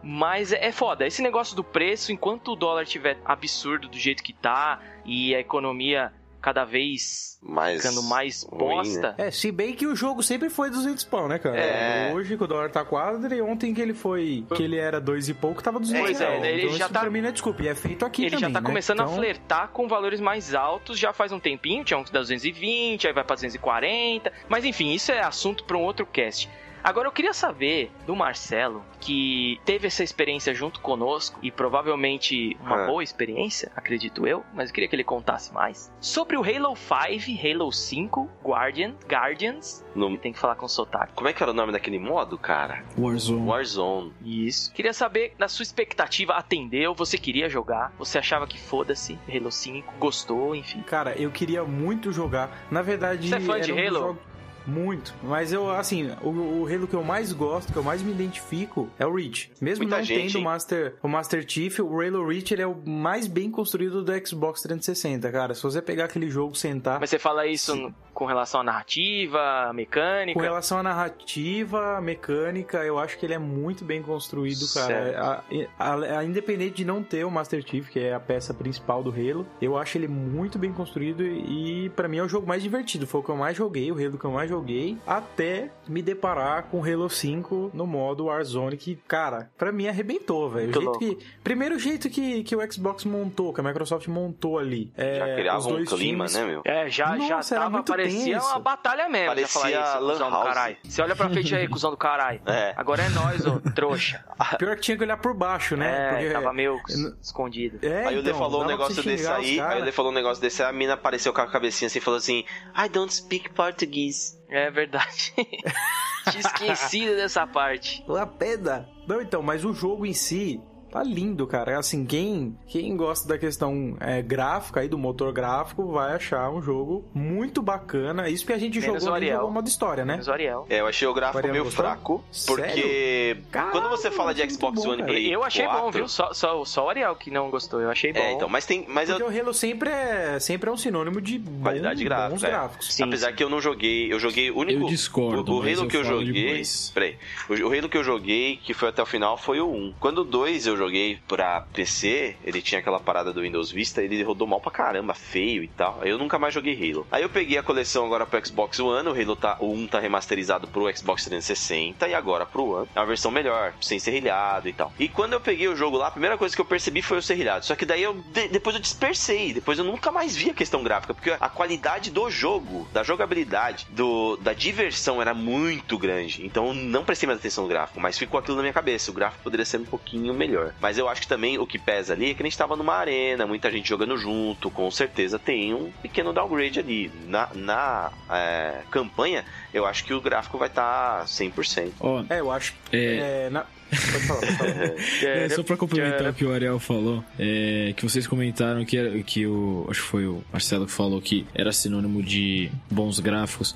[SPEAKER 1] Mas é, é foda. Esse negócio do preço, enquanto o dólar tiver absurdo do jeito que tá e a economia cada vez
[SPEAKER 2] Mas
[SPEAKER 1] ficando mais
[SPEAKER 2] ruim,
[SPEAKER 1] bosta.
[SPEAKER 3] É, se bem que o jogo sempre foi 200 pau, né, cara?
[SPEAKER 2] É.
[SPEAKER 3] Hoje, que o dólar tá quase, e ontem que ele foi, que ele era dois e pouco, tava 200
[SPEAKER 1] Pois é, ele
[SPEAKER 3] então
[SPEAKER 1] já tá-
[SPEAKER 3] pra mim é desculpa, e é feito aqui
[SPEAKER 1] Ele
[SPEAKER 3] também,
[SPEAKER 1] já tá
[SPEAKER 3] né?
[SPEAKER 1] começando a
[SPEAKER 3] Então,
[SPEAKER 1] flertar com valores mais altos já faz um tempinho, tinha uns da 220, aí vai pra 240. Mas enfim, isso é assunto pra um outro cast. Agora eu queria saber do Marcelo, que teve essa experiência junto conosco e provavelmente uma
[SPEAKER 2] Ah.
[SPEAKER 1] boa experiência, acredito eu, mas eu queria que ele contasse mais. Sobre o Halo 5, Halo 5, Guardian, Guardians,
[SPEAKER 2] No-
[SPEAKER 1] que tem que falar com sotaque.
[SPEAKER 2] Como é que era o nome daquele modo, cara?
[SPEAKER 4] Warzone.
[SPEAKER 2] Warzone.
[SPEAKER 1] Isso. Queria saber, na sua expectativa, atendeu? Você queria jogar? Você achava que foda-se? Halo 5, gostou, enfim.
[SPEAKER 3] Cara, eu queria muito jogar. Na verdade,
[SPEAKER 1] Você é fã de
[SPEAKER 3] um
[SPEAKER 1] Halo?
[SPEAKER 3] jogos- Muito. Mas eu, assim, o, o Halo que eu mais gosto, que eu mais me identifico, é o Reach. Mesmo
[SPEAKER 2] Muita
[SPEAKER 3] não
[SPEAKER 2] gente,
[SPEAKER 3] tendo o? Master, o Master Chief, o Halo Reach ele é o mais bem construído do Xbox 360, cara. Se você pegar aquele jogo, sentar...
[SPEAKER 1] Mas você fala isso. Com relação à narrativa, mecânica?
[SPEAKER 3] Com relação à narrativa, mecânica, eu acho que ele é muito bem construído, cara. A, a- a- independente de não ter o Master Chief, que é a peça principal do Halo, eu acho ele muito bem construído e pra mim é o jogo mais divertido. Foi o que eu mais joguei, o Halo que eu mais joguei, até me deparar com o Halo 5 no modo Warzone, que, cara, pra mim arrebentou, velho. O
[SPEAKER 1] Muito
[SPEAKER 3] jeito que, primeiro jeito que, que o Xbox montou, que a Microsoft montou ali. É,
[SPEAKER 2] Já criava
[SPEAKER 3] os
[SPEAKER 2] um
[SPEAKER 3] dois
[SPEAKER 2] clima,
[SPEAKER 3] times-
[SPEAKER 2] né, meu?
[SPEAKER 1] É, já,
[SPEAKER 3] Nossa,
[SPEAKER 1] já tava,
[SPEAKER 3] muito
[SPEAKER 1] parecia
[SPEAKER 3] tenso.
[SPEAKER 1] uma batalha mesmo.
[SPEAKER 2] Parecia
[SPEAKER 1] isso,
[SPEAKER 2] Lan
[SPEAKER 1] cuzão do caralho. Você olha pra frente aí, cuzão do caralho.
[SPEAKER 2] É.
[SPEAKER 1] Agora é nós, ô, trouxa.
[SPEAKER 3] Pior que tinha que olhar por baixo, né?
[SPEAKER 1] é,
[SPEAKER 3] Porque-
[SPEAKER 1] tava meio escondido.
[SPEAKER 3] É,
[SPEAKER 2] Aí o Lê
[SPEAKER 3] então,
[SPEAKER 2] falou um negócio desse aí, aí o Lê falou um negócio desse, aí a mina apareceu com a cabecinha assim e falou assim: I don't speak Portuguese.
[SPEAKER 1] É verdade. Tinha esquecido dessa parte.
[SPEAKER 3] Uma peda. Não, então, mas o jogo em si tá lindo, cara. Assim, quem, quem gosta da questão é, gráfica aí, do motor gráfico, vai achar um jogo muito bacana. Isso que a gente
[SPEAKER 1] Menos
[SPEAKER 3] jogou
[SPEAKER 1] o
[SPEAKER 3] ali,
[SPEAKER 1] Ariel.
[SPEAKER 3] jogou modo história, né?
[SPEAKER 1] Menos o Ariel.
[SPEAKER 2] É, eu achei o gráfico
[SPEAKER 3] Mariano
[SPEAKER 2] meio
[SPEAKER 3] gostou?
[SPEAKER 2] fraco, porque
[SPEAKER 3] Caralho,
[SPEAKER 2] quando você fala de Xbox
[SPEAKER 3] bom,
[SPEAKER 2] One e
[SPEAKER 3] cara.
[SPEAKER 2] Play
[SPEAKER 1] Eu achei
[SPEAKER 2] 4,
[SPEAKER 1] bom, viu? Só, só, só o Ariel que não gostou. Eu achei bom.
[SPEAKER 2] É, então, mas tem, mas
[SPEAKER 3] Porque
[SPEAKER 2] eu,
[SPEAKER 3] o Halo sempre é, sempre é um sinônimo de bom,
[SPEAKER 2] Qualidade gráfica,
[SPEAKER 3] bons
[SPEAKER 2] é.
[SPEAKER 3] gráficos.
[SPEAKER 1] Sim,
[SPEAKER 2] apesar
[SPEAKER 1] sim.
[SPEAKER 2] que eu não joguei, eu joguei o único
[SPEAKER 4] Eu discordo,
[SPEAKER 2] o, o
[SPEAKER 4] mas
[SPEAKER 2] Halo
[SPEAKER 4] eu
[SPEAKER 2] que eu joguei,
[SPEAKER 4] depois.
[SPEAKER 2] peraí, o, o Halo que eu joguei que foi até o final foi o 1. Quando o 2 eu joguei pra PC, ele tinha aquela parada do Windows Vista, ele rodou mal pra caramba, feio e tal. Aí eu nunca mais joguei Halo. Aí eu peguei a coleção agora pro Xbox One, o Halo tá, o 1 tá remasterizado pro Xbox 360 e agora pro One. É uma versão melhor, sem serrilhado e tal. E quando eu peguei o jogo lá, a primeira coisa que eu percebi foi o serrilhado. Só que daí eu de- depois eu dispersei, depois eu nunca mais vi a questão gráfica, porque a qualidade do jogo, da jogabilidade, do, da diversão era muito grande. Então eu não prestei mais atenção no gráfico, mas ficou aquilo na minha cabeça. O gráfico poderia ser um pouquinho melhor. Mas eu acho que também o que pesa ali é que a gente tava numa arena, muita gente jogando junto, com certeza tem um pequeno downgrade ali. Na, na é, campanha, eu acho que o gráfico vai estar tá 100%.
[SPEAKER 4] Ó,
[SPEAKER 3] É, eu acho que.
[SPEAKER 4] É.
[SPEAKER 3] É, na... Pode falar, pode falar.
[SPEAKER 4] É, só pra complementar o que o Ariel falou, é, que vocês comentaram que, era- que o. Acho que foi o Marcelo que falou que era sinônimo de bons gráficos.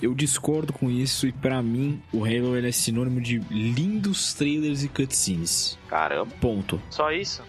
[SPEAKER 4] Eu discordo com isso e pra mim o Halo ele é sinônimo de lindos trailers e cutscenes.
[SPEAKER 2] Caramba.
[SPEAKER 4] Ponto.
[SPEAKER 1] Só isso?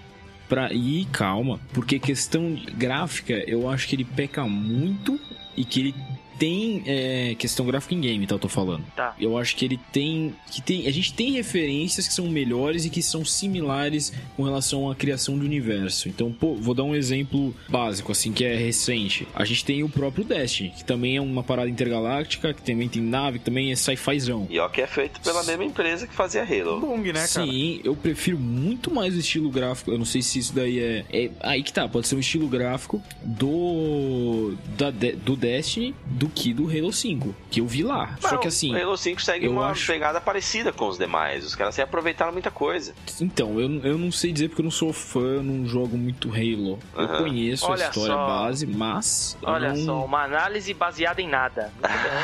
[SPEAKER 4] Pra... E calma, porque questão gráfica eu acho que ele peca muito e que ele tem é, questão gráfica em game, tá? Eu tô falando.
[SPEAKER 1] Tá.
[SPEAKER 4] Eu acho que ele tem, que tem. A gente tem referências que são melhores e que são similares com relação à criação do universo. Então, pô, vou dar um exemplo básico, assim, que é recente. A gente tem o próprio Destiny, que também é uma parada intergaláctica, que também tem nave, que também é sci-fizão.
[SPEAKER 2] E ó, que é feito pela mesma empresa que fazia Halo.
[SPEAKER 3] Bong, né, cara?
[SPEAKER 4] Sim, eu prefiro muito mais o estilo gráfico. Eu não sei se isso daí é. é aí que tá, pode ser um estilo gráfico do. Da, do Destiny do que do Halo 5. Que eu vi lá. Só
[SPEAKER 2] Não,
[SPEAKER 4] que assim.
[SPEAKER 2] O Halo 5 segue
[SPEAKER 4] eu
[SPEAKER 2] uma
[SPEAKER 4] acho-
[SPEAKER 2] pegada parecida com os demais. Os caras se aproveitaram muita coisa.
[SPEAKER 4] Então, eu, eu não sei dizer porque eu não sou fã, eu não jogo muito Halo. Eu
[SPEAKER 2] Aham.
[SPEAKER 4] conheço
[SPEAKER 1] Olha
[SPEAKER 4] a história
[SPEAKER 1] só.
[SPEAKER 4] base, mas. eu
[SPEAKER 1] Olha
[SPEAKER 4] não...
[SPEAKER 1] só, uma análise baseada em nada.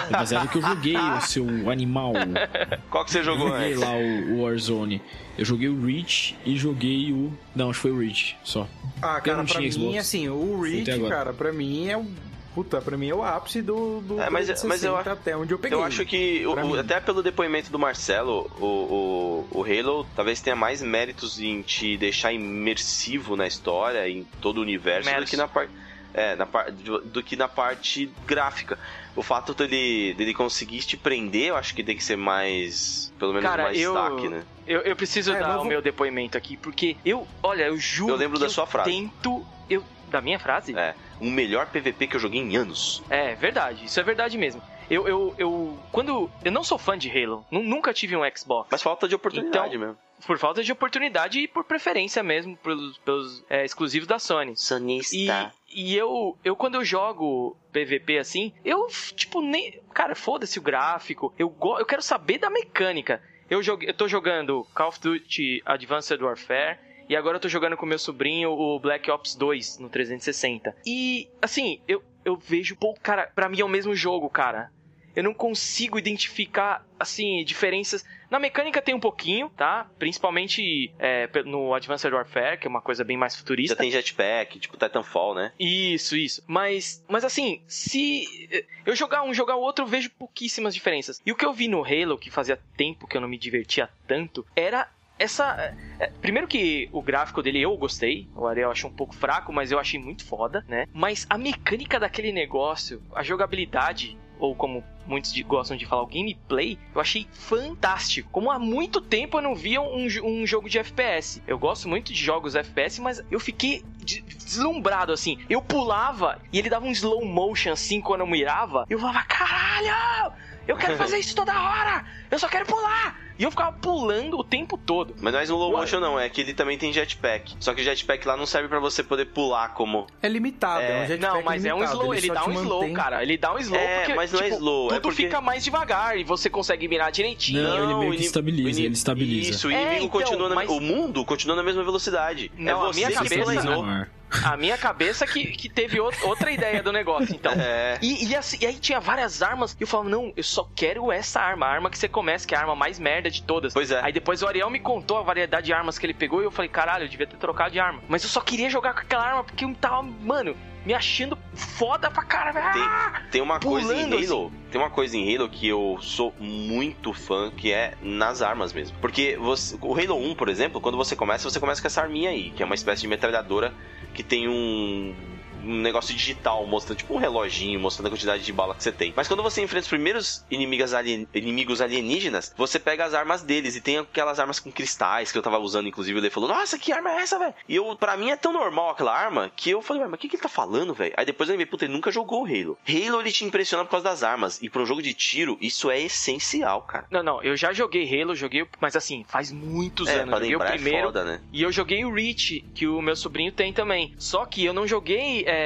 [SPEAKER 4] É baseado no que eu joguei, o seu animal.
[SPEAKER 2] Qual que você
[SPEAKER 4] Eu
[SPEAKER 2] jogou
[SPEAKER 4] joguei
[SPEAKER 2] antes?
[SPEAKER 4] lá o, o Warzone. Eu joguei o Reach e joguei o. Não, acho que foi o Reach só.
[SPEAKER 3] Ah,
[SPEAKER 4] Eu
[SPEAKER 3] cara,
[SPEAKER 4] não
[SPEAKER 3] pra mim, assim, o Reach, cara, pra mim é o. Puta, pra mim é o ápice do, do
[SPEAKER 2] É, mas-
[SPEAKER 3] 360
[SPEAKER 2] mas eu acho-
[SPEAKER 3] até onde eu peguei.
[SPEAKER 2] Eu acho que, o- o- até pelo depoimento do Marcelo, o, o, o Halo talvez tenha mais méritos em te deixar imersivo na história, em todo o universo, do que na parte. É, na par, do, do que na parte gráfica. O fato dele, dele conseguir te prender, eu acho que tem que ser mais. Pelo menos
[SPEAKER 1] Cara,
[SPEAKER 2] mais
[SPEAKER 1] eu-
[SPEAKER 2] destaque, né?
[SPEAKER 1] Eu, eu preciso
[SPEAKER 3] É,
[SPEAKER 1] dar o
[SPEAKER 3] vou-
[SPEAKER 1] meu depoimento aqui, porque eu, olha, eu juro.
[SPEAKER 2] Eu lembro
[SPEAKER 1] que
[SPEAKER 2] da sua frase.
[SPEAKER 1] Tento. Eu, da minha frase?
[SPEAKER 2] É. Um melhor PVP que eu joguei em anos.
[SPEAKER 1] É, verdade, isso é verdade mesmo. Eu, eu, eu. Quando. Eu não sou fã de Halo, nu- nunca tive um Xbox.
[SPEAKER 2] Mas falta de oportunidade
[SPEAKER 1] Então,
[SPEAKER 2] mesmo.
[SPEAKER 1] por falta de oportunidade e por preferência mesmo pelos, pelos é, exclusivos da Sony.
[SPEAKER 2] Sonista.
[SPEAKER 1] E, e eu, eu, quando eu jogo PVP assim, eu, tipo, nem. Cara, foda-se o gráfico. Eu, go- eu quero saber da mecânica. Eu, joguei, eu tô jogando Call of Duty Advanced Warfare. E agora eu tô jogando com meu sobrinho o Black Ops 2 no 360. E, assim, eu, eu vejo, pô, cara, pra mim é o mesmo jogo, cara. Eu não consigo identificar, assim, diferenças. Na mecânica tem um pouquinho, tá? Principalmente é, no Advanced Warfare, que é uma coisa bem mais
[SPEAKER 2] Já
[SPEAKER 1] futurista.
[SPEAKER 2] tem jetpack, tipo Titanfall, né?
[SPEAKER 1] Isso, isso. Mas, mas assim, se eu jogar um, jogar o outro, eu vejo pouquíssimas diferenças. E o que eu vi no Halo, que fazia tempo que eu não me divertia tanto, era essa. É, Primeiro que o gráfico dele eu gostei, o Ariel achou um pouco fraco, mas eu achei muito foda, né? Mas a mecânica daquele negócio, a jogabilidade, ou como muitos de- gostam de falar, o gameplay, eu achei fantástico. Como há muito tempo eu não via um, um jogo de FPS. Eu gosto muito de jogos FPS, mas eu fiquei de- deslumbrado assim. Eu pulava e ele dava um slow motion assim quando eu mirava. Eu falava, caralho! Eu quero fazer isso toda hora! Eu só quero pular! E eu ficava pulando o tempo todo.
[SPEAKER 2] Mas não é slow motion, não. É que ele também tem jetpack. Só que o jetpack lá não serve pra você poder pular como.
[SPEAKER 3] É limitado, é,
[SPEAKER 2] É,
[SPEAKER 3] um jetpack
[SPEAKER 1] Não, mas é um
[SPEAKER 3] limitado,
[SPEAKER 1] slow, ele,
[SPEAKER 3] só
[SPEAKER 1] dá um slow,
[SPEAKER 3] mantém-
[SPEAKER 1] cara. Ele dá um slow
[SPEAKER 2] É,
[SPEAKER 1] porque,
[SPEAKER 2] mas não é
[SPEAKER 1] tipo,
[SPEAKER 2] slow, é
[SPEAKER 1] tudo
[SPEAKER 2] porque-
[SPEAKER 1] fica mais devagar e você consegue mirar direitinho.
[SPEAKER 4] Não, ele meio que estabiliza, ele estabiliza.
[SPEAKER 2] Isso, o
[SPEAKER 1] É,
[SPEAKER 2] inimigo
[SPEAKER 1] então,
[SPEAKER 2] continua na...
[SPEAKER 1] mas-
[SPEAKER 2] O mundo continua na mesma velocidade.
[SPEAKER 1] Não,
[SPEAKER 2] é
[SPEAKER 1] a
[SPEAKER 2] você
[SPEAKER 1] minha
[SPEAKER 2] que
[SPEAKER 1] cabeça-
[SPEAKER 2] planeou.
[SPEAKER 1] A minha cabeça que, que teve out- outra ideia do negócio, então.
[SPEAKER 2] É.
[SPEAKER 1] E, e assim- e aí tinha várias armas, e eu falava, não, eu só quero essa arma, a arma que você começa, que é a arma mais merda de todas.
[SPEAKER 2] Pois é.
[SPEAKER 1] Aí depois o Ariel me contou a variedade de armas que ele pegou, e eu falei, caralho, eu devia ter trocado de arma. Mas eu só queria jogar com aquela arma, porque eu tava, mano, me achando foda pra caralho. Ah!
[SPEAKER 2] Tem uma coisa em
[SPEAKER 1] Pulando,
[SPEAKER 2] Halo, tem uma coisa em Halo que eu sou muito fã, que é nas armas mesmo. Porque você, o Halo 1, por exemplo, quando você começa, você começa com essa arminha aí, que é uma espécie de metralhadora que tem um um negócio digital, mostrando tipo um reloginho, mostrando a quantidade de bala que você tem. Mas quando você enfrenta os primeiros inimigos, alien- inimigos alienígenas, você pega as armas deles e tem aquelas armas com cristais que eu tava usando, inclusive, ele falou: "Nossa, que arma é essa, velho?" E eu, para mim é tão normal aquela arma que eu falei: "Ué, "Mas o que que ele tá falando, velho?" Aí depois eu lembrei, puta, ele nunca jogou Halo. Halo ele te impressiona por causa das armas e para um jogo de tiro, isso é essencial, cara.
[SPEAKER 1] Não, não, eu já joguei Halo, joguei, mas assim, faz muitos
[SPEAKER 2] É,
[SPEAKER 1] anos.
[SPEAKER 2] pra
[SPEAKER 1] Joguei o
[SPEAKER 2] é
[SPEAKER 1] primeiro,
[SPEAKER 2] foda, né?
[SPEAKER 1] E eu joguei o Reach, que o meu sobrinho tem também. Só que eu não joguei é,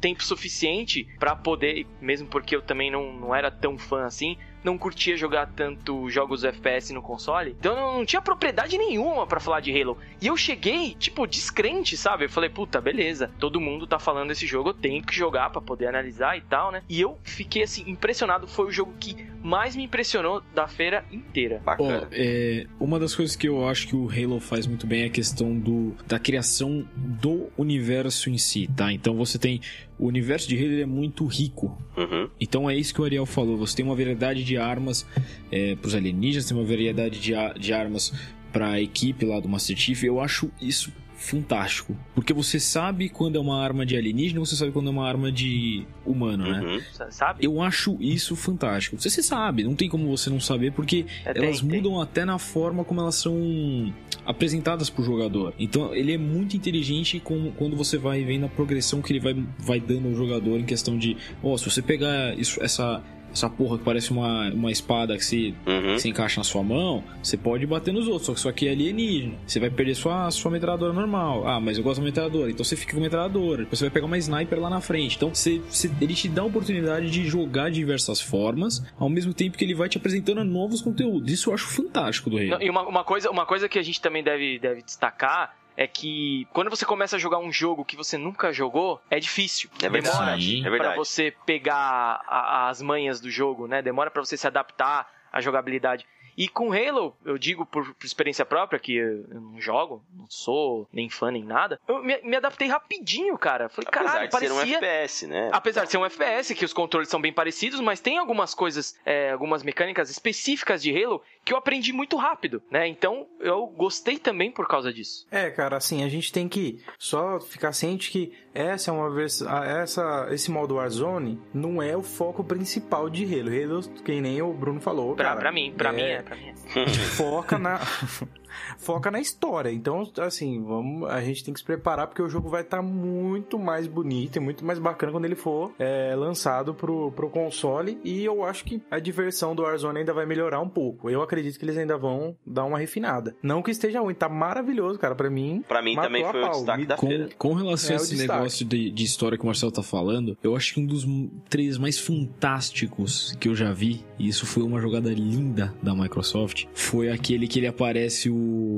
[SPEAKER 1] tempo suficiente pra poder, mesmo porque eu também não, não era tão fã assim, não curtia jogar tanto jogos FPS no console. Então eu não tinha propriedade nenhuma pra falar de Halo. E eu cheguei, tipo, descrente, sabe? Eu falei, puta, beleza, todo mundo tá falando desse jogo, eu tenho que jogar pra poder analisar e tal, né? E eu fiquei assim, impressionado. Foi o jogo que mais me impressionou da feira inteira.
[SPEAKER 2] Bacana.
[SPEAKER 4] é, uma das coisas que eu acho que o Halo faz muito bem é a questão do, da criação do universo em si, tá? Então você tem. O universo de Halo é muito rico.
[SPEAKER 2] Uhum.
[SPEAKER 4] Então é isso que o Ariel falou. Você tem uma variedade de armas é, para os alienígenas, tem uma variedade de, de armas para a equipe lá do Master Chief. Eu acho isso fantástico. Porque você sabe quando é uma arma de alienígena, você sabe quando é uma arma de humano, né?
[SPEAKER 2] Uhum.
[SPEAKER 1] Sabe?
[SPEAKER 4] Eu acho isso fantástico. Você, você sabe, não tem como você não saber, porque
[SPEAKER 1] É, tem,
[SPEAKER 4] elas
[SPEAKER 1] tem.
[SPEAKER 4] mudam até na forma como elas são apresentadas pro jogador. Então ele é muito inteligente com, quando você vai vendo a progressão que ele vai, vai dando ao jogador em questão de, ó, se você pegar isso, essa essa porra que parece uma, uma espada que se,
[SPEAKER 2] Uhum.
[SPEAKER 4] que se encaixa na sua mão, você pode bater nos outros, só que isso aqui é alienígena. Você vai perder sua, sua metralhadora normal. Ah, mas eu gosto da metralhadora, então você fica com a metralhadora. Depois você vai pegar uma sniper lá na frente. Então você, você- ele te dá a oportunidade de jogar de diversas formas, ao mesmo tempo que ele vai te apresentando novos conteúdos. Isso eu acho fantástico do Halo.
[SPEAKER 1] Não, e uma, uma coisa, uma coisa que a gente também deve, deve destacar é que quando você começa a jogar um jogo que você nunca jogou, é difícil.
[SPEAKER 2] É verdade.
[SPEAKER 1] Demora
[SPEAKER 4] Sim.
[SPEAKER 2] É
[SPEAKER 1] pra
[SPEAKER 2] verdade.
[SPEAKER 1] você pegar a- as manhas do jogo, né? Demora pra você se adaptar à jogabilidade. E com Halo, eu digo por, por experiência própria, que eu eu não jogo, não sou nem fã nem nada, eu me, me adaptei rapidinho, cara. Falei,
[SPEAKER 2] Apesar
[SPEAKER 1] caralho,
[SPEAKER 2] de ser um
[SPEAKER 1] parecia...
[SPEAKER 2] FPS, né?
[SPEAKER 1] Apesar de ser um FPS, que os controles são bem parecidos, mas tem algumas coisas, é, algumas mecânicas específicas de Halo que eu aprendi muito rápido, né? Então eu gostei também por causa disso.
[SPEAKER 3] É, cara, assim, a gente tem que só ficar ciente que essa é uma versão. Essa, esse modo Warzone não é o foco principal de Halo. Halo, que nem o Bruno falou.
[SPEAKER 1] Pra,
[SPEAKER 3] cara,
[SPEAKER 1] pra mim, pra
[SPEAKER 3] é,
[SPEAKER 1] mim é, pra mim é.
[SPEAKER 3] Foca na. foca na história. Então, assim, vamos, a gente tem que se preparar porque o jogo vai estar muito mais bonito e muito mais bacana quando ele for é, lançado pro, pro console. E eu acho que a diversão do Warzone ainda vai melhorar um pouco. Eu acredito que eles ainda vão dar uma refinada. Não que esteja ruim, tá maravilhoso, cara. Pra mim,
[SPEAKER 2] Pra mim também foi o destaque
[SPEAKER 3] Me-
[SPEAKER 2] da
[SPEAKER 4] Com,
[SPEAKER 2] feira.
[SPEAKER 4] com relação
[SPEAKER 3] É,
[SPEAKER 4] a esse negócio de, de história que o Marcelo tá falando, eu acho que um dos trailers mais fantásticos que eu já vi, e isso foi uma jogada linda da Microsoft, foi aquele que ele aparece o,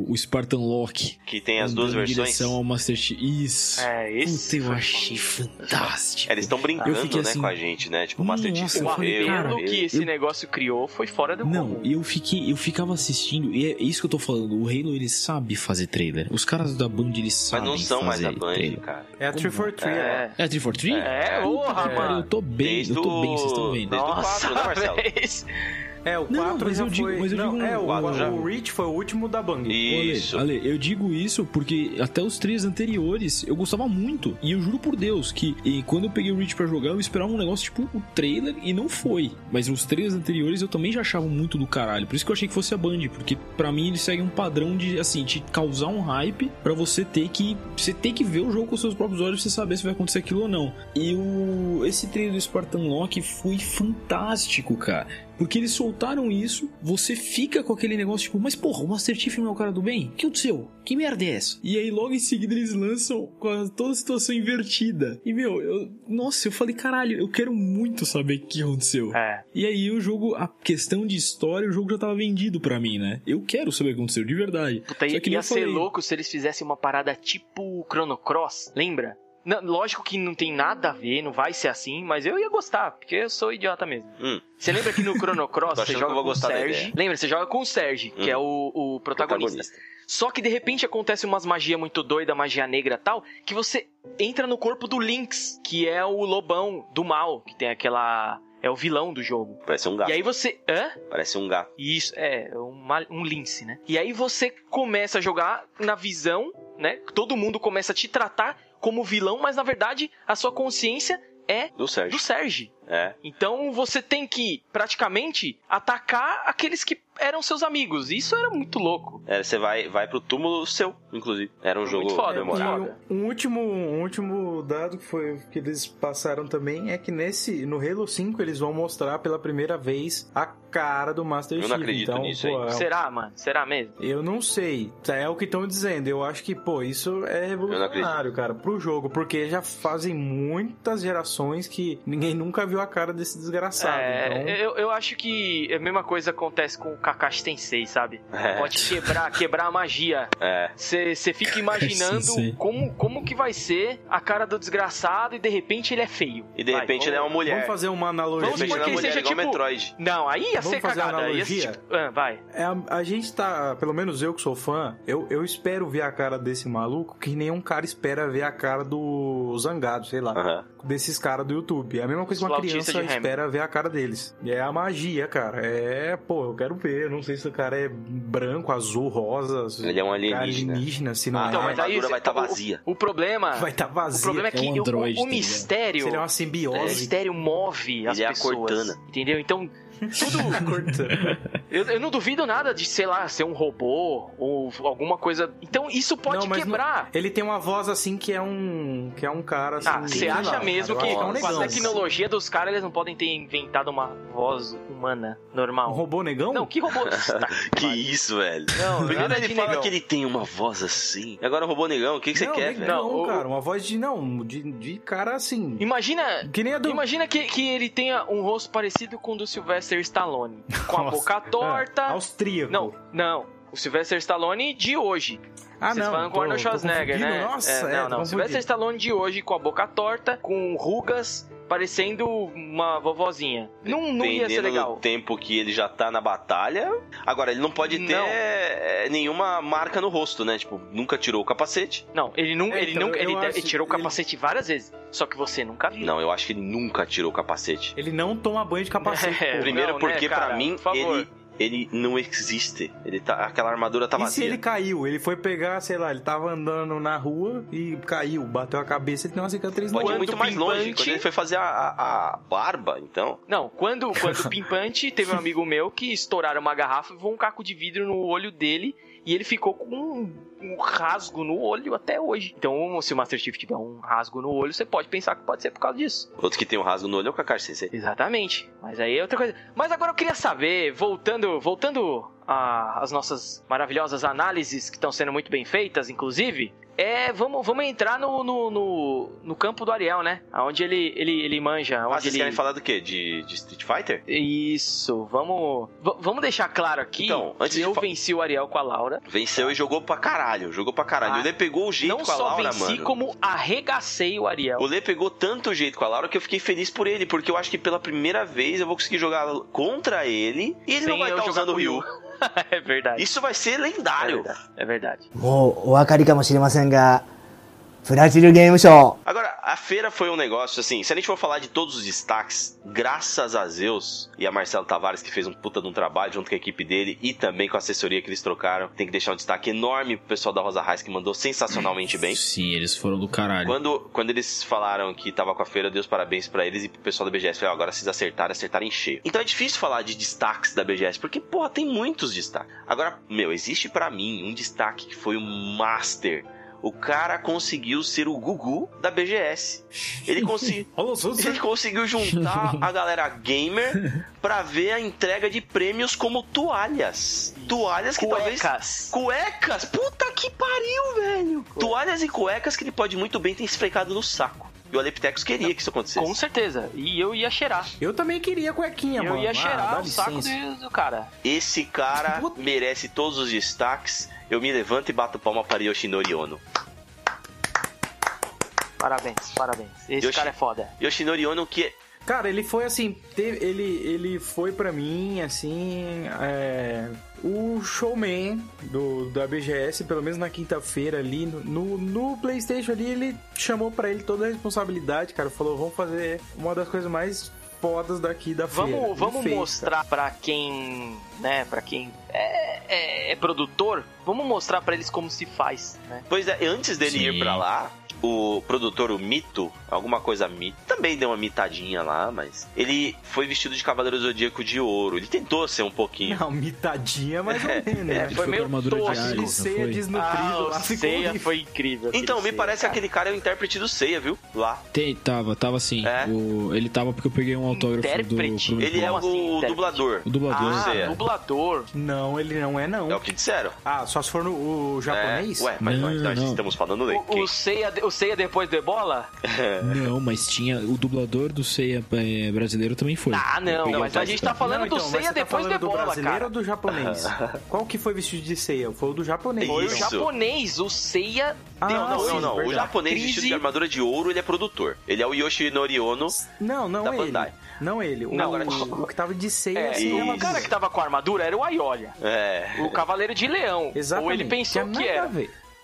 [SPEAKER 4] o Spartan Lock.
[SPEAKER 2] Que tem as duas
[SPEAKER 4] em
[SPEAKER 2] versões.
[SPEAKER 4] direção ao Master Chief. Isso.
[SPEAKER 1] É, esse.
[SPEAKER 4] Puta, eu achei fantástico.
[SPEAKER 2] É, Eles estão brincando,
[SPEAKER 4] Eu
[SPEAKER 2] né,
[SPEAKER 4] assim,
[SPEAKER 2] com a gente, né? Tipo, o Master Chief
[SPEAKER 4] eu
[SPEAKER 1] O
[SPEAKER 4] falei,
[SPEAKER 2] morreu.
[SPEAKER 4] cara,
[SPEAKER 2] morreu.
[SPEAKER 1] que esse
[SPEAKER 4] eu-
[SPEAKER 1] negócio criou foi fora do
[SPEAKER 4] Não,
[SPEAKER 1] comum.
[SPEAKER 4] eu fiquei, eu ficava assistindo, e é isso que eu tô falando. O Halo ele sabe fazer trailer. Os caras da Band eles
[SPEAKER 2] Mas
[SPEAKER 4] sabem
[SPEAKER 2] não são mais
[SPEAKER 4] fazer
[SPEAKER 2] da Band,
[SPEAKER 4] trailer.
[SPEAKER 2] cara.
[SPEAKER 3] é a 343. É.
[SPEAKER 1] É.
[SPEAKER 4] É 343?
[SPEAKER 1] É, porra,
[SPEAKER 4] Cara, eu
[SPEAKER 1] mano.
[SPEAKER 4] tô bem,
[SPEAKER 2] Desde
[SPEAKER 4] eu tô bem, vocês estão
[SPEAKER 2] o-
[SPEAKER 4] vendo.
[SPEAKER 2] desde o
[SPEAKER 1] Nossa,
[SPEAKER 2] quatro, né, Marcelo?
[SPEAKER 3] É, o 4
[SPEAKER 4] Não, mas
[SPEAKER 3] já
[SPEAKER 4] eu digo-
[SPEAKER 3] foi...
[SPEAKER 4] mas eu
[SPEAKER 3] não,
[SPEAKER 4] digo
[SPEAKER 3] é,
[SPEAKER 4] um
[SPEAKER 3] o,
[SPEAKER 2] quatro já.
[SPEAKER 3] o Reach foi o último da Bang.
[SPEAKER 2] Isso.
[SPEAKER 4] Ale, Ale, eu digo isso porque até os três anteriores eu gostava muito. E eu juro por Deus que e quando eu peguei o Reach pra jogar, eu esperava um negócio tipo o trailer e não foi. Mas os três anteriores eu também já achava muito do caralho. Por isso que eu achei que fosse a Band, porque pra mim ele segue um padrão de assim, de causar um hype pra você ter que você ter que ver o jogo com seus próprios olhos pra você saber se vai acontecer aquilo ou não. E o esse trailer do Spartan Lock foi fantástico, cara. Porque eles soltaram isso, você fica com aquele negócio tipo, mas porra, o Master Chief não é o cara do bem? O que aconteceu? Que merda é essa? E aí logo em seguida eles lançam com toda a situação invertida. E meu, eu, nossa, eu falei, caralho, eu quero muito saber o que aconteceu.
[SPEAKER 1] É.
[SPEAKER 4] E aí o jogo, a questão de história, o jogo já tava vendido pra mim, né? Eu quero saber o que aconteceu, de verdade.
[SPEAKER 1] Puta,
[SPEAKER 4] Só
[SPEAKER 1] ia,
[SPEAKER 4] que
[SPEAKER 1] ia ser
[SPEAKER 4] falei.
[SPEAKER 1] louco se eles fizessem uma parada tipo Chrono Cross, lembra? Não, lógico que não tem nada a ver, não vai ser assim, mas eu ia gostar, porque eu sou idiota mesmo.
[SPEAKER 2] Hum.
[SPEAKER 1] Você lembra que no Chrono Cross você
[SPEAKER 2] que
[SPEAKER 1] joga com o Serge? Lembra, você joga com o Serge, que
[SPEAKER 2] Hum.
[SPEAKER 1] é o, o protagonista. Só que de repente acontece umas magia muito doida, magia negra e tal, que você entra no corpo do Lynx, que é o lobão do mal, que tem aquela. É o vilão do jogo.
[SPEAKER 2] Parece um gato.
[SPEAKER 1] E aí você. Hã?
[SPEAKER 2] Parece um gato.
[SPEAKER 1] Isso, é, uma, um lince, né? E aí você começa a jogar na visão, né? Todo mundo começa a te tratar como vilão, mas na verdade a sua consciência é
[SPEAKER 2] Do Sérgio.
[SPEAKER 1] do Serge.
[SPEAKER 2] É.
[SPEAKER 1] Então você tem que, praticamente, atacar aqueles que eram seus amigos. Isso era muito louco.
[SPEAKER 2] É, você vai, vai pro túmulo seu, inclusive. Era um
[SPEAKER 1] Muito
[SPEAKER 2] jogo
[SPEAKER 1] foda,
[SPEAKER 2] memorável.
[SPEAKER 1] muito
[SPEAKER 3] E um, um último, um último dado que foi que eles passaram também é que nesse no Halo 5 eles vão mostrar pela primeira vez a cara do Master
[SPEAKER 2] Eu
[SPEAKER 3] Chief.
[SPEAKER 2] não acredito
[SPEAKER 3] então,
[SPEAKER 2] nisso
[SPEAKER 3] pô,
[SPEAKER 2] aí.
[SPEAKER 3] é-
[SPEAKER 1] Será, mano? Será mesmo?
[SPEAKER 3] Eu não sei. É o que estão dizendo. Eu acho que, pô, isso é revolucionário, cara, pro jogo. Porque já fazem muitas gerações que ninguém nunca viu a cara desse desgraçado.
[SPEAKER 1] É,
[SPEAKER 3] então...
[SPEAKER 1] eu, eu acho que a mesma coisa acontece com o Kakashi Tensei, sabe?
[SPEAKER 2] É.
[SPEAKER 1] Pode quebrar, quebrar a magia.
[SPEAKER 2] É.
[SPEAKER 1] Você fica imaginando
[SPEAKER 4] Sim, sim.
[SPEAKER 1] como, como que vai ser a cara do desgraçado e de repente ele é feio.
[SPEAKER 2] E de
[SPEAKER 1] Vai,
[SPEAKER 2] repente ele é
[SPEAKER 1] vamos-
[SPEAKER 2] uma mulher.
[SPEAKER 3] Vamos fazer uma analogia.
[SPEAKER 1] Vamos supor
[SPEAKER 2] ele é
[SPEAKER 1] que
[SPEAKER 2] uma mulher
[SPEAKER 1] seja
[SPEAKER 2] igual
[SPEAKER 1] tipo-
[SPEAKER 2] Metroid.
[SPEAKER 1] Não, aí ia
[SPEAKER 3] Vamos
[SPEAKER 1] ser
[SPEAKER 3] fazer uma
[SPEAKER 1] cagada.
[SPEAKER 3] Analogia?
[SPEAKER 1] tipo- ah, vai.
[SPEAKER 3] É, a, a gente tá, pelo menos eu que sou fã, eu, eu espero ver a cara desse maluco que nenhum cara espera ver a cara do Zangado, sei lá.
[SPEAKER 2] Aham.
[SPEAKER 3] Desses caras do YouTube. É a mesma coisa que uma criança espera ver a cara deles. E é a magia, cara. É, pô, eu quero ver. Não sei se o cara é branco, azul, rosa.
[SPEAKER 2] Ele é um
[SPEAKER 3] o
[SPEAKER 2] alienígena.
[SPEAKER 3] alienígena, se não
[SPEAKER 2] Ah,
[SPEAKER 3] é.
[SPEAKER 2] então,
[SPEAKER 1] mas
[SPEAKER 2] a
[SPEAKER 1] aí
[SPEAKER 2] armadura
[SPEAKER 1] cê-
[SPEAKER 2] vai estar
[SPEAKER 1] o-
[SPEAKER 2] vazia.
[SPEAKER 1] O problema.
[SPEAKER 3] Vai estar
[SPEAKER 1] O
[SPEAKER 3] vazio.
[SPEAKER 1] problema é
[SPEAKER 4] É
[SPEAKER 1] que
[SPEAKER 4] um
[SPEAKER 1] o-
[SPEAKER 4] androide,
[SPEAKER 1] o,
[SPEAKER 4] tá
[SPEAKER 1] mistério.
[SPEAKER 3] Se ele é uma
[SPEAKER 1] O
[SPEAKER 3] simbiose.
[SPEAKER 1] mistério move as
[SPEAKER 2] Ele é a
[SPEAKER 1] pessoas.
[SPEAKER 2] Cortana.
[SPEAKER 1] Entendeu? Então, tudo.
[SPEAKER 3] Cortana.
[SPEAKER 1] Eu, eu não duvido nada de, sei lá, ser um robô ou alguma coisa. Então, isso pode
[SPEAKER 3] Não, mas
[SPEAKER 1] quebrar.
[SPEAKER 3] Ele tem uma voz assim que é um. que é um cara assim.
[SPEAKER 1] Ah, você acha
[SPEAKER 3] lá,
[SPEAKER 1] mesmo
[SPEAKER 3] cara,
[SPEAKER 1] que com
[SPEAKER 3] é um
[SPEAKER 1] a tecnologia dos caras eles não podem ter inventado uma voz humana normal?
[SPEAKER 3] Um robô negão?
[SPEAKER 1] Não, que robô? Tá,
[SPEAKER 2] Que isso, velho.
[SPEAKER 1] Não,
[SPEAKER 2] Primeiro ele fala
[SPEAKER 1] negão.
[SPEAKER 2] que ele tem uma voz assim. Agora o robô negão, o que, que você quer, velho?
[SPEAKER 1] Não,
[SPEAKER 3] cara. Uma voz de. Não, de, de cara assim.
[SPEAKER 1] Imagina.
[SPEAKER 3] Que nem a do.
[SPEAKER 1] Imagina que, que ele tenha um rosto parecido com o do Sylvester Stallone. Com a
[SPEAKER 3] Nossa.
[SPEAKER 1] boca torta.
[SPEAKER 3] Ah, austríaco.
[SPEAKER 1] Não, não. O Sylvester Stallone de hoje.
[SPEAKER 3] Ah,
[SPEAKER 1] Vocês
[SPEAKER 3] não.
[SPEAKER 1] falam com o Arnold Schwarzenegger, né?
[SPEAKER 3] Nossa,
[SPEAKER 1] É,
[SPEAKER 3] é,
[SPEAKER 1] não, não.
[SPEAKER 3] confundindo.
[SPEAKER 1] Sylvester Stallone de hoje com a boca torta, com rugas, parecendo uma vovozinha. Não, não ia ser
[SPEAKER 2] Dependendo
[SPEAKER 1] legal.
[SPEAKER 2] do tempo que ele já tá na batalha. Agora, ele não pode ter
[SPEAKER 1] Não.
[SPEAKER 2] é, nenhuma marca no rosto, né? Tipo, nunca tirou o capacete.
[SPEAKER 1] Não, ele não,
[SPEAKER 3] É,
[SPEAKER 1] ele
[SPEAKER 3] então,
[SPEAKER 1] nunca, ele,
[SPEAKER 3] acho-
[SPEAKER 1] ele tirou o
[SPEAKER 3] ele-
[SPEAKER 1] capacete várias vezes. Só que você nunca viu.
[SPEAKER 2] Não, eu acho que ele nunca tirou o capacete.
[SPEAKER 3] Ele não toma banho de capacete.
[SPEAKER 1] É.
[SPEAKER 2] Primeiro
[SPEAKER 1] não,
[SPEAKER 2] porque,
[SPEAKER 1] né,
[SPEAKER 2] pra mim,
[SPEAKER 1] Por favor.
[SPEAKER 2] ele, ele não existe. Ele tá, aquela armadura tá
[SPEAKER 3] E se
[SPEAKER 2] vazia.
[SPEAKER 3] ele caiu? Ele foi pegar, sei lá, ele tava andando na rua e caiu, bateu a cabeça, ele tem uma cicatriz
[SPEAKER 2] Pode ir
[SPEAKER 3] no
[SPEAKER 1] Quando
[SPEAKER 2] muito mais longe. Quando ele foi fazer a, a- a barba, então.
[SPEAKER 1] Não, quando, quando o pimpante teve um amigo meu que estouraram uma garrafa e voou um caco de vidro no olho dele e ele ficou com um, um rasgo no olho até hoje. Então, se o Master Chief tiver um rasgo no olho, você pode pensar que pode ser por causa disso.
[SPEAKER 2] Outro que tem um rasgo no olho é o Kakashi Sensei.
[SPEAKER 1] Exatamente. Mas aí é outra coisa. Mas agora eu queria saber, voltando, voltando às nossas maravilhosas análises que estão sendo muito bem feitas, inclusive. É, vamos, vamos entrar no, no, no, no campo do Ariel, né? Onde ele, ele, ele manja.
[SPEAKER 2] Ah,
[SPEAKER 1] Onde
[SPEAKER 2] vocês
[SPEAKER 1] ele...
[SPEAKER 2] querem falar do quê? De, de Street Fighter?
[SPEAKER 1] Isso, vamos. vamos deixar claro aqui
[SPEAKER 2] Então, antes
[SPEAKER 1] que eu venci o Ariel com a Laura.
[SPEAKER 2] Venceu e jogou pra caralho. Jogou pra caralho.
[SPEAKER 1] Ah,
[SPEAKER 2] o Lê pegou o jeito
[SPEAKER 1] Não
[SPEAKER 2] com a
[SPEAKER 1] só
[SPEAKER 2] Laura,
[SPEAKER 1] venci,
[SPEAKER 2] mano.
[SPEAKER 1] como arregacei o Ariel.
[SPEAKER 2] O Lê pegou tanto jeito com a Laura que eu fiquei feliz por ele, porque eu acho que pela primeira vez eu vou conseguir jogar contra ele e ele
[SPEAKER 1] Sem
[SPEAKER 2] não vai estar
[SPEAKER 1] jogar
[SPEAKER 2] usando o Ryu.
[SPEAKER 1] é verdade.
[SPEAKER 2] Isso vai ser
[SPEAKER 1] é
[SPEAKER 2] lendário.
[SPEAKER 1] verdade. É verdade.
[SPEAKER 7] もうお分かりかもしれませんが、ブラジルゲームショー。
[SPEAKER 2] Agora, a feira foi um negócio assim, se a gente for falar de todos os destaques, graças a Zeus e a Marcelo Tavares, que fez um puta de um trabalho junto com a equipe dele e também com a assessoria que eles trocaram, tem que deixar um destaque enorme pro pessoal da Rosa Reis, que mandou sensacionalmente bem.
[SPEAKER 4] Sim, eles foram do caralho.
[SPEAKER 2] Quando, quando eles falaram que tava com a feira, eu dei os parabéns pra eles e pro pessoal da BGS. Falei, ó, agora vocês acertaram, acertaram em cheio. Então é difícil falar de destaques da BGS, porque, porra, tem muitos destaques. Agora, meu, existe pra mim um destaque que foi o Master. o cara conseguiu ser o Gugu da BGS. Ele, consi ele conseguiu juntar a galera gamer pra ver a entrega de prêmios como toalhas. Toalhas que talvez
[SPEAKER 1] Cuecas.
[SPEAKER 2] Cuecas! Puta que pariu, velho! Toalhas e cuecas que ele pode muito bem ter esfregado no saco. E o Aleptecos queria que isso acontecesse.
[SPEAKER 1] Com certeza. E eu ia cheirar.
[SPEAKER 3] Eu também queria cuequinha,
[SPEAKER 1] eu
[SPEAKER 3] mano.
[SPEAKER 1] ia
[SPEAKER 3] Ah,
[SPEAKER 1] cheirar
[SPEAKER 3] dá
[SPEAKER 1] o saco
[SPEAKER 3] licença.
[SPEAKER 1] do, do cara.
[SPEAKER 2] Esse cara merece todos os destaques. Eu me levanto e bato palma para Yoshinori Ono.
[SPEAKER 1] Parabéns, parabéns. Esse
[SPEAKER 2] Yoshi-
[SPEAKER 1] cara é foda.
[SPEAKER 2] Yoshinori Ono que é-
[SPEAKER 3] Cara, ele foi assim, teve- ele, ele foi pra mim, assim, é, o showman do, da BGS, pelo menos na quinta-feira ali, no, no, no Playstation ali, ele chamou pra ele toda a responsabilidade, cara, falou, vamos fazer uma das coisas mais fodas daqui da feira.
[SPEAKER 1] Vamos,
[SPEAKER 3] E
[SPEAKER 1] vamos
[SPEAKER 3] fez,
[SPEAKER 1] mostrar pra quem, né, para quem é, é- é produtor, vamos mostrar pra eles como se faz, né?
[SPEAKER 2] Pois é, antes dele
[SPEAKER 4] Sim.
[SPEAKER 2] ir pra lá, o produtor, o Mito, alguma coisa Mito, também deu uma mitadinha lá, mas ele foi vestido de Cavaleiro Zodíaco de ouro. Ele tentou ser um pouquinho.
[SPEAKER 3] Não, mitadinha mais ou menos, né?
[SPEAKER 1] É,
[SPEAKER 4] Ele
[SPEAKER 1] foi meio tosco.
[SPEAKER 3] ceia
[SPEAKER 4] foi?
[SPEAKER 3] desnutrido
[SPEAKER 1] Ah,
[SPEAKER 3] lá
[SPEAKER 1] foi incrível.
[SPEAKER 2] Então, me
[SPEAKER 1] Seiya,
[SPEAKER 2] parece que
[SPEAKER 1] cara.
[SPEAKER 2] aquele cara é o intérprete do Seiya, viu? Lá.
[SPEAKER 4] Tem, tava, tava assim.
[SPEAKER 2] É?
[SPEAKER 4] O- ele tava porque eu peguei um autógrafo do.
[SPEAKER 1] Intérprete?
[SPEAKER 4] pro-
[SPEAKER 2] Ele é o
[SPEAKER 1] assim, intérprete?
[SPEAKER 2] dublador.
[SPEAKER 4] O dublador.
[SPEAKER 1] Ah,
[SPEAKER 2] Seiya.
[SPEAKER 1] dublador.
[SPEAKER 3] Não, ele não é não.
[SPEAKER 2] É o que disseram.
[SPEAKER 3] Ah, só se for no o japonês?
[SPEAKER 2] É. Ué, mas
[SPEAKER 4] Não,
[SPEAKER 2] nós, nós
[SPEAKER 4] não.
[SPEAKER 2] estamos falando dele.
[SPEAKER 1] O, o, Seiya, o Seiya depois do Ebola?
[SPEAKER 4] Não, mas tinha. O dublador do Seiya é, brasileiro também foi.
[SPEAKER 1] Ah, não, mas
[SPEAKER 4] o
[SPEAKER 1] a gente tá falando
[SPEAKER 3] Não, então,
[SPEAKER 1] do Seiya
[SPEAKER 3] tá
[SPEAKER 1] depois do Ebola,
[SPEAKER 3] brasileiro
[SPEAKER 1] cara.
[SPEAKER 3] ou do japonês? Qual que foi vestido de ceia? Foi o do japonês.
[SPEAKER 1] Foi o japonês, o Seiya
[SPEAKER 3] Ah,
[SPEAKER 1] deu
[SPEAKER 2] Não, não,
[SPEAKER 3] sim,
[SPEAKER 2] não, não. O
[SPEAKER 3] verdade.
[SPEAKER 2] japonês
[SPEAKER 1] Crise.
[SPEAKER 2] vestido de armadura de ouro, ele é produtor. Ele é o Yoshinori Ono.
[SPEAKER 3] Não, não
[SPEAKER 2] Da
[SPEAKER 3] ele.
[SPEAKER 2] Bandai.
[SPEAKER 3] Não ele. O,
[SPEAKER 2] Não, agora-
[SPEAKER 3] o, o que tava de ceia.
[SPEAKER 1] É,
[SPEAKER 3] assim,
[SPEAKER 1] o cara que tava com a armadura era o Aiolia,
[SPEAKER 2] É.
[SPEAKER 1] o Cavaleiro de Leão.
[SPEAKER 3] Exatamente.
[SPEAKER 1] Ou ele pensou que
[SPEAKER 3] a
[SPEAKER 1] era.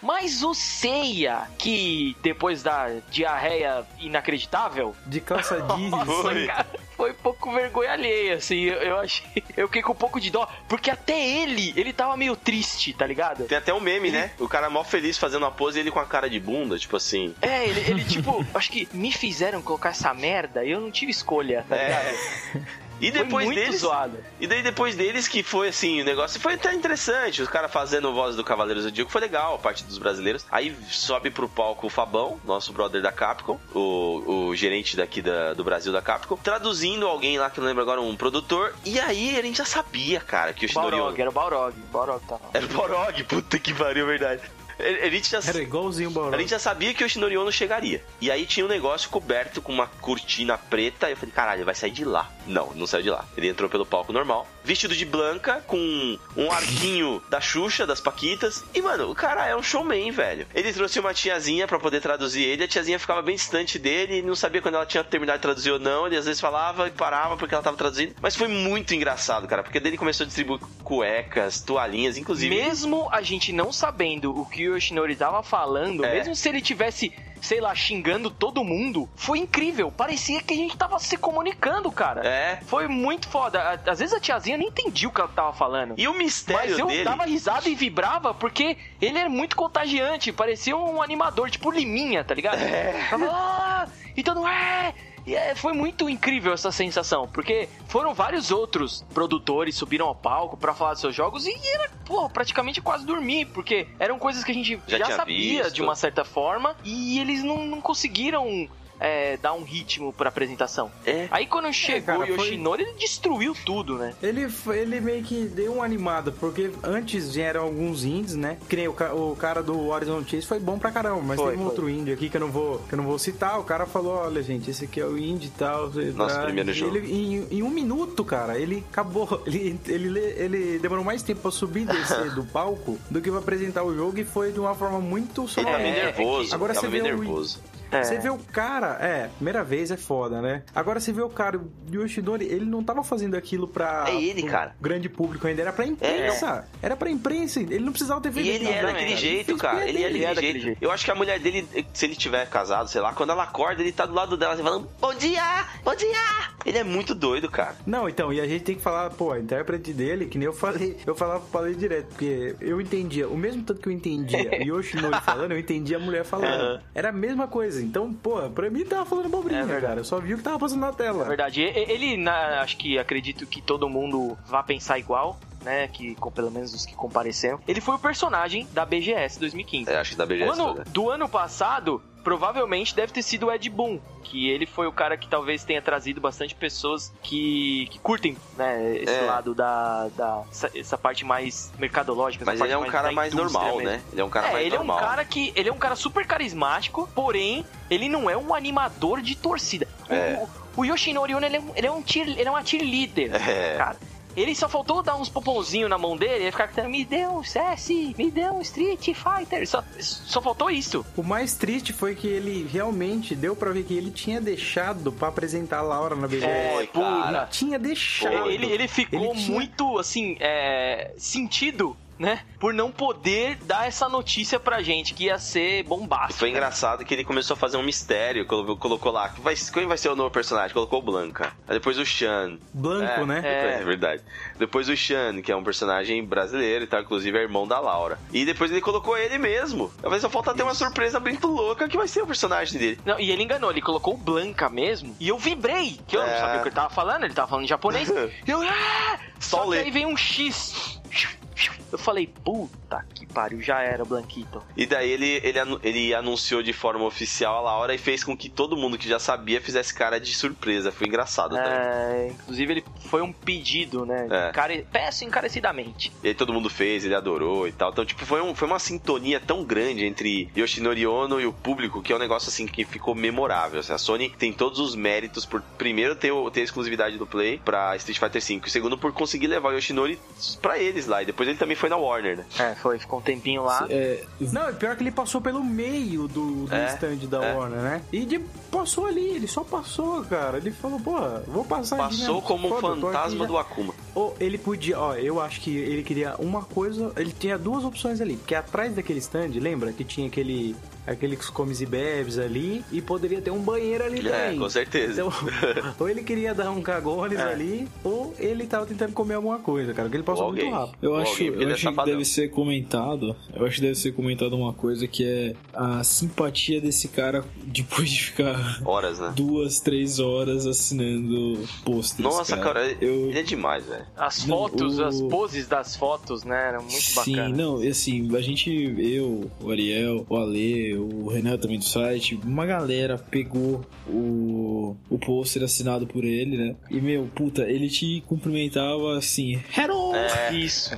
[SPEAKER 1] Mas o Seiya, que depois da diarreia inacreditável,
[SPEAKER 3] De calça jeans.
[SPEAKER 1] nossa,
[SPEAKER 2] Foi.
[SPEAKER 1] cara, foi pouco vergonha alheia, assim, eu, eu achei, eu fiquei com um pouco de dó, porque até ele, ele tava meio triste, tá ligado?
[SPEAKER 2] Tem até um meme, né? O cara mó feliz fazendo a pose e ele com a cara de bunda, tipo assim.
[SPEAKER 1] É, ele, ele tipo, acho que me fizeram colocar essa merda e eu não tive escolha, tá ligado?
[SPEAKER 2] E depois deles.
[SPEAKER 1] zoado.
[SPEAKER 2] E daí depois deles que foi assim, o negócio foi até interessante. Os caras fazendo voz do Cavaleiro Zodíaco foi legal, a parte dos brasileiros. Aí sobe pro palco o Fabão, nosso brother da Capcom, o, o gerente daqui da- do Brasil da Capcom, traduzindo alguém lá que eu não lembro agora, um produtor. E aí a gente já sabia, cara, que o Shinori
[SPEAKER 1] Balrog, era o Balrog, Balrog tava.
[SPEAKER 2] Era o Borog, puta que pariu, verdade. A gente já
[SPEAKER 3] Era igualzinho o
[SPEAKER 2] a gente já sabia que o Shinori Ono chegaria. E aí tinha um negócio coberto com uma cortina preta. E eu falei, caralho, ele vai sair de lá. Não, não saiu de lá. Ele entrou pelo palco normal, vestido de blanca, com um arquinho da Xuxa, das Paquitas. E, mano, o cara é um showman, velho. Ele trouxe uma tiazinha pra poder traduzir ele. A tiazinha ficava bem distante dele e não sabia quando ela tinha terminado de traduzir ou não. Ele às vezes falava e parava porque ela tava traduzindo. Mas foi muito engraçado, cara, porque dele começou a distribuir cuecas, toalhinhas, inclusive.
[SPEAKER 1] Mesmo a gente não sabendo o que o Yoshinori tava falando,
[SPEAKER 2] É.
[SPEAKER 1] mesmo se ele tivesse, sei lá, xingando todo mundo, foi incrível. Parecia que a gente tava se comunicando, cara.
[SPEAKER 2] É.
[SPEAKER 1] Foi muito foda. Às vezes a tiazinha nem entendia o que ela tava falando.
[SPEAKER 2] E o mistério
[SPEAKER 1] Mas eu
[SPEAKER 2] dele.
[SPEAKER 1] dava risada e vibrava porque ele é muito contagiante. Parecia um animador, tipo Liminha, tá ligado?
[SPEAKER 2] É.
[SPEAKER 1] Tava, ah, e todo mundo, é, E é, foi muito incrível essa sensação, porque foram vários outros produtores subiram ao palco pra falar dos seus jogos e era, pô, praticamente quase dormir, porque eram coisas que a gente
[SPEAKER 2] Já
[SPEAKER 1] já, sabia
[SPEAKER 2] visto.
[SPEAKER 1] de uma certa forma e eles não, não conseguiram é, dar um ritmo pra apresentação.
[SPEAKER 2] É.
[SPEAKER 1] Aí quando chegou
[SPEAKER 3] cara,
[SPEAKER 1] o
[SPEAKER 3] foi-
[SPEAKER 1] Yoshinori, ele destruiu tudo, né?
[SPEAKER 3] Ele, ele meio que deu uma animada, porque antes vieram alguns indies, né? Que nem o, ca- o cara do Horizon Chase foi bom pra caramba, mas
[SPEAKER 1] Foi,
[SPEAKER 3] teve um
[SPEAKER 1] foi.
[SPEAKER 3] outro indie aqui que eu não vou, que eu não vou citar. O cara falou: olha, gente, esse aqui é o indie e tal.
[SPEAKER 2] Nosso
[SPEAKER 3] tá?
[SPEAKER 2] primeiro jogo.
[SPEAKER 3] Ele, em, em um minuto, cara, ele acabou. Ele, ele, ele demorou mais tempo pra subir e descer do palco do que pra apresentar o jogo e foi de uma forma muito
[SPEAKER 2] Ele
[SPEAKER 3] sonora.
[SPEAKER 2] tava meio
[SPEAKER 1] é,
[SPEAKER 2] nervoso.
[SPEAKER 3] agora
[SPEAKER 2] tava
[SPEAKER 3] você
[SPEAKER 2] meio
[SPEAKER 3] vê o-
[SPEAKER 2] nervoso.
[SPEAKER 1] É.
[SPEAKER 3] Você vê o cara, é, primeira vez é foda, né? Agora você vê o cara, o Yoshinori, ele não tava fazendo aquilo pra.
[SPEAKER 2] É ele,
[SPEAKER 3] pro
[SPEAKER 2] cara.
[SPEAKER 3] Grande público ainda, era pra imprensa. Era pra imprensa, ele não precisava ter
[SPEAKER 2] E
[SPEAKER 3] feito
[SPEAKER 2] ele
[SPEAKER 3] nada,
[SPEAKER 2] é
[SPEAKER 3] cara.
[SPEAKER 2] daquele
[SPEAKER 3] Ele
[SPEAKER 2] jeito, cara. Ele é
[SPEAKER 3] dele.
[SPEAKER 2] daquele jeito.
[SPEAKER 1] jeito.
[SPEAKER 2] Eu acho que a mulher dele, se ele tiver casado, sei lá, quando ela acorda, ele tá do lado dela, assim, falando, bom dia, bom dia. Ele é muito doido, cara.
[SPEAKER 3] Não, então, e a gente tem que falar, pô, a intérprete dele, que nem eu falei, eu falava falei direto, porque eu entendia, o mesmo tanto que eu entendia Yoshinori falando, eu entendia a mulher falando. Era a mesma coisa. Então, pô, pra mim tava falando bobrinha,
[SPEAKER 1] É verdade.
[SPEAKER 3] cara. Eu só vi o que tava passando na tela.
[SPEAKER 1] verdade, e- e- ele, na- acho que acredito que todo mundo vá pensar igual, né? Que pelo menos os que compareceram. Ele foi o personagem da BGS 2015.
[SPEAKER 2] É, acho que da BGS
[SPEAKER 1] ano-
[SPEAKER 2] toda.
[SPEAKER 1] do ano passado, provavelmente deve ter sido o Ed Boon, que ele foi o cara que talvez tenha trazido bastante pessoas que, que curtem, né, esse
[SPEAKER 2] É.
[SPEAKER 1] lado da, da essa, essa parte mais mercadológica.
[SPEAKER 2] Mas ele é um cara
[SPEAKER 1] da
[SPEAKER 2] mais normal,
[SPEAKER 1] mesmo.
[SPEAKER 2] né? Ele é um cara
[SPEAKER 1] é,
[SPEAKER 2] mais
[SPEAKER 1] ele
[SPEAKER 2] normal.
[SPEAKER 1] é um cara que ele é um cara super carismático, porém ele não é um animador de torcida. O-
[SPEAKER 2] É.
[SPEAKER 1] O, o Yoshinori Ono, ele é, ele é um cheer, ele é uma cheerleader,
[SPEAKER 2] É.
[SPEAKER 1] cara. Ele só faltou dar uns popãozinhos na mão dele e ficar gritando, me dê um CS, me dê um Street Fighter. Só, só faltou isso.
[SPEAKER 3] O mais triste foi que ele realmente deu pra ver que ele tinha deixado pra apresentar a Laura na BGS.
[SPEAKER 2] Cara.
[SPEAKER 3] Ele tinha deixado.
[SPEAKER 1] Ele, ele ficou
[SPEAKER 3] Ele tinha-
[SPEAKER 1] muito, assim, é, sentido, né? Por não poder dar essa notícia pra gente, que ia ser
[SPEAKER 2] E
[SPEAKER 1] bombástico.
[SPEAKER 2] foi engraçado que ele começou a fazer um mistério, colocou, colocou lá, que vai, quem vai ser o novo personagem? Colocou o Blanca. Aí depois o Shan.
[SPEAKER 3] Blanco,
[SPEAKER 2] é,
[SPEAKER 3] né?
[SPEAKER 2] É. verdade. Depois o Shan, que é um personagem brasileiro e tal, inclusive é irmão da Laura. E depois ele colocou ele mesmo. Talvez só falta ter uma surpresa muito louca que vai ser o personagem dele.
[SPEAKER 1] Não, e ele enganou, ele colocou o Blanca mesmo. E eu vibrei, que eu não
[SPEAKER 2] É.
[SPEAKER 1] sabia o que ele tava falando, ele tava falando em japonês. E eu, ah!
[SPEAKER 2] Só
[SPEAKER 1] Só que aí veio um X. Eu falei, puta que pariu, já era o Blanquito.
[SPEAKER 2] E daí ele, ele, ele anunciou de forma oficial a Laura e fez com que todo mundo que já sabia fizesse cara de surpresa. Foi engraçado também.
[SPEAKER 1] É, inclusive, ele foi um pedido, né?
[SPEAKER 2] É.
[SPEAKER 1] Care... Peço encarecidamente.
[SPEAKER 2] E aí todo mundo fez, ele adorou e tal. Então, tipo, foi, um, foi uma sintonia tão grande entre Yoshinori Ono e o público que é um negócio assim que ficou memorável. Assim, a Sony tem todos os méritos por primeiro ter, ter a exclusividade do Play pra Street Fighter V e segundo por conseguir levar o Yoshinori pra eles lá. E depois ele também foi na Warner, né?
[SPEAKER 1] É, foi, ficou um tempinho lá.
[SPEAKER 4] É,
[SPEAKER 3] Não, e pior que ele passou pelo meio do, do
[SPEAKER 2] É,
[SPEAKER 3] stand da
[SPEAKER 2] é.
[SPEAKER 3] Warner, né? E de, passou ali, ele só passou, cara. Ele falou, pô, vou passar aqui
[SPEAKER 2] Passou
[SPEAKER 3] mesmo.
[SPEAKER 2] como um
[SPEAKER 3] aqui
[SPEAKER 2] fantasma do Akuma.
[SPEAKER 3] Ou ele podia, ó, eu acho que ele queria uma coisa, ele tinha duas opções ali, porque atrás daquele stand, lembra que tinha aquele aqueles comes e bebes ali e poderia ter um banheiro ali
[SPEAKER 2] É,
[SPEAKER 3] também.
[SPEAKER 2] com certeza.
[SPEAKER 3] Então, ou ele queria dar um cagones
[SPEAKER 2] É.
[SPEAKER 3] ali, ou ele tava tentando comer alguma coisa, cara, porque ele passou muito rápido.
[SPEAKER 4] Eu
[SPEAKER 2] Ou
[SPEAKER 4] acho,
[SPEAKER 2] alguém,
[SPEAKER 4] eu
[SPEAKER 2] é
[SPEAKER 4] acho que
[SPEAKER 2] safadão.
[SPEAKER 4] deve ser comentado. Eu acho que deve ser comentado uma coisa que é a simpatia desse cara depois de ficar
[SPEAKER 2] Horas, né?
[SPEAKER 4] duas, três horas assinando pôsteres.
[SPEAKER 2] Nossa, cara,
[SPEAKER 4] eu
[SPEAKER 2] ele é demais, velho.
[SPEAKER 1] As
[SPEAKER 4] Não,
[SPEAKER 1] fotos,
[SPEAKER 4] o-
[SPEAKER 1] as poses das fotos, né? Eram muito
[SPEAKER 4] Sim,
[SPEAKER 1] bacanas.
[SPEAKER 4] não, e assim, a gente, eu, o Ariel, o Ale, o Renan também do site, uma galera pegou o, o pôster assinado por ele, né? E, meu, puta, ele te cumprimentava assim, hello!
[SPEAKER 2] É.
[SPEAKER 1] Isso.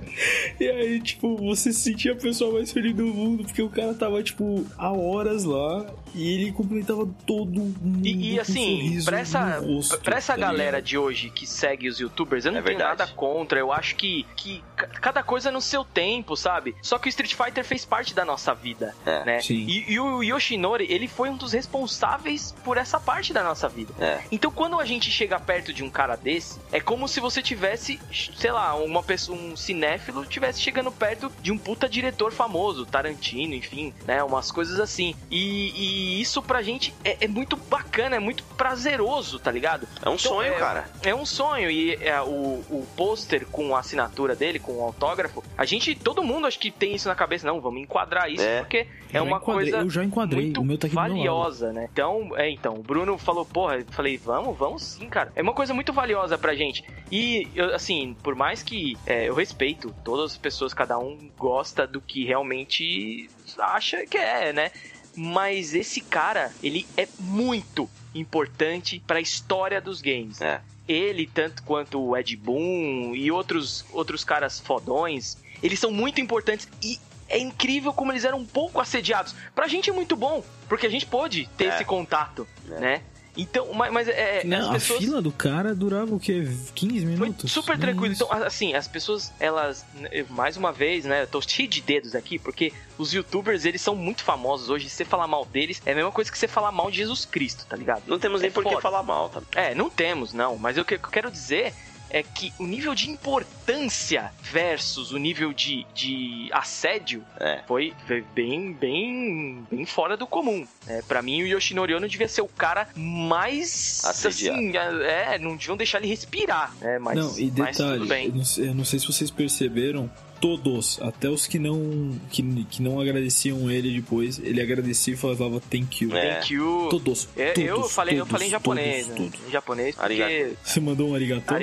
[SPEAKER 4] E aí, tipo, você se sentia a pessoa mais feliz do mundo, porque o cara tava, tipo, há horas lá e ele cumprimentava todo mundo.
[SPEAKER 1] E, e,
[SPEAKER 4] um
[SPEAKER 1] assim,
[SPEAKER 4] sorriso
[SPEAKER 1] pra essa,
[SPEAKER 4] rosto,
[SPEAKER 1] pra essa
[SPEAKER 4] tá
[SPEAKER 1] galera
[SPEAKER 4] ligado?
[SPEAKER 1] de hoje que segue os youtubers, eu não
[SPEAKER 2] É
[SPEAKER 1] tenho
[SPEAKER 2] verdade.
[SPEAKER 1] nada contra. Eu acho que, que ca- cada coisa no seu tempo, sabe? Só que o Street Fighter fez parte da nossa vida,
[SPEAKER 2] É,
[SPEAKER 1] né?
[SPEAKER 4] sim.
[SPEAKER 1] E, e o Yoshinori, ele foi um dos responsáveis por essa parte da nossa vida.
[SPEAKER 2] É.
[SPEAKER 1] Então, quando a gente chega perto de um cara desse, é como se você tivesse, sei lá, uma pessoa, um cinéfilo tivesse chegando perto de um puta diretor famoso, Tarantino, enfim, né? Umas coisas assim. E, e isso pra gente é, é muito bacana, é muito prazeroso, tá ligado?
[SPEAKER 2] É um sonho,
[SPEAKER 1] é,
[SPEAKER 2] cara.
[SPEAKER 1] É um sonho. E é, o, o pôster com a assinatura dele, com o autógrafo, a gente, todo mundo acho que tem isso na cabeça. Não, vamos enquadrar isso,
[SPEAKER 2] É.
[SPEAKER 1] porque é uma coisa.
[SPEAKER 4] Eu já enquadrei.
[SPEAKER 1] muito
[SPEAKER 4] o meu tá aqui
[SPEAKER 1] valiosa, né? Então, é, então, o Bruno falou, porra, eu falei, vamos, vamos sim, cara. É uma coisa muito valiosa pra gente. E, eu, assim, por mais que é, eu respeito todas as pessoas, cada um gosta do que realmente acha que é, né? Mas esse cara, ele é muito importante pra história dos games.
[SPEAKER 2] É.
[SPEAKER 1] Ele, tanto quanto o Ed Boon e outros, outros caras fodões, eles são muito importantes e é incrível como eles eram um pouco assediados. Pra gente é muito bom, porque a gente pôde ter
[SPEAKER 2] É.
[SPEAKER 1] esse contato,
[SPEAKER 2] É.
[SPEAKER 1] né? Então, mas, mas é,
[SPEAKER 4] Não,
[SPEAKER 1] as pessoas...
[SPEAKER 4] a fila do cara durava o quê? 15
[SPEAKER 1] Foi
[SPEAKER 4] minutos?
[SPEAKER 1] super
[SPEAKER 4] Nem
[SPEAKER 1] tranquilo. Então, assim, as pessoas, elas, né, mais uma vez, né, eu tô cheio de dedos aqui, porque os youtubers, eles são muito famosos hoje. Se você falar mal deles, é a mesma coisa que você falar mal de Jesus Cristo, tá ligado?
[SPEAKER 2] Não temos nem
[SPEAKER 1] É
[SPEAKER 2] por que falar mal, tá?
[SPEAKER 1] É, não temos, não. Mas o que eu quero dizer é que o nível de importância versus o nível de, de assédio
[SPEAKER 2] É.
[SPEAKER 1] foi bem, bem, bem fora do comum. É, para mim, o Yoshinori Ono devia ser o cara mais
[SPEAKER 2] Assediado.
[SPEAKER 1] assim, é, não deviam deixar ele respirar, né? Mas,
[SPEAKER 4] não, e
[SPEAKER 1] mas
[SPEAKER 4] detalhe,
[SPEAKER 1] tudo bem.
[SPEAKER 4] eu não, eu não sei se vocês perceberam, todos, até os que não que, que não agradeciam ele depois, ele agradecia e falava thank you.
[SPEAKER 2] É.
[SPEAKER 1] Thank you.
[SPEAKER 4] Todos,
[SPEAKER 1] É,
[SPEAKER 4] todos,
[SPEAKER 1] eu falei, eu
[SPEAKER 4] todos,
[SPEAKER 1] falei em japonês,
[SPEAKER 4] todos,
[SPEAKER 1] né?
[SPEAKER 4] todos.
[SPEAKER 1] Em japonês, porque
[SPEAKER 2] Arigato.
[SPEAKER 4] Você mandou um arigato?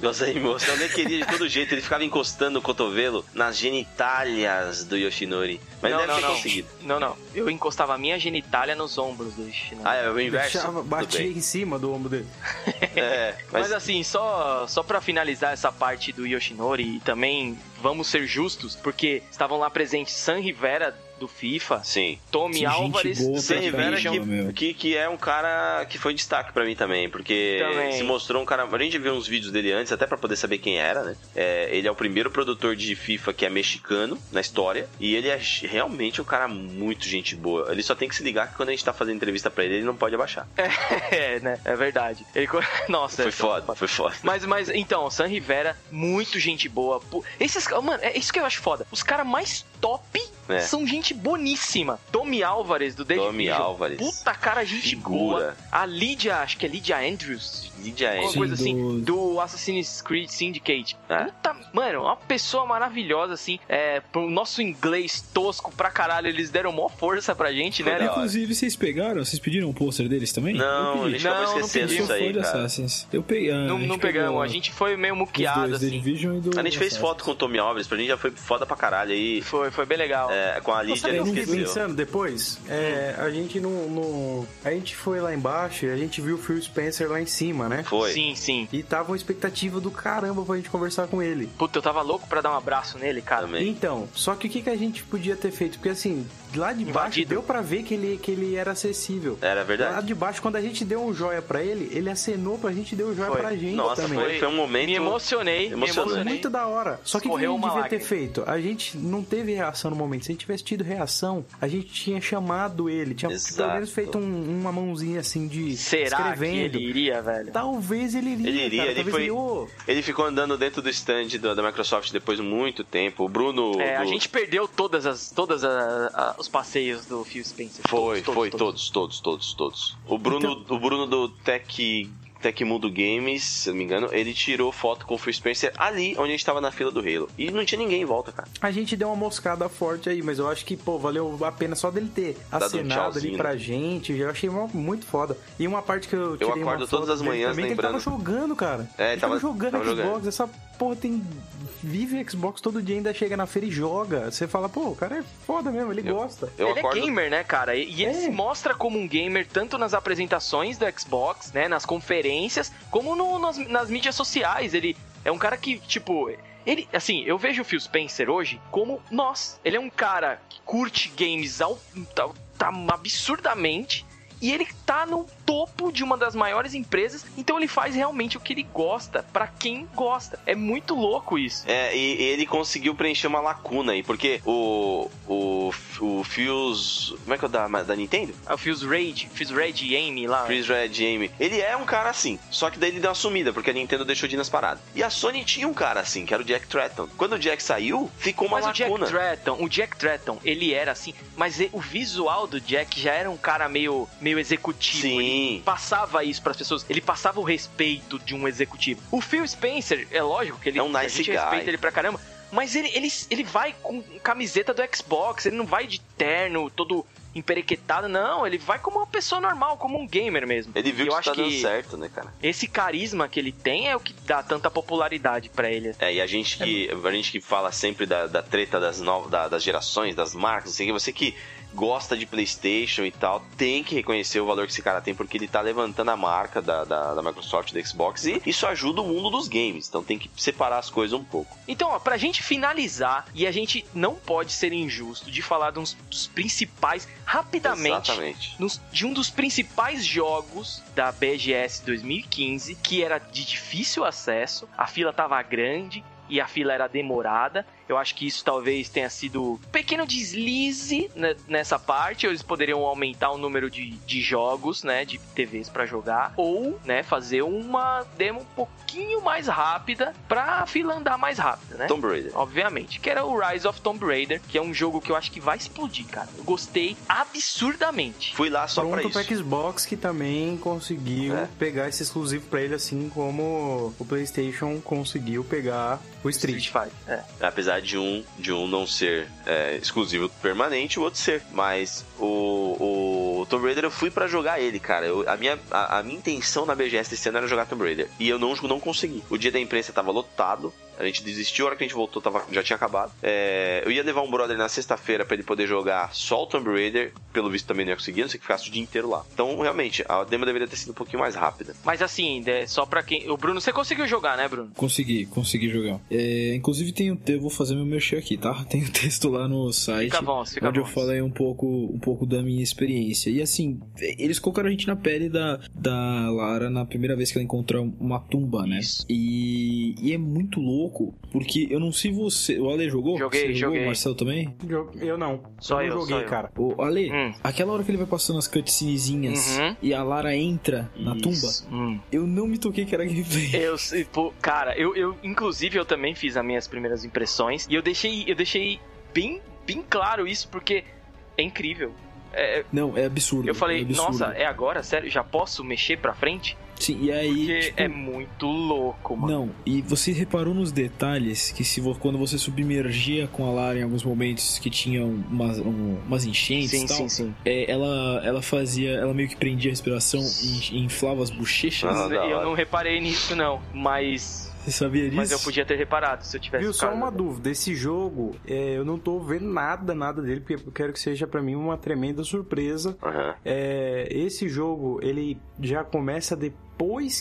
[SPEAKER 2] Gosta aí, moço. Eu nem queria de todo jeito. Ele ficava encostando o cotovelo nas genitálias do Yoshinori. Mas
[SPEAKER 1] não,
[SPEAKER 2] deve
[SPEAKER 1] não,
[SPEAKER 2] ter
[SPEAKER 1] não.
[SPEAKER 2] conseguido.
[SPEAKER 1] Não, não. Eu encostava a minha genitália nos ombros do Yoshinori.
[SPEAKER 2] Ah, é o inverso.
[SPEAKER 3] Deixava, batia
[SPEAKER 2] bem.
[SPEAKER 3] em cima do ombro dele.
[SPEAKER 2] É,
[SPEAKER 1] Mas,
[SPEAKER 2] mas,
[SPEAKER 1] assim, só, só pra finalizar essa parte do Yoshinori, e também vamos ser justos, porque estavam lá presentes San Rivera do FIFA,
[SPEAKER 2] sim.
[SPEAKER 1] Tommy
[SPEAKER 4] Que gente
[SPEAKER 1] Álvares
[SPEAKER 4] pra
[SPEAKER 2] Rivera que, que, que é um cara que foi destaque pra mim também, porque
[SPEAKER 1] Também.
[SPEAKER 2] se mostrou um cara. A gente viu uns vídeos dele antes, até pra poder saber quem era, né? É, ele é o primeiro produtor de FIFA que é mexicano na história, e ele é realmente um cara muito gente boa. Ele só tem que se ligar que quando a gente tá fazendo entrevista pra ele, ele não pode abaixar.
[SPEAKER 1] é, né? É verdade. Ele... Nossa,
[SPEAKER 2] Foi
[SPEAKER 1] é
[SPEAKER 2] foda, foi foda.
[SPEAKER 1] Mas, mas, então, San Rivera, muito gente boa. Esses, mano, é isso que eu acho foda. Os caras mais top
[SPEAKER 2] É.
[SPEAKER 1] são gente boníssima. Tommy Álvares, do The
[SPEAKER 2] Tommy. Álvares.
[SPEAKER 1] Puta cara, gente
[SPEAKER 2] Figura.
[SPEAKER 1] boa. A Lídia, acho que é Lídia Andrews. Alguma
[SPEAKER 2] Eng.
[SPEAKER 4] Sim,
[SPEAKER 1] coisa assim,
[SPEAKER 4] do-
[SPEAKER 1] Assassin's Creed Syndicate.
[SPEAKER 2] É.
[SPEAKER 1] Puta, mano, uma pessoa maravilhosa, assim. É, pro nosso inglês tosco pra caralho, eles deram mó força pra gente, né?
[SPEAKER 4] Inclusive, vocês pegaram? Vocês pediram um pôster deles também?
[SPEAKER 2] Não,
[SPEAKER 4] eu
[SPEAKER 2] a
[SPEAKER 4] pedi.
[SPEAKER 2] gente acabou
[SPEAKER 1] Não, não
[SPEAKER 2] esquecendo isso aí,
[SPEAKER 4] de
[SPEAKER 2] cara.
[SPEAKER 4] Assassins. Eu peguei. ah, a
[SPEAKER 1] Não, não pegamos, a gente foi meio muqueado, assim.
[SPEAKER 4] E do
[SPEAKER 2] A gente fez foto com o Tommy Alves, pra gente já foi foda pra caralho aí.
[SPEAKER 1] Foi, foi bem legal.
[SPEAKER 2] É, com a Lídia,
[SPEAKER 3] fiquei
[SPEAKER 2] esqueceu.
[SPEAKER 3] pensando depois? É, a gente não, não- A gente foi lá embaixo e a gente viu o Phil Spencer lá em cima, né?
[SPEAKER 2] Foi.
[SPEAKER 1] Sim, sim.
[SPEAKER 3] E tava uma expectativa do caramba pra gente conversar com ele.
[SPEAKER 1] Puta, eu tava louco pra dar um abraço nele, cara.
[SPEAKER 2] Também.
[SPEAKER 3] Então, só que o que, que a gente podia ter feito? Porque assim, lá de baixo
[SPEAKER 1] Invadido.
[SPEAKER 3] deu pra ver que ele, que ele era acessível.
[SPEAKER 2] Era
[SPEAKER 3] Lá
[SPEAKER 2] verdade.
[SPEAKER 3] de baixo, quando a gente deu um joia pra ele, ele acenou pra gente e deu um joia
[SPEAKER 1] Foi.
[SPEAKER 3] pra gente
[SPEAKER 2] Nossa,
[SPEAKER 3] também.
[SPEAKER 2] foi, foi um momento.
[SPEAKER 1] Me emocionei, me
[SPEAKER 2] Emocionante.
[SPEAKER 3] Foi
[SPEAKER 1] emocionei.
[SPEAKER 3] muito da hora. Só que o que a gente devia ter
[SPEAKER 1] lágrima.
[SPEAKER 3] feito? A gente não teve reação no momento. Se a gente tivesse tido reação, a gente tinha chamado ele. Tinha
[SPEAKER 2] Exato.
[SPEAKER 3] pelo menos feito um- uma mãozinha assim de
[SPEAKER 1] Será que
[SPEAKER 3] escrevendo.
[SPEAKER 1] ele iria, velho?
[SPEAKER 3] Talvez ele iria.
[SPEAKER 2] Ele iria,
[SPEAKER 3] cara.
[SPEAKER 2] ele foi-
[SPEAKER 3] ele,
[SPEAKER 2] Ele ficou andando dentro do stand do- da Microsoft depois de muito tempo. O Bruno.
[SPEAKER 1] É, a
[SPEAKER 2] do-
[SPEAKER 1] gente perdeu todas as todas a- a- os passeios do Phil Spencer.
[SPEAKER 2] Foi,
[SPEAKER 1] Todos,
[SPEAKER 2] foi,
[SPEAKER 1] todos.
[SPEAKER 2] todos, todos, todos, todos. O Bruno, o Bruno do Tech. Tecmundo Games, se eu não me engano, ele tirou foto com o Phil Spencer ali onde a gente tava na fila do Halo. E não tinha ninguém em volta, cara.
[SPEAKER 3] A gente deu uma moscada forte aí, mas eu acho que, pô, valeu a pena só dele ter
[SPEAKER 2] Dado um
[SPEAKER 3] acenado ali pra
[SPEAKER 2] né?
[SPEAKER 3] gente. Eu achei muito foda. E uma parte que eu tirei
[SPEAKER 2] acordo
[SPEAKER 3] uma
[SPEAKER 2] todas
[SPEAKER 3] foto
[SPEAKER 2] as manhãs
[SPEAKER 3] também,
[SPEAKER 2] lembrando.
[SPEAKER 3] Ele tava jogando, cara.
[SPEAKER 2] É,
[SPEAKER 3] ele
[SPEAKER 2] tava-
[SPEAKER 3] tava, jogando
[SPEAKER 2] tava
[SPEAKER 3] Xbox.
[SPEAKER 2] jogando.
[SPEAKER 3] Essa porra tem... Vive Xbox todo dia, ainda chega na feira e joga. Você fala, pô, o cara é foda mesmo, ele
[SPEAKER 2] Eu-
[SPEAKER 3] gosta.
[SPEAKER 2] Eu
[SPEAKER 1] ele
[SPEAKER 2] acordo.
[SPEAKER 1] é gamer, né, cara? E, e ele
[SPEAKER 3] É.
[SPEAKER 1] se mostra como um gamer tanto nas apresentações do Xbox, né, nas conferências, como no- nas, nas mídias sociais. Ele é um cara que, tipo, ele, assim, eu vejo o Phil Spencer hoje como nós. Ele é um cara que curte games ao, tá, tá absurdamente. E ele tá no topo de uma das maiores empresas, então ele faz realmente o que ele gosta, pra quem gosta. É muito louco isso.
[SPEAKER 2] É, e, e ele conseguiu preencher uma lacuna aí, porque o. O. O Fuse. Como é que é o da, da Nintendo?
[SPEAKER 1] Ah, O Phil's Rage, Phil's Rage e Amy lá.
[SPEAKER 2] Freeze Red Amy. Ele é um cara assim, só que daí ele deu uma sumida, porque a Nintendo deixou de ir nas paradas. E a Sony tinha um cara assim, que era o Jack Tratton. Quando o Jack saiu, ficou uma
[SPEAKER 1] Mas o Jack
[SPEAKER 2] lacuna.
[SPEAKER 1] Tratton, o Jack Tratton, ele era assim, mas o visual do Jack já era um cara meio, meio executivo.
[SPEAKER 2] Sim.
[SPEAKER 1] Ele passava isso pras pessoas, ele passava o respeito de um executivo. O Phil Spencer, é lógico que ele
[SPEAKER 2] É um
[SPEAKER 1] a
[SPEAKER 2] nice
[SPEAKER 1] gente
[SPEAKER 2] guy.
[SPEAKER 1] respeita ele pra caramba, Mas ele, ele, ele vai com camiseta do Xbox, ele não vai de terno, todo emperequetado, não. Ele vai como uma pessoa normal, como um gamer mesmo.
[SPEAKER 2] Ele viu
[SPEAKER 1] E eu
[SPEAKER 2] que
[SPEAKER 1] acho
[SPEAKER 2] tá dando
[SPEAKER 1] que
[SPEAKER 2] certo, né, cara?
[SPEAKER 1] esse carisma que ele tem é o que dá tanta popularidade pra ele.
[SPEAKER 2] É, e a gente que, a gente que fala sempre da, da treta das, novas, da- das gerações, das marcas, que, você que gosta de PlayStation e tal, tem que reconhecer o valor que esse cara tem, porque ele tá levantando a marca da, da, da Microsoft, da Xbox, e isso ajuda o mundo dos games. Então tem que separar as coisas um pouco.
[SPEAKER 1] Então, ó, pra gente finalizar, e a gente não pode ser injusto de falar de uns dos principais, rapidamente,
[SPEAKER 2] Exatamente.
[SPEAKER 1] nos- de um dos principais jogos da BGS 2015, que era de difícil acesso, a fila tava grande e a fila era demorada. Eu acho que isso talvez tenha sido um pequeno deslize né, nessa parte. Eles poderiam aumentar o número de, de jogos, né, de TVs pra jogar, ou, né, fazer uma demo um pouquinho mais rápida pra fila andar mais rápido, né?
[SPEAKER 2] Tomb Raider.
[SPEAKER 1] obviamente, que era o Rise of Tomb Raider, que é um jogo que eu acho que vai explodir, cara. Eu gostei absurdamente.
[SPEAKER 2] Fui lá só pra
[SPEAKER 3] Pronto
[SPEAKER 2] isso.
[SPEAKER 3] pro Xbox que também conseguiu
[SPEAKER 2] É.
[SPEAKER 3] pegar esse exclusivo pra ele, assim como o PlayStation conseguiu pegar o Street.
[SPEAKER 1] Fighter. É.
[SPEAKER 2] Apesar de um, de um não ser é, exclusivo permanente, o outro ser. Mas o, o Tomb Raider eu fui pra jogar ele, cara. Eu- a, minha, a, a minha intenção na BGS desse ano era jogar Tomb Raider. E eu não, não consegui. O dia da imprensa tava lotado. A gente desistiu, a hora que a gente voltou tava, já tinha acabado. É, eu ia levar um brother na sexta-feira pra ele poder jogar só o Tomb Raider. Pelo visto também não ia conseguir, não sei que ficasse o dia inteiro lá. Então, realmente, a demo deveria ter sido um pouquinho mais rápida.
[SPEAKER 1] Mas assim, é só pra quem. O Bruno, você conseguiu jogar, né, Bruno?
[SPEAKER 4] Consegui, consegui jogar. É, inclusive tem um, eu vou fazer meu merchan aqui, tá? Tem um texto lá no site.
[SPEAKER 1] Fica bom, fica
[SPEAKER 4] onde
[SPEAKER 1] bom.
[SPEAKER 4] eu falei um pouco, um pouco da minha experiência. E assim, eles colocaram a gente na pele da, da Lara na primeira vez que ela encontrou uma tumba, né?
[SPEAKER 1] Isso.
[SPEAKER 4] E, e é muito louco, porque eu não sei você. O Ale jogou?
[SPEAKER 1] Joguei,
[SPEAKER 4] Você jogou,
[SPEAKER 1] joguei.
[SPEAKER 4] O Marcelo também?
[SPEAKER 3] Eu, eu não.
[SPEAKER 1] Só
[SPEAKER 3] eu
[SPEAKER 1] eu, só
[SPEAKER 3] joguei,
[SPEAKER 1] eu.
[SPEAKER 3] cara.
[SPEAKER 4] O Ale,
[SPEAKER 1] Hum.
[SPEAKER 4] aquela hora que ele vai passando as cutscenezinhas
[SPEAKER 1] Uhum.
[SPEAKER 4] e a Lara entra na tumba,
[SPEAKER 1] Isso. Hum.
[SPEAKER 4] eu não me toquei que era gameplay.
[SPEAKER 1] Eu, sei, pô, cara, eu, eu, inclusive, eu também fiz as minhas primeiras impressões e eu deixei, eu deixei bem, bem claro isso porque é incrível. É,
[SPEAKER 4] Não, é absurdo.
[SPEAKER 1] eu falei,
[SPEAKER 4] é absurdo.
[SPEAKER 1] nossa, é agora? Sério? Já posso mexer pra frente?
[SPEAKER 4] Sim, e aí.
[SPEAKER 1] Porque
[SPEAKER 4] tipo,
[SPEAKER 1] é muito louco, mano.
[SPEAKER 4] Não, e você reparou nos detalhes que se quando você submergia com a Lara em alguns momentos que tinham umas, um- umas enchentes
[SPEAKER 1] sim,
[SPEAKER 4] e tal,
[SPEAKER 1] sim, sim.
[SPEAKER 4] é, ela, ela fazia, ela meio que prendia a respiração e, e inflava as bochechas.
[SPEAKER 2] Ah,
[SPEAKER 1] eu não reparei nisso, não. Mas.
[SPEAKER 4] Você sabia disso?
[SPEAKER 1] Mas eu podia ter reparado se eu tivesse.
[SPEAKER 3] Viu, só uma dúvida. Esse jogo, é, eu não tô vendo nada, nada dele, porque eu quero que seja pra mim uma tremenda surpresa.
[SPEAKER 2] Aham.
[SPEAKER 3] É, esse jogo, ele já começa depois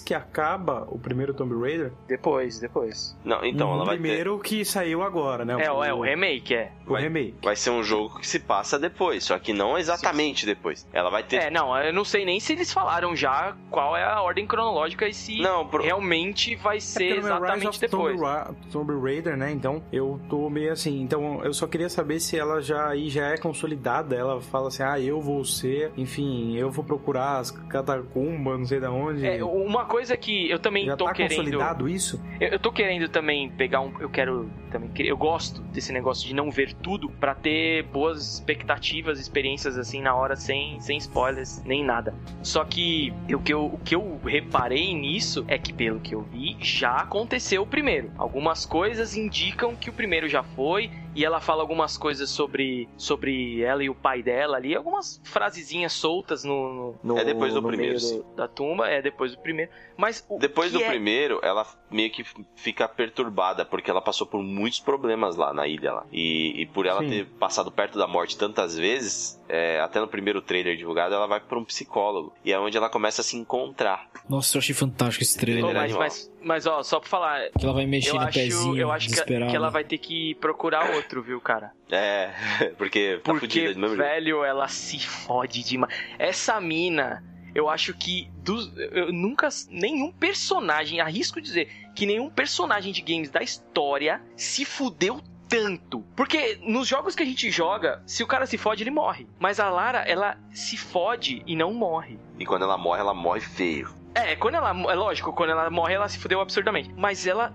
[SPEAKER 3] que acaba o primeiro Tomb Raider.
[SPEAKER 1] Depois, depois.
[SPEAKER 2] Não, então,
[SPEAKER 3] o
[SPEAKER 2] ela vai ter...
[SPEAKER 3] primeiro que saiu agora, né?
[SPEAKER 1] É, o- é o remake, é.
[SPEAKER 3] o
[SPEAKER 2] vai-
[SPEAKER 3] remake.
[SPEAKER 2] Vai ser um jogo que se passa depois, só que não exatamente depois. Ela vai ter.
[SPEAKER 1] É, não, eu não sei nem se eles falaram já qual é a ordem cronológica e se
[SPEAKER 2] Não, pro-
[SPEAKER 1] realmente vai
[SPEAKER 3] É
[SPEAKER 1] ser
[SPEAKER 3] no Rise
[SPEAKER 1] exatamente
[SPEAKER 3] of
[SPEAKER 1] depois.
[SPEAKER 3] Tomb, Ra Tomb Raider, né? Então eu tô meio assim. Então eu só queria saber se ela já aí já é consolidada. Ela fala assim: ah, eu vou ser, enfim, eu vou procurar as catacumbas, não sei da onde.
[SPEAKER 1] É, uma coisa que eu também
[SPEAKER 3] já
[SPEAKER 1] tô
[SPEAKER 3] tá
[SPEAKER 1] querendo.
[SPEAKER 3] consolidado isso?
[SPEAKER 1] Eu, eu tô querendo também pegar um. Eu quero também. Eu gosto desse negócio de não ver tudo pra ter boas expectativas, experiências assim na hora sem, sem spoilers nem nada. Só que o que, eu, o que eu reparei nisso é que, pelo que eu vi, já aconteceu o primeiro. Algumas coisas indicam que o primeiro já foi. E ela fala algumas coisas sobre, sobre ela e o pai dela ali. Algumas frasezinhas soltas no, no,
[SPEAKER 2] É depois do
[SPEAKER 1] no
[SPEAKER 2] primeiro,
[SPEAKER 1] da tumba. É depois do primeiro. Mas o
[SPEAKER 2] Depois do
[SPEAKER 1] é-
[SPEAKER 2] primeiro, ela meio que fica perturbada, porque ela passou por muitos problemas lá na ilha. Lá. E, e por ela
[SPEAKER 3] Sim.
[SPEAKER 2] ter passado perto da morte tantas vezes, é, até no primeiro trailer divulgado, ela vai pra um psicólogo. E é onde ela começa a se encontrar.
[SPEAKER 4] Nossa, eu achei fantástico esse trailer.
[SPEAKER 2] É
[SPEAKER 1] mas,
[SPEAKER 2] animal.
[SPEAKER 1] mas, mas, ó, só pra falar,
[SPEAKER 4] Que ela vai mexer
[SPEAKER 1] eu
[SPEAKER 4] no
[SPEAKER 1] acho,
[SPEAKER 4] pezinho,
[SPEAKER 1] eu acho que, que ela vai ter que procurar outro, viu, cara?
[SPEAKER 2] É, porque tá
[SPEAKER 1] Porque,
[SPEAKER 2] fudida de mesmo jeito.
[SPEAKER 1] velho, ela se fode demais. Essa mina, eu acho que dos, eu nunca. Nenhum personagem, arrisco dizer, que nenhum personagem de games da história se fudeu tanto. Porque nos jogos que a gente joga, se o cara se fode, ele morre. Mas a Lara, ela se fode e não morre.
[SPEAKER 2] E quando ela morre, ela morre feio.
[SPEAKER 1] É, quando ela. É lógico, quando ela morre, ela se fudeu absurdamente. Mas ela.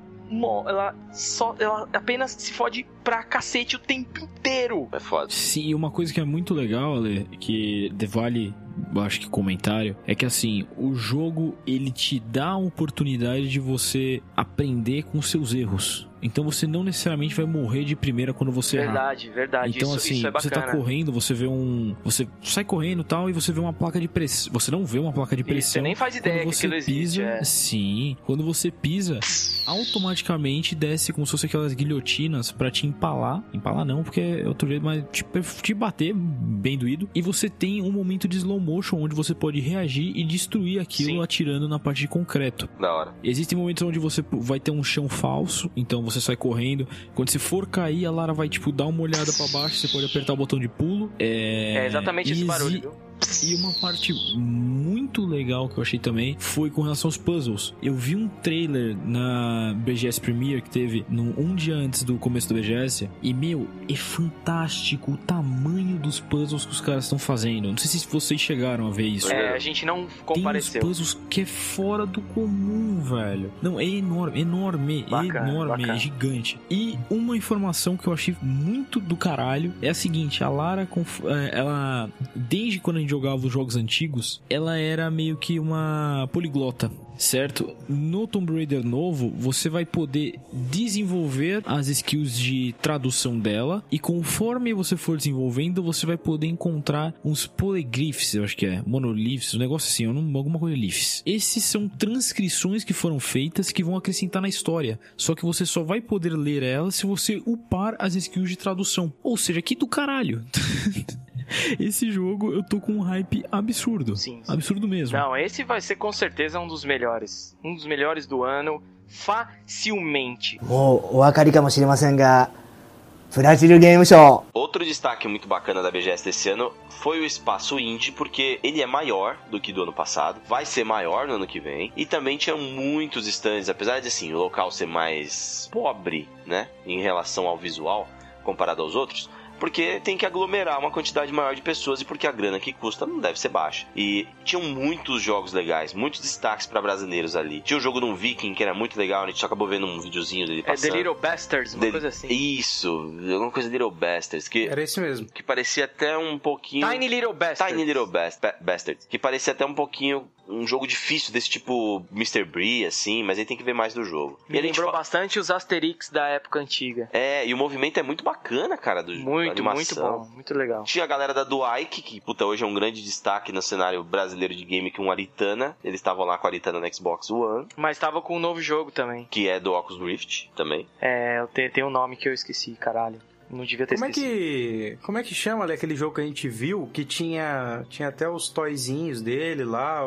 [SPEAKER 1] Ela só. Ela apenas se fode pra cacete o tempo inteiro.
[SPEAKER 2] É foda.
[SPEAKER 4] Sim, e uma coisa que é muito legal, Ale, que vale, acho que comentário, é que assim, o jogo ele te dá a oportunidade de você aprender com seus erros. Então você não necessariamente vai morrer de primeira quando você errar.
[SPEAKER 1] Verdade, verdade.
[SPEAKER 4] Então,
[SPEAKER 1] isso,
[SPEAKER 4] assim,
[SPEAKER 1] isso é
[SPEAKER 4] você tá correndo, você vê um. Você sai correndo e tal, e você vê uma placa de pressão. Você não vê uma placa de pressão.
[SPEAKER 1] você nem faz ideia
[SPEAKER 4] quando
[SPEAKER 1] que
[SPEAKER 4] você
[SPEAKER 1] existe.
[SPEAKER 4] pisa,
[SPEAKER 1] é.
[SPEAKER 4] Sim. Quando você pisa, automaticamente desce como se fosse aquelas guilhotinas pra te empalar. Empalar não, porque é outro jeito, mas te, te bater bem doído. E você tem um momento de slow motion onde você pode reagir e destruir aquilo
[SPEAKER 1] Sim.
[SPEAKER 4] atirando na parte de concreto.
[SPEAKER 2] Da hora.
[SPEAKER 4] Existem momentos onde você vai ter um chão falso, então você sai correndo. Quando você for cair, a Lara vai, tipo, dar uma olhada pra baixo, você pode apertar o botão de pulo. É,
[SPEAKER 1] É exatamente esse barulho, viu?
[SPEAKER 4] E uma parte muito legal que eu achei também foi com relação aos puzzles. Eu vi um trailer na BGS Premiere que teve no, um dia antes do começo da BGS e, meu, é fantástico o tamanho dos puzzles que os caras estão fazendo. Não sei se vocês chegaram a ver isso.
[SPEAKER 1] É, a gente não
[SPEAKER 4] Tem uns
[SPEAKER 1] compareceu.
[SPEAKER 4] puzzles que é fora do comum, velho. Não, é enorme, enorme,
[SPEAKER 1] Bacana,
[SPEAKER 4] enorme,
[SPEAKER 1] bacana.
[SPEAKER 4] é gigante. E uma informação que eu achei muito do caralho é a seguinte: a Lara, é, ela, desde quando a gente jogava os jogos antigos, ela era meio que uma poliglota. Certo? No Tomb Raider novo, você vai poder desenvolver as skills de tradução dela e conforme você for desenvolvendo, você vai poder encontrar uns polyglyphs, eu acho que é, monoliths, um negócio assim, não- alguma coisa liths. Esses são transcrições que foram feitas que vão acrescentar na história, só que você só vai poder ler elas se você upar as skills de tradução. Ou seja, que do caralho. esse jogo eu tô com um hype absurdo.
[SPEAKER 1] Sim, sim.
[SPEAKER 4] Absurdo mesmo.
[SPEAKER 1] Não, esse vai ser com certeza um dos melhores. Um dos melhores do ano, facilmente.
[SPEAKER 7] Oh, Brasil Game Show.
[SPEAKER 2] Outro destaque muito bacana da BGS desse ano foi o espaço indie, porque ele é maior do que do ano passado, vai ser maior no ano que vem, e também tinha muitos stands, apesar de assim, o local ser mais pobre, né, em relação ao visual comparado aos outros, porque tem que aglomerar uma quantidade maior de pessoas e porque a grana que custa não deve ser baixa. E tinham muitos jogos legais, muitos destaques para brasileiros ali. Tinha um jogo de um viking que era muito legal, a gente só acabou vendo um videozinho dele
[SPEAKER 1] É The
[SPEAKER 2] passando.
[SPEAKER 1] Little Bastards, uma
[SPEAKER 2] The-
[SPEAKER 1] coisa assim.
[SPEAKER 2] Isso, alguma coisa de Little Bastards, que
[SPEAKER 3] Era esse mesmo.
[SPEAKER 2] que parecia até um pouquinho.
[SPEAKER 1] Tiny Little Bastards.
[SPEAKER 2] Tiny Little Bast Ba- Bastards. Que parecia até um pouquinho um jogo difícil, desse tipo Mr. Bree, assim, mas aí tem que ver mais do jogo.
[SPEAKER 1] Me
[SPEAKER 2] e
[SPEAKER 1] lembrou
[SPEAKER 2] fa-
[SPEAKER 1] bastante os Asterix da época antiga.
[SPEAKER 2] É, e o movimento é muito bacana, cara, do
[SPEAKER 1] Muito, muito
[SPEAKER 2] animação.
[SPEAKER 1] bom. Muito legal.
[SPEAKER 2] Tinha a galera da Duike, que puta, hoje é um grande destaque no cenário brasileiro de game com o Aritana. Eles estavam lá com a Aritana no Xbox One,
[SPEAKER 1] Mas tava com um novo jogo também.
[SPEAKER 2] que é do Oculus Rift também.
[SPEAKER 1] É, tem um nome que eu esqueci, caralho. Não devia ter
[SPEAKER 3] Como é
[SPEAKER 1] esquecido.
[SPEAKER 3] que. Como é que chama ali aquele jogo que a gente viu? Que tinha. Tinha até os toyzinhos dele lá.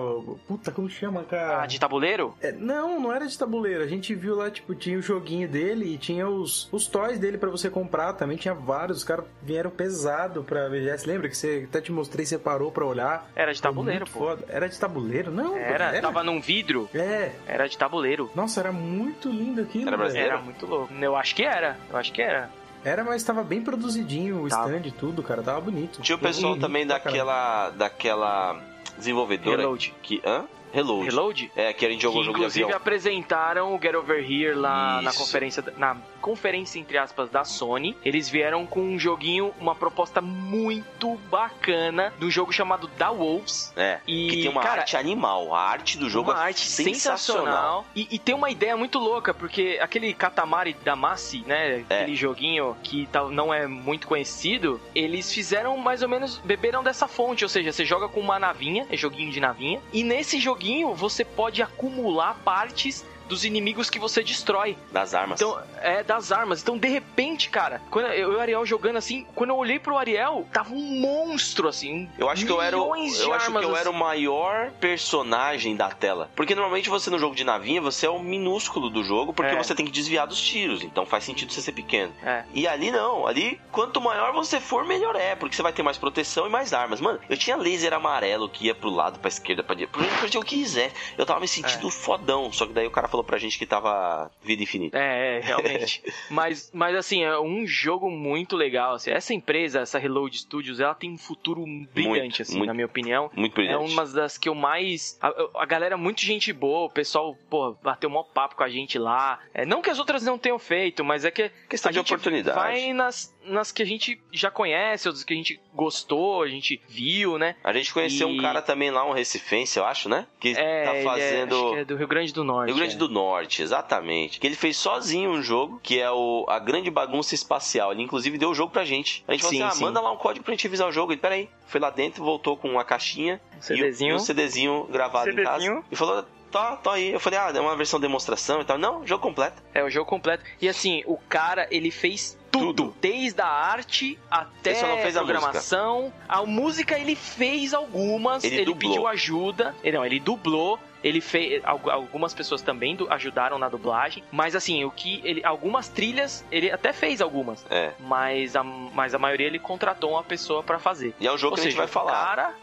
[SPEAKER 3] Puta, como chama, cara?
[SPEAKER 1] Ah, de tabuleiro?
[SPEAKER 3] É, não, não era de tabuleiro. A gente viu lá, tipo, tinha o joguinho dele e tinha os, os toys dele pra você comprar. Também tinha vários. Os caras vieram pesado pra VGS. Lembra que você até te mostrei, você parou pra olhar?
[SPEAKER 1] Era de tabuleiro, pô.
[SPEAKER 3] foda. Era de tabuleiro? Não,
[SPEAKER 1] Era,
[SPEAKER 3] era.
[SPEAKER 1] tava num vidro.
[SPEAKER 3] É.
[SPEAKER 1] Era de tabuleiro.
[SPEAKER 3] Nossa, era muito lindo aquilo.
[SPEAKER 2] Era brasileiro?
[SPEAKER 1] Era muito louco. Eu acho que era. Eu acho que era.
[SPEAKER 3] Era, mas tava bem produzidinho o
[SPEAKER 1] Tava.
[SPEAKER 3] stand e tudo, cara. Tava bonito.
[SPEAKER 2] Tinha o pessoal
[SPEAKER 3] Bonito
[SPEAKER 2] também
[SPEAKER 3] caralho.
[SPEAKER 2] daquela. daquela desenvolvedora.
[SPEAKER 1] Reload.
[SPEAKER 2] Que. Hã? Reload.
[SPEAKER 1] Reload?
[SPEAKER 2] É, que a gente jogou
[SPEAKER 1] que
[SPEAKER 2] jogo de
[SPEAKER 1] inclusive apresentaram o Get Over Here lá na
[SPEAKER 2] Isso.
[SPEAKER 1] conferência, da- na conferência entre aspas da Sony. Eles vieram com um joguinho, uma proposta muito bacana de um jogo chamado Da Wolves.
[SPEAKER 2] É,
[SPEAKER 1] E,
[SPEAKER 2] que tem uma
[SPEAKER 1] cara,
[SPEAKER 2] arte animal. A arte do jogo
[SPEAKER 1] uma
[SPEAKER 2] é
[SPEAKER 1] arte
[SPEAKER 2] sensacional.
[SPEAKER 1] sensacional. E, e tem uma ideia muito louca, porque aquele Katamari Damacy, né?
[SPEAKER 2] É.
[SPEAKER 1] Aquele joguinho que tal, não é muito conhecido, eles fizeram mais ou menos, beberam dessa fonte. Ou seja, você joga com uma navinha, é joguinho de navinha, e nesse joguinho você pode acumular partes dos inimigos que você destrói.
[SPEAKER 2] Das armas.
[SPEAKER 1] Então, é das armas. Então, de repente, cara, quando eu e o Ariel jogando assim, quando eu olhei pro Ariel, tava um monstro assim.
[SPEAKER 2] eu acho que eu era, eu acho que eu era o
[SPEAKER 1] assim.
[SPEAKER 2] maior personagem da tela. Porque normalmente você no jogo de navinha, você é o minúsculo do jogo, porque
[SPEAKER 1] É.
[SPEAKER 2] você tem que desviar dos tiros. Então faz sentido você ser pequeno.
[SPEAKER 1] É.
[SPEAKER 2] E ali não, ali quanto maior você for, melhor é, porque você vai ter mais proteção e mais armas. Mano, eu tinha laser amarelo que ia pro lado, pra esquerda, pra direita, pra onde eu quiser. Eu tava me sentindo
[SPEAKER 1] É.
[SPEAKER 2] fodão, só que daí o cara falou pra gente que tava vida infinita.
[SPEAKER 1] É, é, realmente. mas, mas assim, é um jogo muito legal. Assim. Essa empresa, essa Reload Studios, ela tem um futuro brilhante, assim,
[SPEAKER 2] muito.
[SPEAKER 1] na minha opinião.
[SPEAKER 2] Muito
[SPEAKER 1] É
[SPEAKER 2] brilhante.
[SPEAKER 1] uma das que eu mais. A, a galera é muito gente boa, o pessoal, pô, bateu mó papo com a gente lá. É, não que as outras não tenham feito, mas é que.
[SPEAKER 2] Questão
[SPEAKER 1] a
[SPEAKER 2] de oportunidade.
[SPEAKER 1] Vai nas. Nas que a gente já conhece, outras que a gente gostou, a gente viu, né?
[SPEAKER 2] A gente conheceu
[SPEAKER 1] E-
[SPEAKER 2] um cara também lá, um recifense, eu acho, né? Que
[SPEAKER 1] É,
[SPEAKER 2] tá
[SPEAKER 1] é-
[SPEAKER 2] fazendo.
[SPEAKER 1] que é do Rio Grande do Norte.
[SPEAKER 2] Rio Grande
[SPEAKER 1] é.
[SPEAKER 2] do Norte, exatamente. Que ele fez sozinho um jogo, que é o A Grande Bagunça Espacial. Ele, inclusive, deu o jogo pra gente. A gente
[SPEAKER 1] Sim,
[SPEAKER 2] falou assim: ah, manda lá um código pra gente revisar o jogo. Ele, peraí. Foi lá dentro, voltou com uma caixinha
[SPEAKER 1] Um
[SPEAKER 2] o-
[SPEAKER 1] CDzinho.
[SPEAKER 2] e um CDzinho gravado em casa.
[SPEAKER 1] CDzinho.
[SPEAKER 2] E falou: tá, tá aí. Eu falei: ah, é uma versão demonstração e tal. Não, jogo completo.
[SPEAKER 1] É o jogo completo. E assim, o cara, ele fez tudo.
[SPEAKER 2] Tudo.
[SPEAKER 1] Desde a arte até
[SPEAKER 2] Ele só não fez a
[SPEAKER 1] programação. A música. ele fez algumas.
[SPEAKER 2] Ele
[SPEAKER 1] Ele, pediu ajuda. Ele, não, ele dublou. Ele fez. al- Algumas pessoas também ajudaram na dublagem. Mas assim, o que. ele Algumas trilhas, ele até fez algumas.
[SPEAKER 2] É.
[SPEAKER 1] Mas a, mas a maioria ele contratou uma pessoa pra fazer.
[SPEAKER 2] E é um jogo
[SPEAKER 1] Ou
[SPEAKER 2] que a gente
[SPEAKER 1] seja,
[SPEAKER 2] vai falar.
[SPEAKER 1] O cara.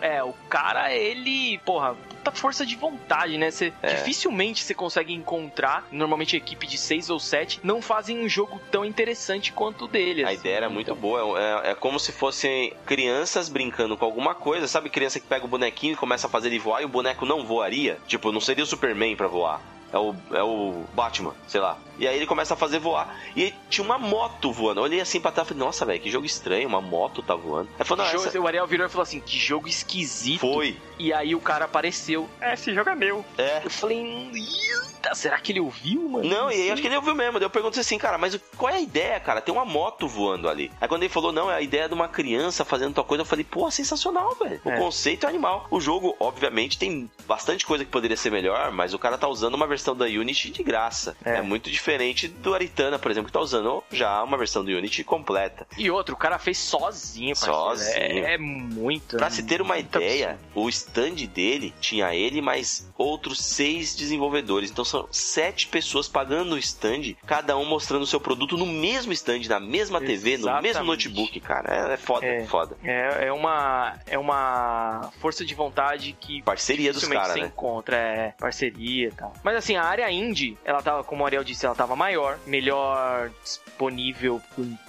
[SPEAKER 1] É, o cara, ele. Porra, puta força de vontade, né? Você,
[SPEAKER 2] É.
[SPEAKER 1] Dificilmente você consegue encontrar. Normalmente equipe de seis ou sete não fazem um jogo tão interessante quanto o dele.
[SPEAKER 2] A ideia era muito
[SPEAKER 1] Então,
[SPEAKER 2] boa. É, é como se fossem crianças brincando com alguma coisa. Sabe criança que pega o bonequinho e começa a fazer ele voar e o boneco não voaria? Tipo, não seria o Superman pra voar. É o, é o Batman, sei lá. E aí ele começa a fazer voar. E tinha uma moto voando. Eu olhei assim pra trás e falei, nossa, velho, que jogo estranho, uma moto tá voando. Aí falou, não,
[SPEAKER 1] jogo-
[SPEAKER 2] essa...
[SPEAKER 1] O Ariel virou e falou assim: que jogo esquisito.
[SPEAKER 2] Foi.
[SPEAKER 1] E aí o cara apareceu. É, esse jogo é meu.
[SPEAKER 2] É.
[SPEAKER 1] Eu falei, "Eita, será que ele ouviu, mano?
[SPEAKER 2] Não, e aí
[SPEAKER 1] sei."
[SPEAKER 2] acho que ele ouviu mesmo. Daí eu perguntei assim, cara, mas qual é a ideia, cara? Tem uma moto voando ali. Aí quando ele falou, não, é a ideia de uma criança fazendo tal coisa, eu falei, pô, sensacional, velho. O
[SPEAKER 1] É.
[SPEAKER 2] conceito é animal. O jogo, obviamente, tem bastante coisa que poderia ser melhor, mas o cara tá usando uma versão da Unity de graça. É,
[SPEAKER 1] É.
[SPEAKER 2] muito diferente do Aritana, por exemplo, que tá usando já uma versão do Unity completa.
[SPEAKER 1] E outro, o cara fez sozinho, parceiro.
[SPEAKER 2] Sozinho.
[SPEAKER 1] É, é muito.
[SPEAKER 2] Pra se ter uma ideia,
[SPEAKER 1] absurdo.
[SPEAKER 2] o stand dele tinha ele mais outros seis desenvolvedores. Então são sete pessoas pagando o stand, cada um mostrando o seu produto no mesmo stand, na mesma TV, no mesmo
[SPEAKER 1] Exatamente.
[SPEAKER 2] notebook, cara. É, é foda,
[SPEAKER 1] É.
[SPEAKER 2] foda.
[SPEAKER 1] É, é uma é uma força de vontade que
[SPEAKER 2] Parceria dos caras,
[SPEAKER 1] você
[SPEAKER 2] né?
[SPEAKER 1] encontra, é parceria e tal. Mas assim, a área indie, ela tava, como o Ariel disse, ela tava maior, melhor disponível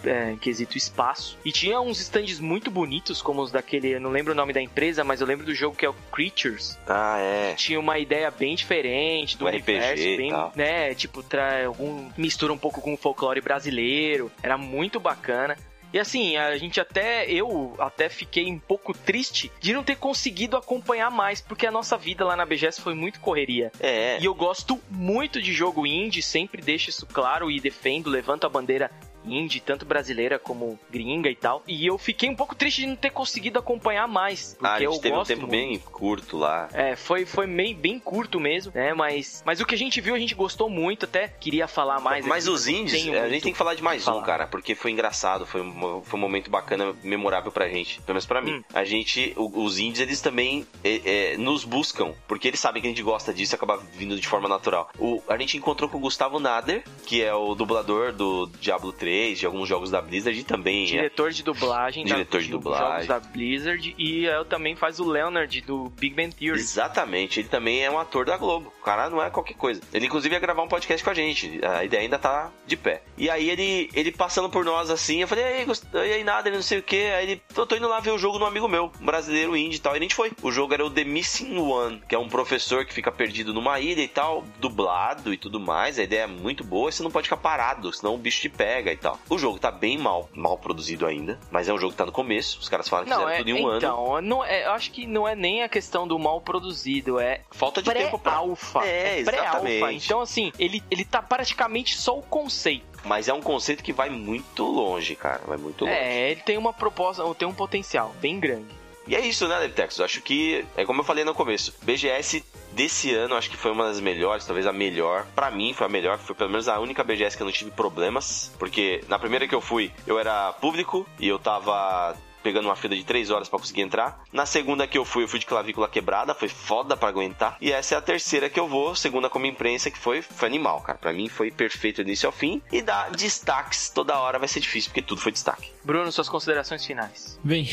[SPEAKER 1] é, em quesito espaço. E tinha uns stands muito bonitos, como os daquele, eu não lembro o nome da empresa, mas eu lembro do jogo que é o Creatures.
[SPEAKER 2] Ah, é.
[SPEAKER 1] Tinha uma ideia bem diferente do
[SPEAKER 2] RPG
[SPEAKER 1] universo,
[SPEAKER 2] e
[SPEAKER 1] bem, né, tipo, tra algum mistura um pouco com o folclore brasileiro. Era muito bacana. E assim, a gente até, eu até fiquei um pouco triste de não ter conseguido acompanhar mais, porque a nossa vida lá na BGS foi muito correria.
[SPEAKER 2] É.
[SPEAKER 1] E eu gosto muito de jogo indie, sempre deixo isso claro e defendo, levanto a bandeira indie, tanto brasileira como gringa e tal. E eu fiquei um pouco triste de não ter conseguido acompanhar mais, porque
[SPEAKER 2] Ah, a gente
[SPEAKER 1] eu
[SPEAKER 2] teve um
[SPEAKER 1] gosto
[SPEAKER 2] tempo
[SPEAKER 1] muito.
[SPEAKER 2] bem curto lá.
[SPEAKER 1] É, foi, foi meio bem curto mesmo, né? Mas, mas o que a gente viu, a gente gostou muito, até queria falar mais.
[SPEAKER 2] Mas
[SPEAKER 1] aqui,
[SPEAKER 2] os indies, a gente tem que falar de mais
[SPEAKER 1] falar.
[SPEAKER 2] um, cara, porque foi engraçado, foi um, foi um momento bacana, memorável pra gente, pelo menos pra mim.
[SPEAKER 1] Hum.
[SPEAKER 2] A gente, os indies, eles também é, é, nos buscam, porque eles sabem que a gente gosta disso e acaba vindo de forma natural. O, a gente encontrou com o Gustavo Nader, que é o dublador do Diablo 3, de alguns jogos da Blizzard, e também é,
[SPEAKER 1] Diretor de dublagem,
[SPEAKER 2] Diretor de
[SPEAKER 1] da,
[SPEAKER 2] dublagem.
[SPEAKER 1] jogos da Blizzard e eu também faz o Leonard do Big Bang Theory.
[SPEAKER 2] Exatamente, ele também é um ator da Globo. O cara não é qualquer coisa. Ele inclusive ia gravar um podcast com a gente. A ideia ainda tá de pé. E aí ele, ele passando por nós assim, eu falei, e aí, e aí nada, ele não sei o que. Aí ele, eu tô indo lá ver o jogo de um amigo meu, um brasileiro indie e tal. E a gente foi. O jogo era o The Missing One, que é um professor que fica perdido numa ilha e tal, dublado e tudo mais. A ideia é muito boa, e você não pode ficar parado, senão o bicho te pega e tal. O jogo tá bem mal, mal produzido ainda, mas é um jogo que tá no começo. Os caras falaram que
[SPEAKER 1] Não,
[SPEAKER 2] fizeram
[SPEAKER 1] é,
[SPEAKER 2] tudo em um ano.
[SPEAKER 1] então, é, eu acho que não é nem a questão do mal produzido, é
[SPEAKER 2] Falta de tempo pra.
[SPEAKER 1] pré-alfa.
[SPEAKER 2] É,
[SPEAKER 1] pré-alfa.
[SPEAKER 2] exatamente.
[SPEAKER 1] Então, assim, ele, ele tá praticamente só o conceito.
[SPEAKER 2] Mas é um conceito que vai muito longe, cara. Vai muito longe.
[SPEAKER 1] É, ele tem uma proposta, tem um potencial bem grande.
[SPEAKER 2] E é isso, né, Levitex? Acho que, é como eu falei no começo, BGS desse ano acho que foi uma das melhores, talvez a melhor. Pra mim foi a melhor, foi pelo menos a única BGS que eu não tive problemas. Porque na primeira que eu fui, eu era público e eu tava pegando uma fila de 3 horas pra conseguir entrar. Na segunda que eu fui, eu fui de clavícula quebrada, foi foda pra aguentar. E essa é a terceira que eu vou, segunda como imprensa, que foi, foi animal, cara. Pra mim foi perfeito do início ao fim. E dar destaques toda hora vai ser difícil, porque tudo foi destaque.
[SPEAKER 1] Bruno, suas considerações finais.
[SPEAKER 4] Bem,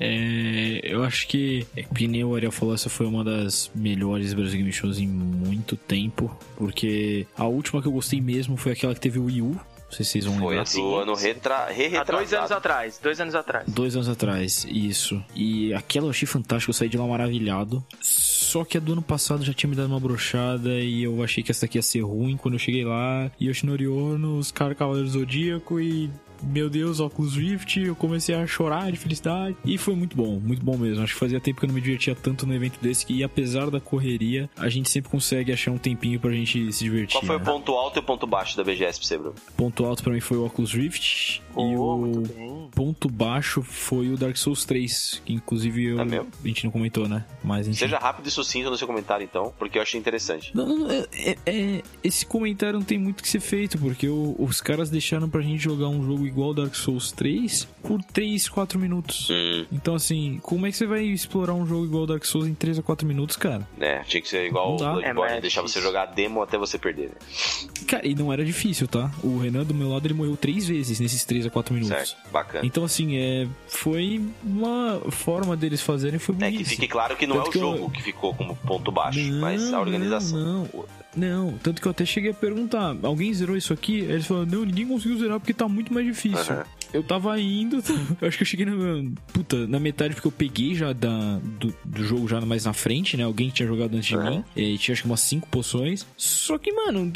[SPEAKER 4] é, eu acho que, é, que nem o Ariel falou, essa foi uma das melhores Brasil Game Shows em muito tempo, porque a última que eu gostei mesmo foi aquela que teve o Wii U. Não sei se vocês vão
[SPEAKER 2] Foi
[SPEAKER 4] lembrar.
[SPEAKER 2] a do ano retra...
[SPEAKER 1] Há
[SPEAKER 2] re-retrasado.
[SPEAKER 1] dois anos atrás, dois anos atrás.
[SPEAKER 4] Dois anos atrás, isso. E aquela eu achei fantástico, eu saí de lá maravilhado. Só que a do ano passado já tinha me dado uma brochada e eu achei que essa aqui ia ser ruim quando eu cheguei lá. Yoshinori Ono, os caras Cavaleiros Zodíaco e meu Deus, Oculus Rift, eu comecei a chorar de felicidade. E foi muito bom, muito bom mesmo. Acho que fazia tempo que eu não me divertia tanto no evento desse. E apesar da correria, a gente sempre consegue achar um tempinho pra gente se divertir.
[SPEAKER 2] Qual foi o
[SPEAKER 4] né?
[SPEAKER 2] ponto alto e o ponto baixo da BGS pra você, Bruno?
[SPEAKER 4] Ponto alto pra mim foi o Oculus Rift. e
[SPEAKER 1] Oh,
[SPEAKER 4] o
[SPEAKER 1] muito bem.
[SPEAKER 4] ponto baixo foi o Dark Souls 3. Que inclusive eu-
[SPEAKER 2] É mesmo?
[SPEAKER 4] a gente não comentou, né? Mas enfim.
[SPEAKER 2] Seja rápido e sucinto no seu comentário, então, porque eu achei interessante.
[SPEAKER 4] Não, não, não, é- é- é- esse comentário não tem muito que ser feito, porque o- os caras deixaram pra gente jogar um jogo igual Dark Souls 3 por 3, 4 minutos.
[SPEAKER 2] Hum,
[SPEAKER 4] Então, assim, como é que você vai explorar um jogo igual Dark Souls em 3 a 4 minutos, cara?
[SPEAKER 2] né? Tinha que ser igual
[SPEAKER 4] Não
[SPEAKER 2] o. Bloodborne,
[SPEAKER 1] É, é
[SPEAKER 2] deixar você jogar a demo até você perder, né?
[SPEAKER 4] Cara, e não era difícil, tá? O Renan do meu lado, ele morreu 3 vezes nesses 3 a 4 minutos.
[SPEAKER 2] Certo, bacana.
[SPEAKER 4] Então, assim, é, foi uma forma deles fazerem, foi
[SPEAKER 2] É
[SPEAKER 4] bonito.
[SPEAKER 2] que fique claro que não
[SPEAKER 4] Tanto
[SPEAKER 2] é o
[SPEAKER 4] que eu-
[SPEAKER 2] jogo que ficou como ponto baixo,
[SPEAKER 4] Não,
[SPEAKER 2] mas a organização.
[SPEAKER 4] não, Não, tanto que eu até cheguei a perguntar, alguém zerou isso aqui? Aí Eles falaram, não, ninguém conseguiu zerar porque tá muito mais difícil.
[SPEAKER 2] Aham.
[SPEAKER 4] Eu tava indo, eu acho que eu cheguei na, puta, na metade porque eu peguei já da, do, do jogo já mais na frente, né? Alguém que tinha jogado antes de
[SPEAKER 2] Aham.
[SPEAKER 4] mim, e tinha acho que umas 5 poções. Só que, mano,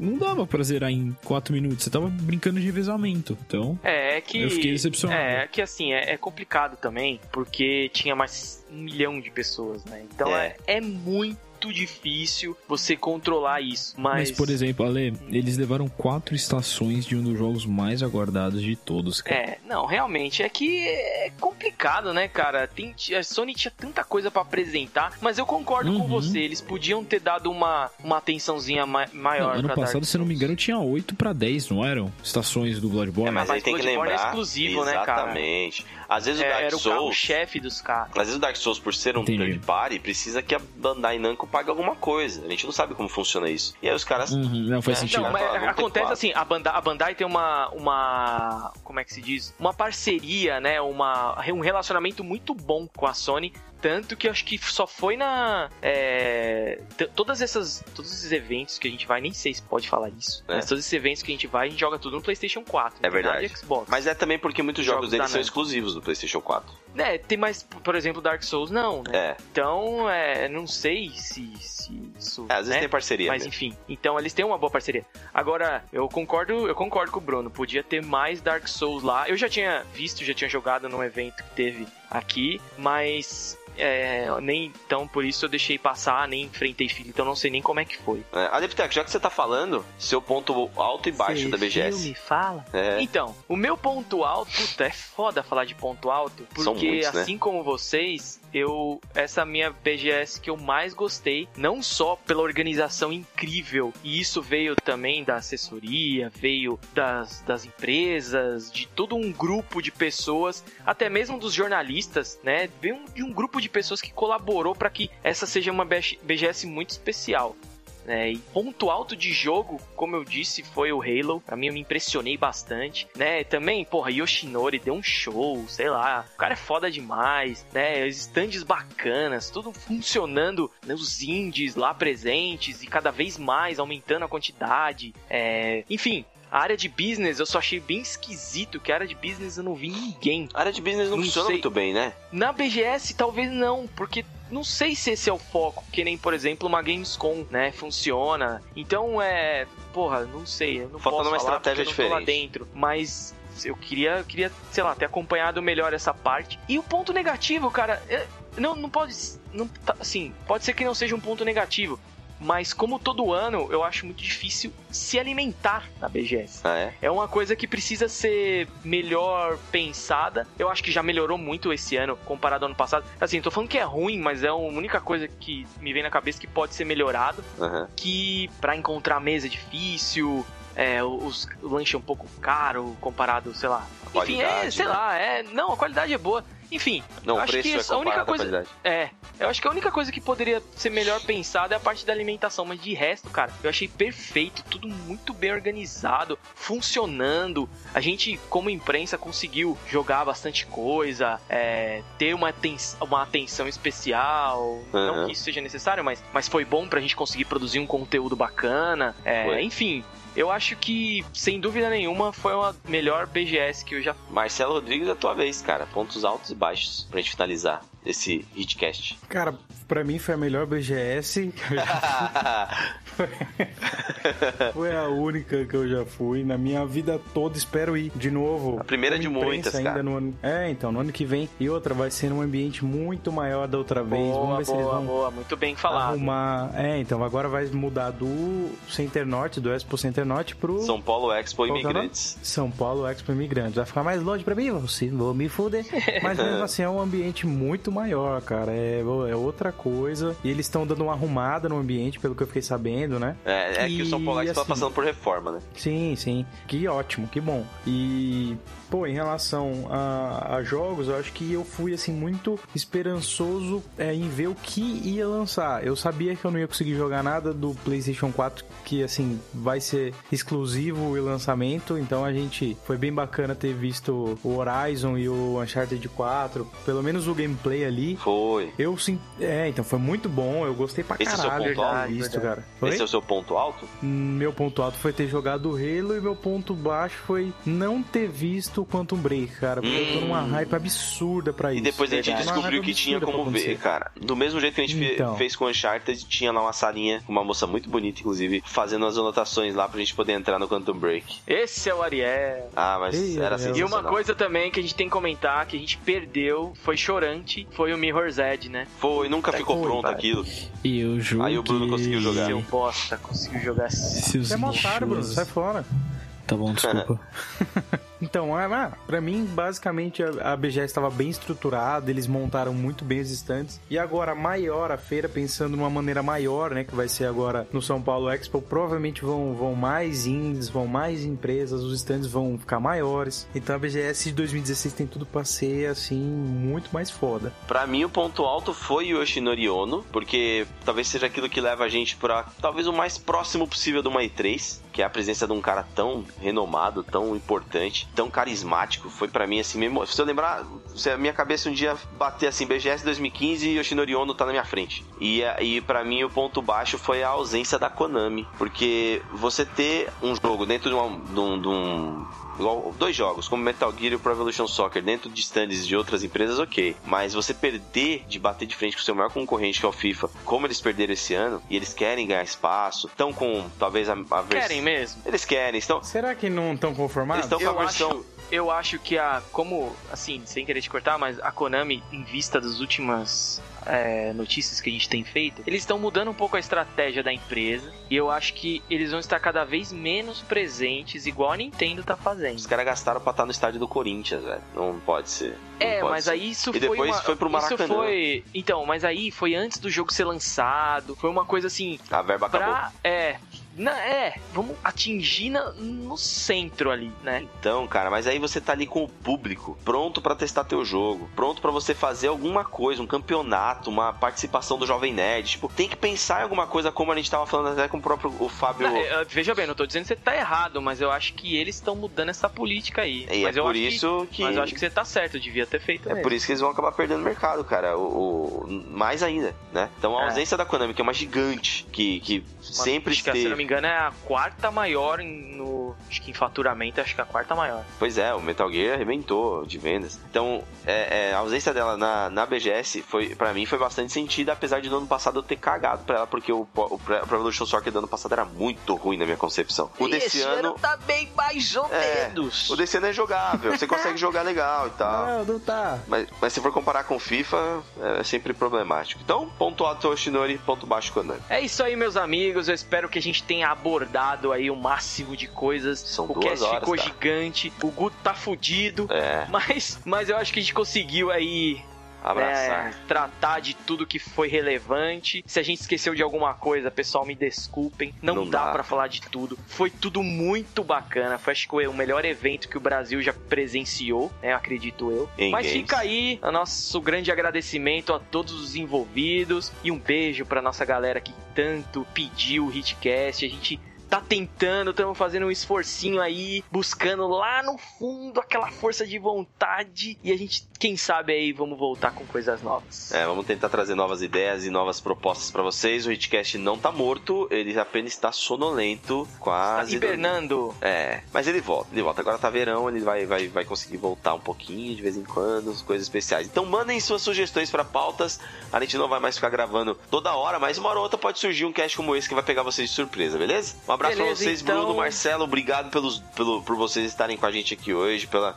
[SPEAKER 4] não dava pra zerar em 4 minutos, você tava brincando de revezamento. Então,
[SPEAKER 1] É, é que.
[SPEAKER 4] Eu fiquei decepcionado.
[SPEAKER 1] É, é que assim, é, é complicado também, porque tinha mais um milhão de pessoas, né? Então
[SPEAKER 2] É.
[SPEAKER 1] é, é muito difícil você controlar isso. Mas,
[SPEAKER 4] Mas, por exemplo, Ale, eles levaram quatro estações de um dos jogos mais aguardados de todos, cara.
[SPEAKER 1] É, não, realmente, é que é complicado, né, cara? Tem, a Sony tinha tanta coisa pra apresentar, mas eu concordo com
[SPEAKER 4] Uhum.
[SPEAKER 1] você, eles podiam ter dado uma, uma atençãozinha ma- maior
[SPEAKER 4] Não, ano
[SPEAKER 1] pra
[SPEAKER 4] passado,
[SPEAKER 1] Dark
[SPEAKER 4] se não me engano, tinha 8 pra 10, não eram? Estações do Bloodborne.
[SPEAKER 2] É, mas,
[SPEAKER 1] mas
[SPEAKER 2] aí tem que
[SPEAKER 1] Bloodborne é
[SPEAKER 2] lembrar.
[SPEAKER 1] exclusivo, né, cara?
[SPEAKER 2] Exatamente. Às vezes o
[SPEAKER 1] É,
[SPEAKER 2] Dark
[SPEAKER 1] era o
[SPEAKER 2] Souls.
[SPEAKER 1] carro-chefe dos caras.
[SPEAKER 2] Às vezes o Dark Souls, por ser um
[SPEAKER 4] Entendi.
[SPEAKER 2] third party, precisa que a Bandai Namco pague alguma coisa. A gente não sabe como funciona isso. E aí os caras.
[SPEAKER 4] Uhum, não faz
[SPEAKER 2] É,
[SPEAKER 4] sentido.
[SPEAKER 1] Não, mas acontece assim, a Bandai, a Bandai tem uma, uma, como é que se diz? Uma parceria, né? Uma, um relacionamento muito bom com a Sony. Tanto que acho que só foi na. É, todas essas, todos esses eventos que a gente vai, nem sei se pode falar isso.
[SPEAKER 2] É.
[SPEAKER 1] Mas todos esses eventos que a gente vai, a gente joga tudo no PlayStation 4.
[SPEAKER 2] É verdade.
[SPEAKER 1] de Xbox.
[SPEAKER 2] Mas é também porque muitos jogos,
[SPEAKER 1] Jogos
[SPEAKER 2] deles são exclusivos do PlayStation 4.
[SPEAKER 1] É, tem mais, por exemplo, Dark Souls, não, né?
[SPEAKER 2] É.
[SPEAKER 1] Então, é, não sei se, se isso.
[SPEAKER 2] É, às vezes
[SPEAKER 1] né?
[SPEAKER 2] tem parceria.
[SPEAKER 1] Mas
[SPEAKER 2] mesmo.
[SPEAKER 1] enfim, então eles têm uma boa parceria. Agora, eu concordo, eu concordo com o Bruno, podia ter mais Dark Souls lá. Eu já tinha visto, já tinha jogado num evento que teve aqui, mas é, nem então por isso eu deixei passar, nem enfrentei filho, então não sei nem como é que foi.
[SPEAKER 2] É, Adeptec, já que você tá falando, seu ponto alto e baixo
[SPEAKER 1] Cê
[SPEAKER 2] da BGS.
[SPEAKER 1] filme, fala.
[SPEAKER 2] É.
[SPEAKER 1] Então, o meu ponto alto, puta, é foda falar de ponto alto, porque
[SPEAKER 2] muitos, né?
[SPEAKER 1] assim como vocês, eu essa minha BGS que eu mais gostei, não só pela organização incrível, e isso veio também da assessoria, veio das, das empresas, de todo um grupo de pessoas, até mesmo dos jornalistas, né? Veio de um grupo de pessoas que colaborou para que essa seja uma BGS muito especial. Né? E ponto alto de jogo, como eu disse, foi o Halo. Pra mim, eu me impressionei bastante, né? Também, porra, Yoshinori deu um show, sei lá. O cara é foda demais, né? Os stands bacanas, tudo funcionando, né? os indies lá presentes e cada vez mais aumentando a quantidade. É... Enfim, a área de business eu só achei bem esquisito, que a área de business eu não vi ninguém.
[SPEAKER 2] A área de business não,
[SPEAKER 1] Não
[SPEAKER 2] funciona
[SPEAKER 1] sei.
[SPEAKER 2] muito bem, né?
[SPEAKER 1] Na BGS, talvez não, porque não sei se esse é o foco, que nem, por exemplo, uma Gamescom, né, funciona. Então, é, porra, não sei, eu não
[SPEAKER 2] Falta
[SPEAKER 1] posso
[SPEAKER 2] uma
[SPEAKER 1] falar
[SPEAKER 2] estratégia
[SPEAKER 1] tô lá
[SPEAKER 2] diferente.
[SPEAKER 1] dentro, mas eu queria, queria, sei lá, ter acompanhado melhor essa parte. E o ponto negativo, cara, é- não, não pode, não, tá- assim, pode ser que não seja um ponto negativo, mas como todo ano, eu acho muito difícil se alimentar na BGS.
[SPEAKER 2] Ah, é?
[SPEAKER 1] É uma coisa que precisa ser melhor pensada. Eu acho que já melhorou muito esse ano comparado ao ano passado. Assim, tô falando que é ruim, mas é a única coisa que me vem na cabeça que pode ser melhorado.
[SPEAKER 2] Aham.
[SPEAKER 1] Que pra encontrar mesa é difícil, é, os, o lanche é um pouco caro comparado, sei lá. Enfim, é,
[SPEAKER 2] qualidade,
[SPEAKER 1] sei
[SPEAKER 2] né?
[SPEAKER 1] lá, é. Não, a qualidade é boa. Enfim,
[SPEAKER 2] Não,
[SPEAKER 1] acho que
[SPEAKER 2] é
[SPEAKER 1] a única coisa. É, eu acho que a única coisa que poderia ser melhor pensada é a parte da alimentação, mas de resto, cara, eu achei perfeito, tudo muito bem organizado, funcionando. A gente, como imprensa, conseguiu jogar bastante coisa, é, ter uma, uma atenção especial. Não
[SPEAKER 2] Aham.
[SPEAKER 1] que isso seja necessário, mas, mas foi bom pra gente conseguir produzir um conteúdo bacana. É, enfim. Eu acho que, sem dúvida nenhuma, foi a melhor BGS que eu já
[SPEAKER 2] Marcelo Rodrigues, é a tua vez, cara. Pontos altos e baixos pra gente finalizar esse hitcast.
[SPEAKER 3] Cara, pra mim foi a melhor BGS. Foi a única que eu já fui na minha vida toda. Espero ir de novo.
[SPEAKER 2] A primeira de muitas,
[SPEAKER 3] ainda
[SPEAKER 2] cara.
[SPEAKER 3] No ano... É, então, no ano que vem. E outra, vai ser num ambiente muito maior da outra vez. Vamos
[SPEAKER 1] Boa,
[SPEAKER 3] ver se eles
[SPEAKER 1] boa,
[SPEAKER 3] vão
[SPEAKER 1] boa. Muito bem falado.
[SPEAKER 3] arrumar. É, então, agora vai mudar do Center Norte, do Expo Center Norte pro
[SPEAKER 2] São Paulo Expo
[SPEAKER 3] é?
[SPEAKER 2] Imigrantes.
[SPEAKER 3] São Paulo Expo Imigrantes. Vai ficar mais longe pra mim? Você vou me fuder. Mas mesmo assim é um ambiente muito maior, cara. É, é outra coisa. E eles estão dando uma arrumada no ambiente, pelo que eu fiquei sabendo, né?
[SPEAKER 2] É, é que o São Paulo
[SPEAKER 3] E,
[SPEAKER 2] tá
[SPEAKER 3] assim,
[SPEAKER 2] passando por reforma, né?
[SPEAKER 3] Sim, sim. Que ótimo, que bom. E, pô, em relação a, a jogos, eu acho que eu fui, assim, muito esperançoso é, em ver o que ia lançar. Eu sabia que eu não ia conseguir jogar nada do PlayStation 4, que, assim, vai ser exclusivo e lançamento. Então a gente foi bem bacana ter visto o Horizon e o Uncharted 4, pelo menos o gameplay ali.
[SPEAKER 2] Foi.
[SPEAKER 3] Eu sim. É, então foi muito bom. Eu gostei pra
[SPEAKER 2] Esse é o seu
[SPEAKER 3] caralho
[SPEAKER 2] ponto
[SPEAKER 3] de
[SPEAKER 2] alto?
[SPEAKER 3] visto, cara.
[SPEAKER 2] Esse é o seu ponto alto?
[SPEAKER 3] Meu ponto alto foi ter jogado o Halo e meu ponto baixo foi não ter visto o Quantum Break, cara. Porque eu tô numa hype absurda pra isso.
[SPEAKER 2] Hum. E depois a gente
[SPEAKER 3] Verdade.
[SPEAKER 2] descobriu que tinha como ver, cara. Do mesmo jeito que a gente
[SPEAKER 3] Então.
[SPEAKER 2] fez com o Uncharted, tinha lá uma salinha, uma moça muito bonita, inclusive, fazendo as anotações lá pra gente poder entrar no Quantum Break.
[SPEAKER 1] Esse é o Ariel.
[SPEAKER 2] Ah, mas
[SPEAKER 3] Ei,
[SPEAKER 2] era
[SPEAKER 3] Ariel.
[SPEAKER 2] sensacional.
[SPEAKER 1] E uma coisa também que a gente tem que comentar, que a gente perdeu, foi chorante, foi o Mirror's Edge, né?
[SPEAKER 2] Foi, nunca ficou
[SPEAKER 3] Foi,
[SPEAKER 2] pronto
[SPEAKER 3] pai.
[SPEAKER 2] aquilo.
[SPEAKER 4] E o jogo.
[SPEAKER 2] Aí o Bruno conseguiu jogar.
[SPEAKER 1] Seu bosta, conseguiu jogar assim.
[SPEAKER 4] Seus
[SPEAKER 3] Você é mó otário, Bruno. Sai fora.
[SPEAKER 4] Tá bom, desculpa.
[SPEAKER 3] Então, ah, ah, pra mim, basicamente, a, BGS estava bem estruturada, eles montaram muito bem os estantes. E agora, maior a feira, pensando numa maneira maior, né, que vai ser agora no São Paulo Expo, provavelmente vão, vão mais indies, vão mais empresas, os estandes vão ficar maiores. Então a BGS de 2016 tem tudo pra ser, assim, muito mais foda.
[SPEAKER 2] Pra mim, o ponto alto foi o Yoshinori Ono, porque talvez seja aquilo que leva a gente pra talvez o mais próximo possível de uma E3, que é a presença de um cara tão renomado, tão importante, tão carismático. Foi pra mim assim mesmo. Se eu lembrar, se a minha cabeça um dia bater assim, BGS 2015 e Yoshinori Ono tá na minha frente. E, e para mim o ponto baixo foi a ausência da Konami, porque você ter um jogo dentro de, uma, de um- de um igual dois jogos, como Metal Gear e o Pro Evolution Soccer, dentro de stands de outras empresas, ok. Mas você perder de bater de frente com o seu maior concorrente, que é o FIFA, como eles perderam esse ano, e eles querem ganhar espaço, estão com talvez a, a vers-
[SPEAKER 1] Querem mesmo?
[SPEAKER 2] Eles querem, estão.
[SPEAKER 3] Será que não estão conformados?
[SPEAKER 2] Eles estão com a
[SPEAKER 1] Eu acho, eu acho que a. Como, assim, sem querer te cortar, mas a Konami, em vista das últimas é, notícias que a gente tem feito, eles estão mudando um pouco a estratégia da empresa. E eu acho que eles vão estar cada vez menos presentes, igual a Nintendo tá fazendo.
[SPEAKER 2] Os caras gastaram pra estar no estádio do Corinthians, velho. Não pode ser. Não
[SPEAKER 1] É,
[SPEAKER 2] pode
[SPEAKER 1] mas
[SPEAKER 2] ser.
[SPEAKER 1] aí isso
[SPEAKER 2] E
[SPEAKER 1] foi
[SPEAKER 2] depois
[SPEAKER 1] uma,
[SPEAKER 2] foi pro
[SPEAKER 1] Isso
[SPEAKER 2] Maracanã.
[SPEAKER 1] foi... Então, mas aí foi antes do jogo ser lançado. Foi uma coisa assim,
[SPEAKER 2] A verba acabou.
[SPEAKER 1] pra... É... Na, é, vamos atingir na- no centro ali, né?
[SPEAKER 2] Então, cara, mas aí você tá ali com o público, pronto pra testar teu jogo, pronto pra você fazer alguma coisa, um campeonato, uma participação do Jovem Nerd. Tipo, tem que pensar em alguma coisa, como a gente tava falando até com o próprio o Fábio.
[SPEAKER 1] Não, é, veja bem, não tô dizendo que você tá errado, mas eu acho que eles estão mudando essa política aí.
[SPEAKER 2] E
[SPEAKER 1] mas
[SPEAKER 2] é
[SPEAKER 1] eu
[SPEAKER 2] por
[SPEAKER 1] acho
[SPEAKER 2] isso que.
[SPEAKER 1] Mas eu acho que você tá certo, eu devia ter feito
[SPEAKER 2] É
[SPEAKER 1] mesmo.
[SPEAKER 2] por isso que eles vão acabar perdendo mercado, cara. O, o- mais ainda, né? Então a
[SPEAKER 1] É.
[SPEAKER 2] ausência da Konami, que é uma gigante, que, que
[SPEAKER 1] Uma-
[SPEAKER 2] sempre
[SPEAKER 1] que, eu
[SPEAKER 2] esteve.
[SPEAKER 1] Me engano, é a quarta maior em- no. Acho que em faturamento, acho que é a quarta maior.
[SPEAKER 2] Pois é, o Metal Gear arrebentou de vendas. Então, é, é, a ausência dela na, na BGS, foi, pra mim, foi bastante sentida, apesar de no ano passado eu ter cagado pra ela, porque o, o, Pro Evolution Soccer do ano passado era muito ruim na minha concepção. O
[SPEAKER 1] E
[SPEAKER 2] desse
[SPEAKER 1] esse
[SPEAKER 2] ano.
[SPEAKER 1] tá bem mais ou
[SPEAKER 2] É,
[SPEAKER 1] menos.
[SPEAKER 2] O desse ano é jogável, você consegue jogar legal e tal.
[SPEAKER 3] Não, não tá.
[SPEAKER 2] Mas, mas se for comparar com FIFA, é sempre problemático. Então, ponto alto Oshinori, ponto baixo Konami.
[SPEAKER 1] É isso aí, meus amigos. Eu espero que a gente tenha abordado aí o máximo de coisas.
[SPEAKER 2] São
[SPEAKER 1] o cast
[SPEAKER 2] horas,
[SPEAKER 1] ficou
[SPEAKER 2] tá?
[SPEAKER 1] gigante. O Guto tá fudido.
[SPEAKER 2] É,
[SPEAKER 1] Mas, mas eu acho que a gente conseguiu aí
[SPEAKER 2] abraçar.
[SPEAKER 1] é, tratar de tudo que foi relevante. Se a gente esqueceu de alguma coisa, pessoal, me desculpem. Não,
[SPEAKER 2] Não
[SPEAKER 1] dá,
[SPEAKER 2] dá.
[SPEAKER 1] pra falar de tudo. Foi tudo muito bacana. Foi acho que o melhor evento que o Brasil já presenciou, né? Acredito eu.
[SPEAKER 2] Em
[SPEAKER 1] Mas
[SPEAKER 2] games.
[SPEAKER 1] fica aí o nosso grande agradecimento a todos os envolvidos e um beijo pra nossa galera que tanto pediu o Hitcast. A gente tá tentando, estamos fazendo um esforcinho aí, buscando lá no fundo aquela força de vontade e a gente, quem sabe aí, vamos voltar com coisas novas.
[SPEAKER 2] É, vamos tentar trazer novas ideias e novas propostas pra vocês. O Hitcast não tá morto, ele apenas está sonolento, quase.
[SPEAKER 1] hibernando.
[SPEAKER 2] É, mas ele volta, ele volta. Agora tá verão, ele vai, vai, vai conseguir voltar um pouquinho de vez em quando, coisas especiais. Então mandem suas sugestões pra pautas. A gente não vai mais ficar gravando toda hora, mas uma hora ou outra pode surgir um cast como esse que vai pegar vocês de surpresa, beleza? Um abraço pra
[SPEAKER 1] Beleza,
[SPEAKER 2] vocês,
[SPEAKER 1] então.
[SPEAKER 2] Bruno, Marcelo. Obrigado pelos, pelo, por vocês estarem com a gente aqui hoje, pela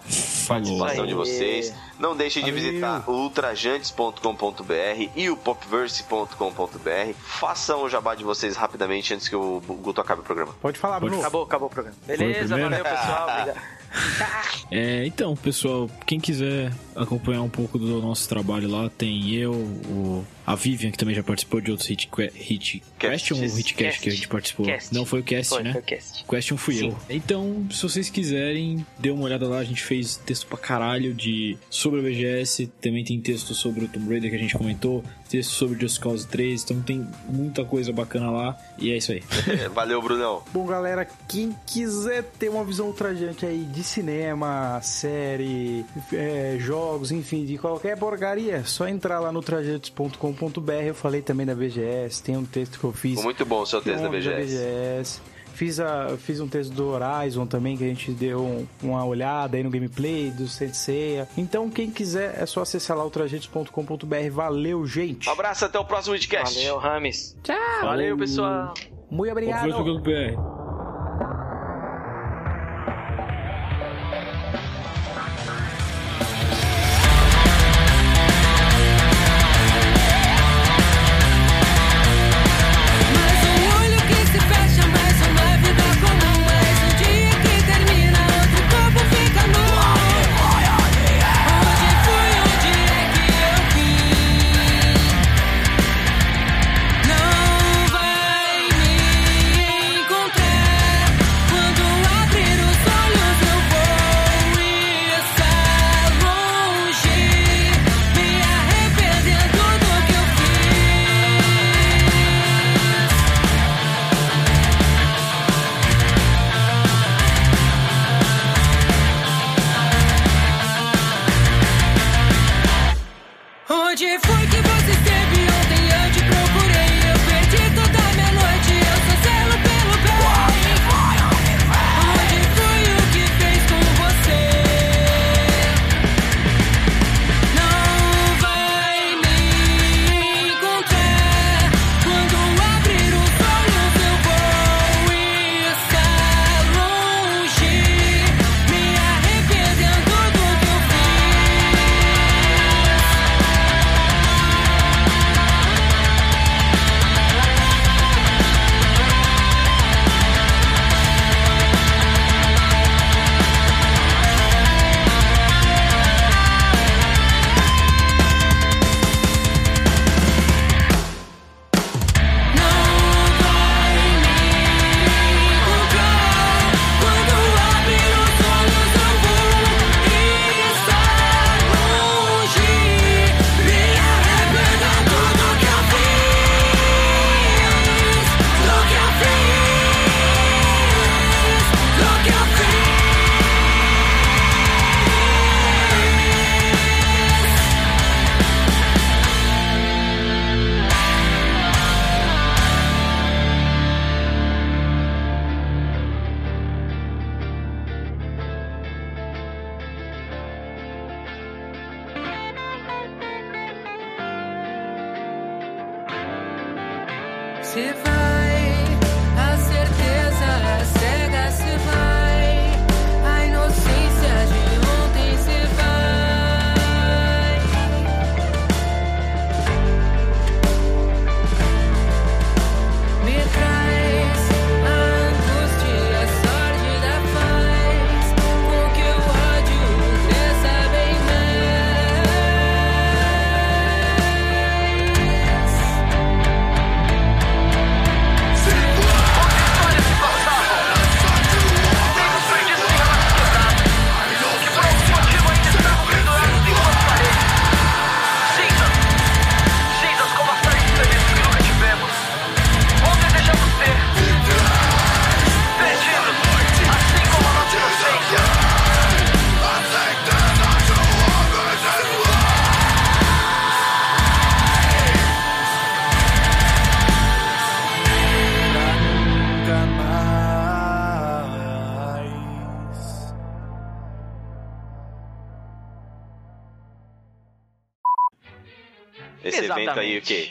[SPEAKER 2] participação de
[SPEAKER 1] Aê.
[SPEAKER 2] vocês. Não deixem de
[SPEAKER 8] Valeu.
[SPEAKER 2] visitar o ultrajantes.com.br e o popverse.com.br. Façam o jabá de vocês rapidamente antes que o Guto acabe o programa.
[SPEAKER 8] Pode falar,
[SPEAKER 4] Pode
[SPEAKER 8] Bruno.
[SPEAKER 1] Acabou, acabou o programa. Beleza, valeu pessoal. Obrigado.
[SPEAKER 4] É, então, pessoal, quem quiser acompanhar um pouco do nosso trabalho lá, tem eu, o, a Vivian, que também já participou de outros hit, hit question ou hitcast que a gente participou?
[SPEAKER 1] Cast.
[SPEAKER 4] Não, foi o cast,
[SPEAKER 1] Foi,
[SPEAKER 4] né?
[SPEAKER 1] foi o cast.
[SPEAKER 4] Question fui
[SPEAKER 1] Sim.
[SPEAKER 4] eu. Então, se vocês quiserem, dê uma olhada lá. A gente fez texto pra caralho de sobre a BGS. Também tem texto sobre o Tomb Raider que a gente comentou. Texto sobre Just Cause 3. Então tem muita coisa bacana lá. E é isso aí.
[SPEAKER 2] É, Valeu, Brunão.
[SPEAKER 8] Bom, galera, quem quiser ter uma visão ultrajante aí de cinema, série, é, jogos, enfim, de qualquer porcaria, é só entrar lá no trajetos.com.br. Eu falei também da BGS, tem um texto que eu fiz.
[SPEAKER 2] Ficou muito bom o seu texto da
[SPEAKER 8] Ontem
[SPEAKER 2] BGS.
[SPEAKER 8] Fiz, a, fiz um texto do Horizon também, que a gente deu um- uma olhada aí no gameplay do Senseiya. Então, quem quiser, é só acessar lá o trajetos.com.br. Valeu, gente!
[SPEAKER 2] Um abraço, até o próximo podcast.
[SPEAKER 1] Valeu, Rames.
[SPEAKER 8] Tchau!
[SPEAKER 1] Valeu, pessoal.
[SPEAKER 8] Muito obrigado!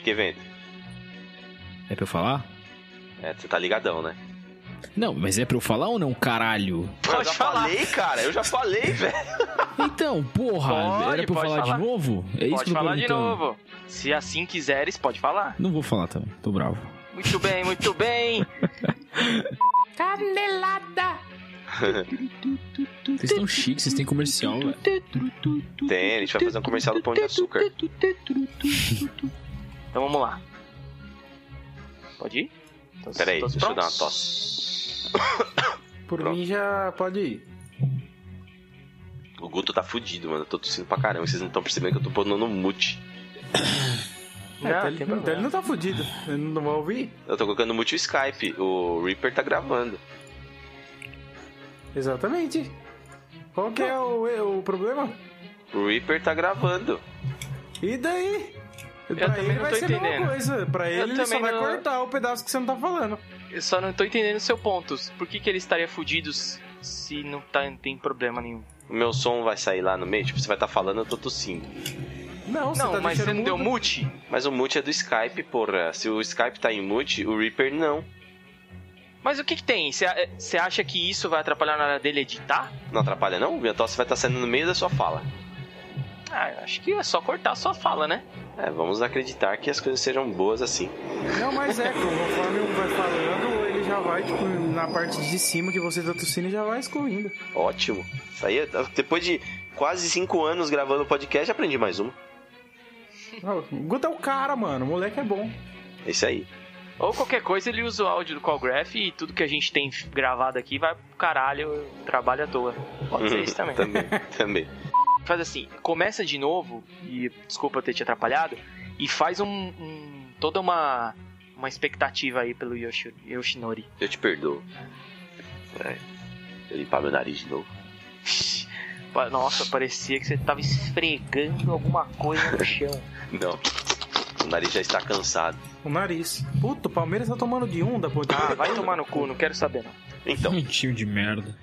[SPEAKER 9] Que
[SPEAKER 2] evento?
[SPEAKER 4] É pra eu falar?
[SPEAKER 2] É, você tá ligadão, né?
[SPEAKER 4] Não, mas é pra eu falar ou não, caralho?
[SPEAKER 2] eu
[SPEAKER 1] Pode
[SPEAKER 2] já
[SPEAKER 1] falar.
[SPEAKER 2] falei, cara. Eu já falei, velho.
[SPEAKER 4] Então, porra,
[SPEAKER 1] Pode,
[SPEAKER 4] era pra eu falar,
[SPEAKER 1] falar.
[SPEAKER 4] de novo? É isso
[SPEAKER 1] Pode
[SPEAKER 4] que eu
[SPEAKER 1] falar de novo. Se assim quiseres, pode falar.
[SPEAKER 4] Não vou falar também, tô bravo.
[SPEAKER 1] Muito bem, muito bem.
[SPEAKER 5] Canelada.
[SPEAKER 4] Vocês estão chiques, vocês têm comercial, velho.
[SPEAKER 2] Tem, a gente vai fazer um comercial do Pão de Açúcar.
[SPEAKER 1] Então vamos lá. Pode ir? Todos-
[SPEAKER 2] Peraí, deixa eu dar uma
[SPEAKER 1] prontos?
[SPEAKER 2] tosse.
[SPEAKER 3] Por
[SPEAKER 2] Pronto.
[SPEAKER 3] mim já pode ir.
[SPEAKER 2] O Guto tá fudido, mano. Eu tô tossindo pra caramba. Vocês não estão percebendo que eu tô pondo no mute.
[SPEAKER 1] Não,
[SPEAKER 3] É, então,
[SPEAKER 1] tem
[SPEAKER 3] ele, então ele não tá fudido. Ele não vai ouvir?
[SPEAKER 2] Eu tô colocando no mute o Skype. O Reaper tá gravando.
[SPEAKER 3] Exatamente. Qual que é o, o problema?
[SPEAKER 2] O Reaper tá gravando.
[SPEAKER 3] E daí?
[SPEAKER 1] Eu
[SPEAKER 3] pra
[SPEAKER 1] também
[SPEAKER 3] ele
[SPEAKER 1] não
[SPEAKER 3] vai
[SPEAKER 1] tô
[SPEAKER 3] ser a mesma
[SPEAKER 1] entendendo.
[SPEAKER 3] coisa. Pra
[SPEAKER 1] Eu
[SPEAKER 3] ele, ele só
[SPEAKER 1] também
[SPEAKER 3] vai
[SPEAKER 1] não-
[SPEAKER 3] cortar o pedaço que você não tá falando.
[SPEAKER 1] Eu só não tô entendendo o seu ponto. Por que, que ele estaria fudido se não tá, tem problema nenhum?
[SPEAKER 2] O meu som vai sair lá no meio. Tipo, você vai estar falando, eu tô tossindo.
[SPEAKER 3] Não, você
[SPEAKER 1] não,
[SPEAKER 3] tá
[SPEAKER 1] mas você não deu mute?
[SPEAKER 2] Mas o mute é do Skype, porra. Se o Skype tá em mute, o Reaper não.
[SPEAKER 1] Mas o que que tem? Você você acha que isso vai atrapalhar na hora dele editar?
[SPEAKER 2] Não atrapalha, não? O minha tosse vai estar saindo no meio da sua fala.
[SPEAKER 1] Ah, acho que é só cortar a sua fala, né?
[SPEAKER 2] É, vamos acreditar que as coisas sejam boas assim.
[SPEAKER 3] Não, mas é, conforme um vai falando, ele já vai, tipo, na parte de cima que você tá tossindo e já vai excluindo.
[SPEAKER 2] Ótimo. Isso aí, depois de quase cinco anos gravando podcast, aprendi mais uma.
[SPEAKER 3] O Guto é o cara, mano. O moleque é bom.
[SPEAKER 2] É isso aí.
[SPEAKER 1] Ou qualquer coisa, ele usa o áudio do Callgraph e tudo que a gente tem gravado aqui vai pro caralho, trabalho à toa. Pode ser isso também.
[SPEAKER 2] também, também.
[SPEAKER 1] Faz assim, começa de novo, e desculpa eu ter te atrapalhado, e faz um, um- toda uma, uma expectativa aí pelo Yoshi, Yoshinori.
[SPEAKER 2] Eu te perdoo. É. Eu limpar meu nariz de novo.
[SPEAKER 1] Nossa, parecia que você tava esfregando alguma coisa no chão.
[SPEAKER 2] Não. O nariz já está cansado.
[SPEAKER 3] O nariz. Puta, o Palmeiras tá tomando de um da ponte.
[SPEAKER 1] Ah, vai tomar no cu, não quero saber não.
[SPEAKER 2] Então,
[SPEAKER 4] time de merda.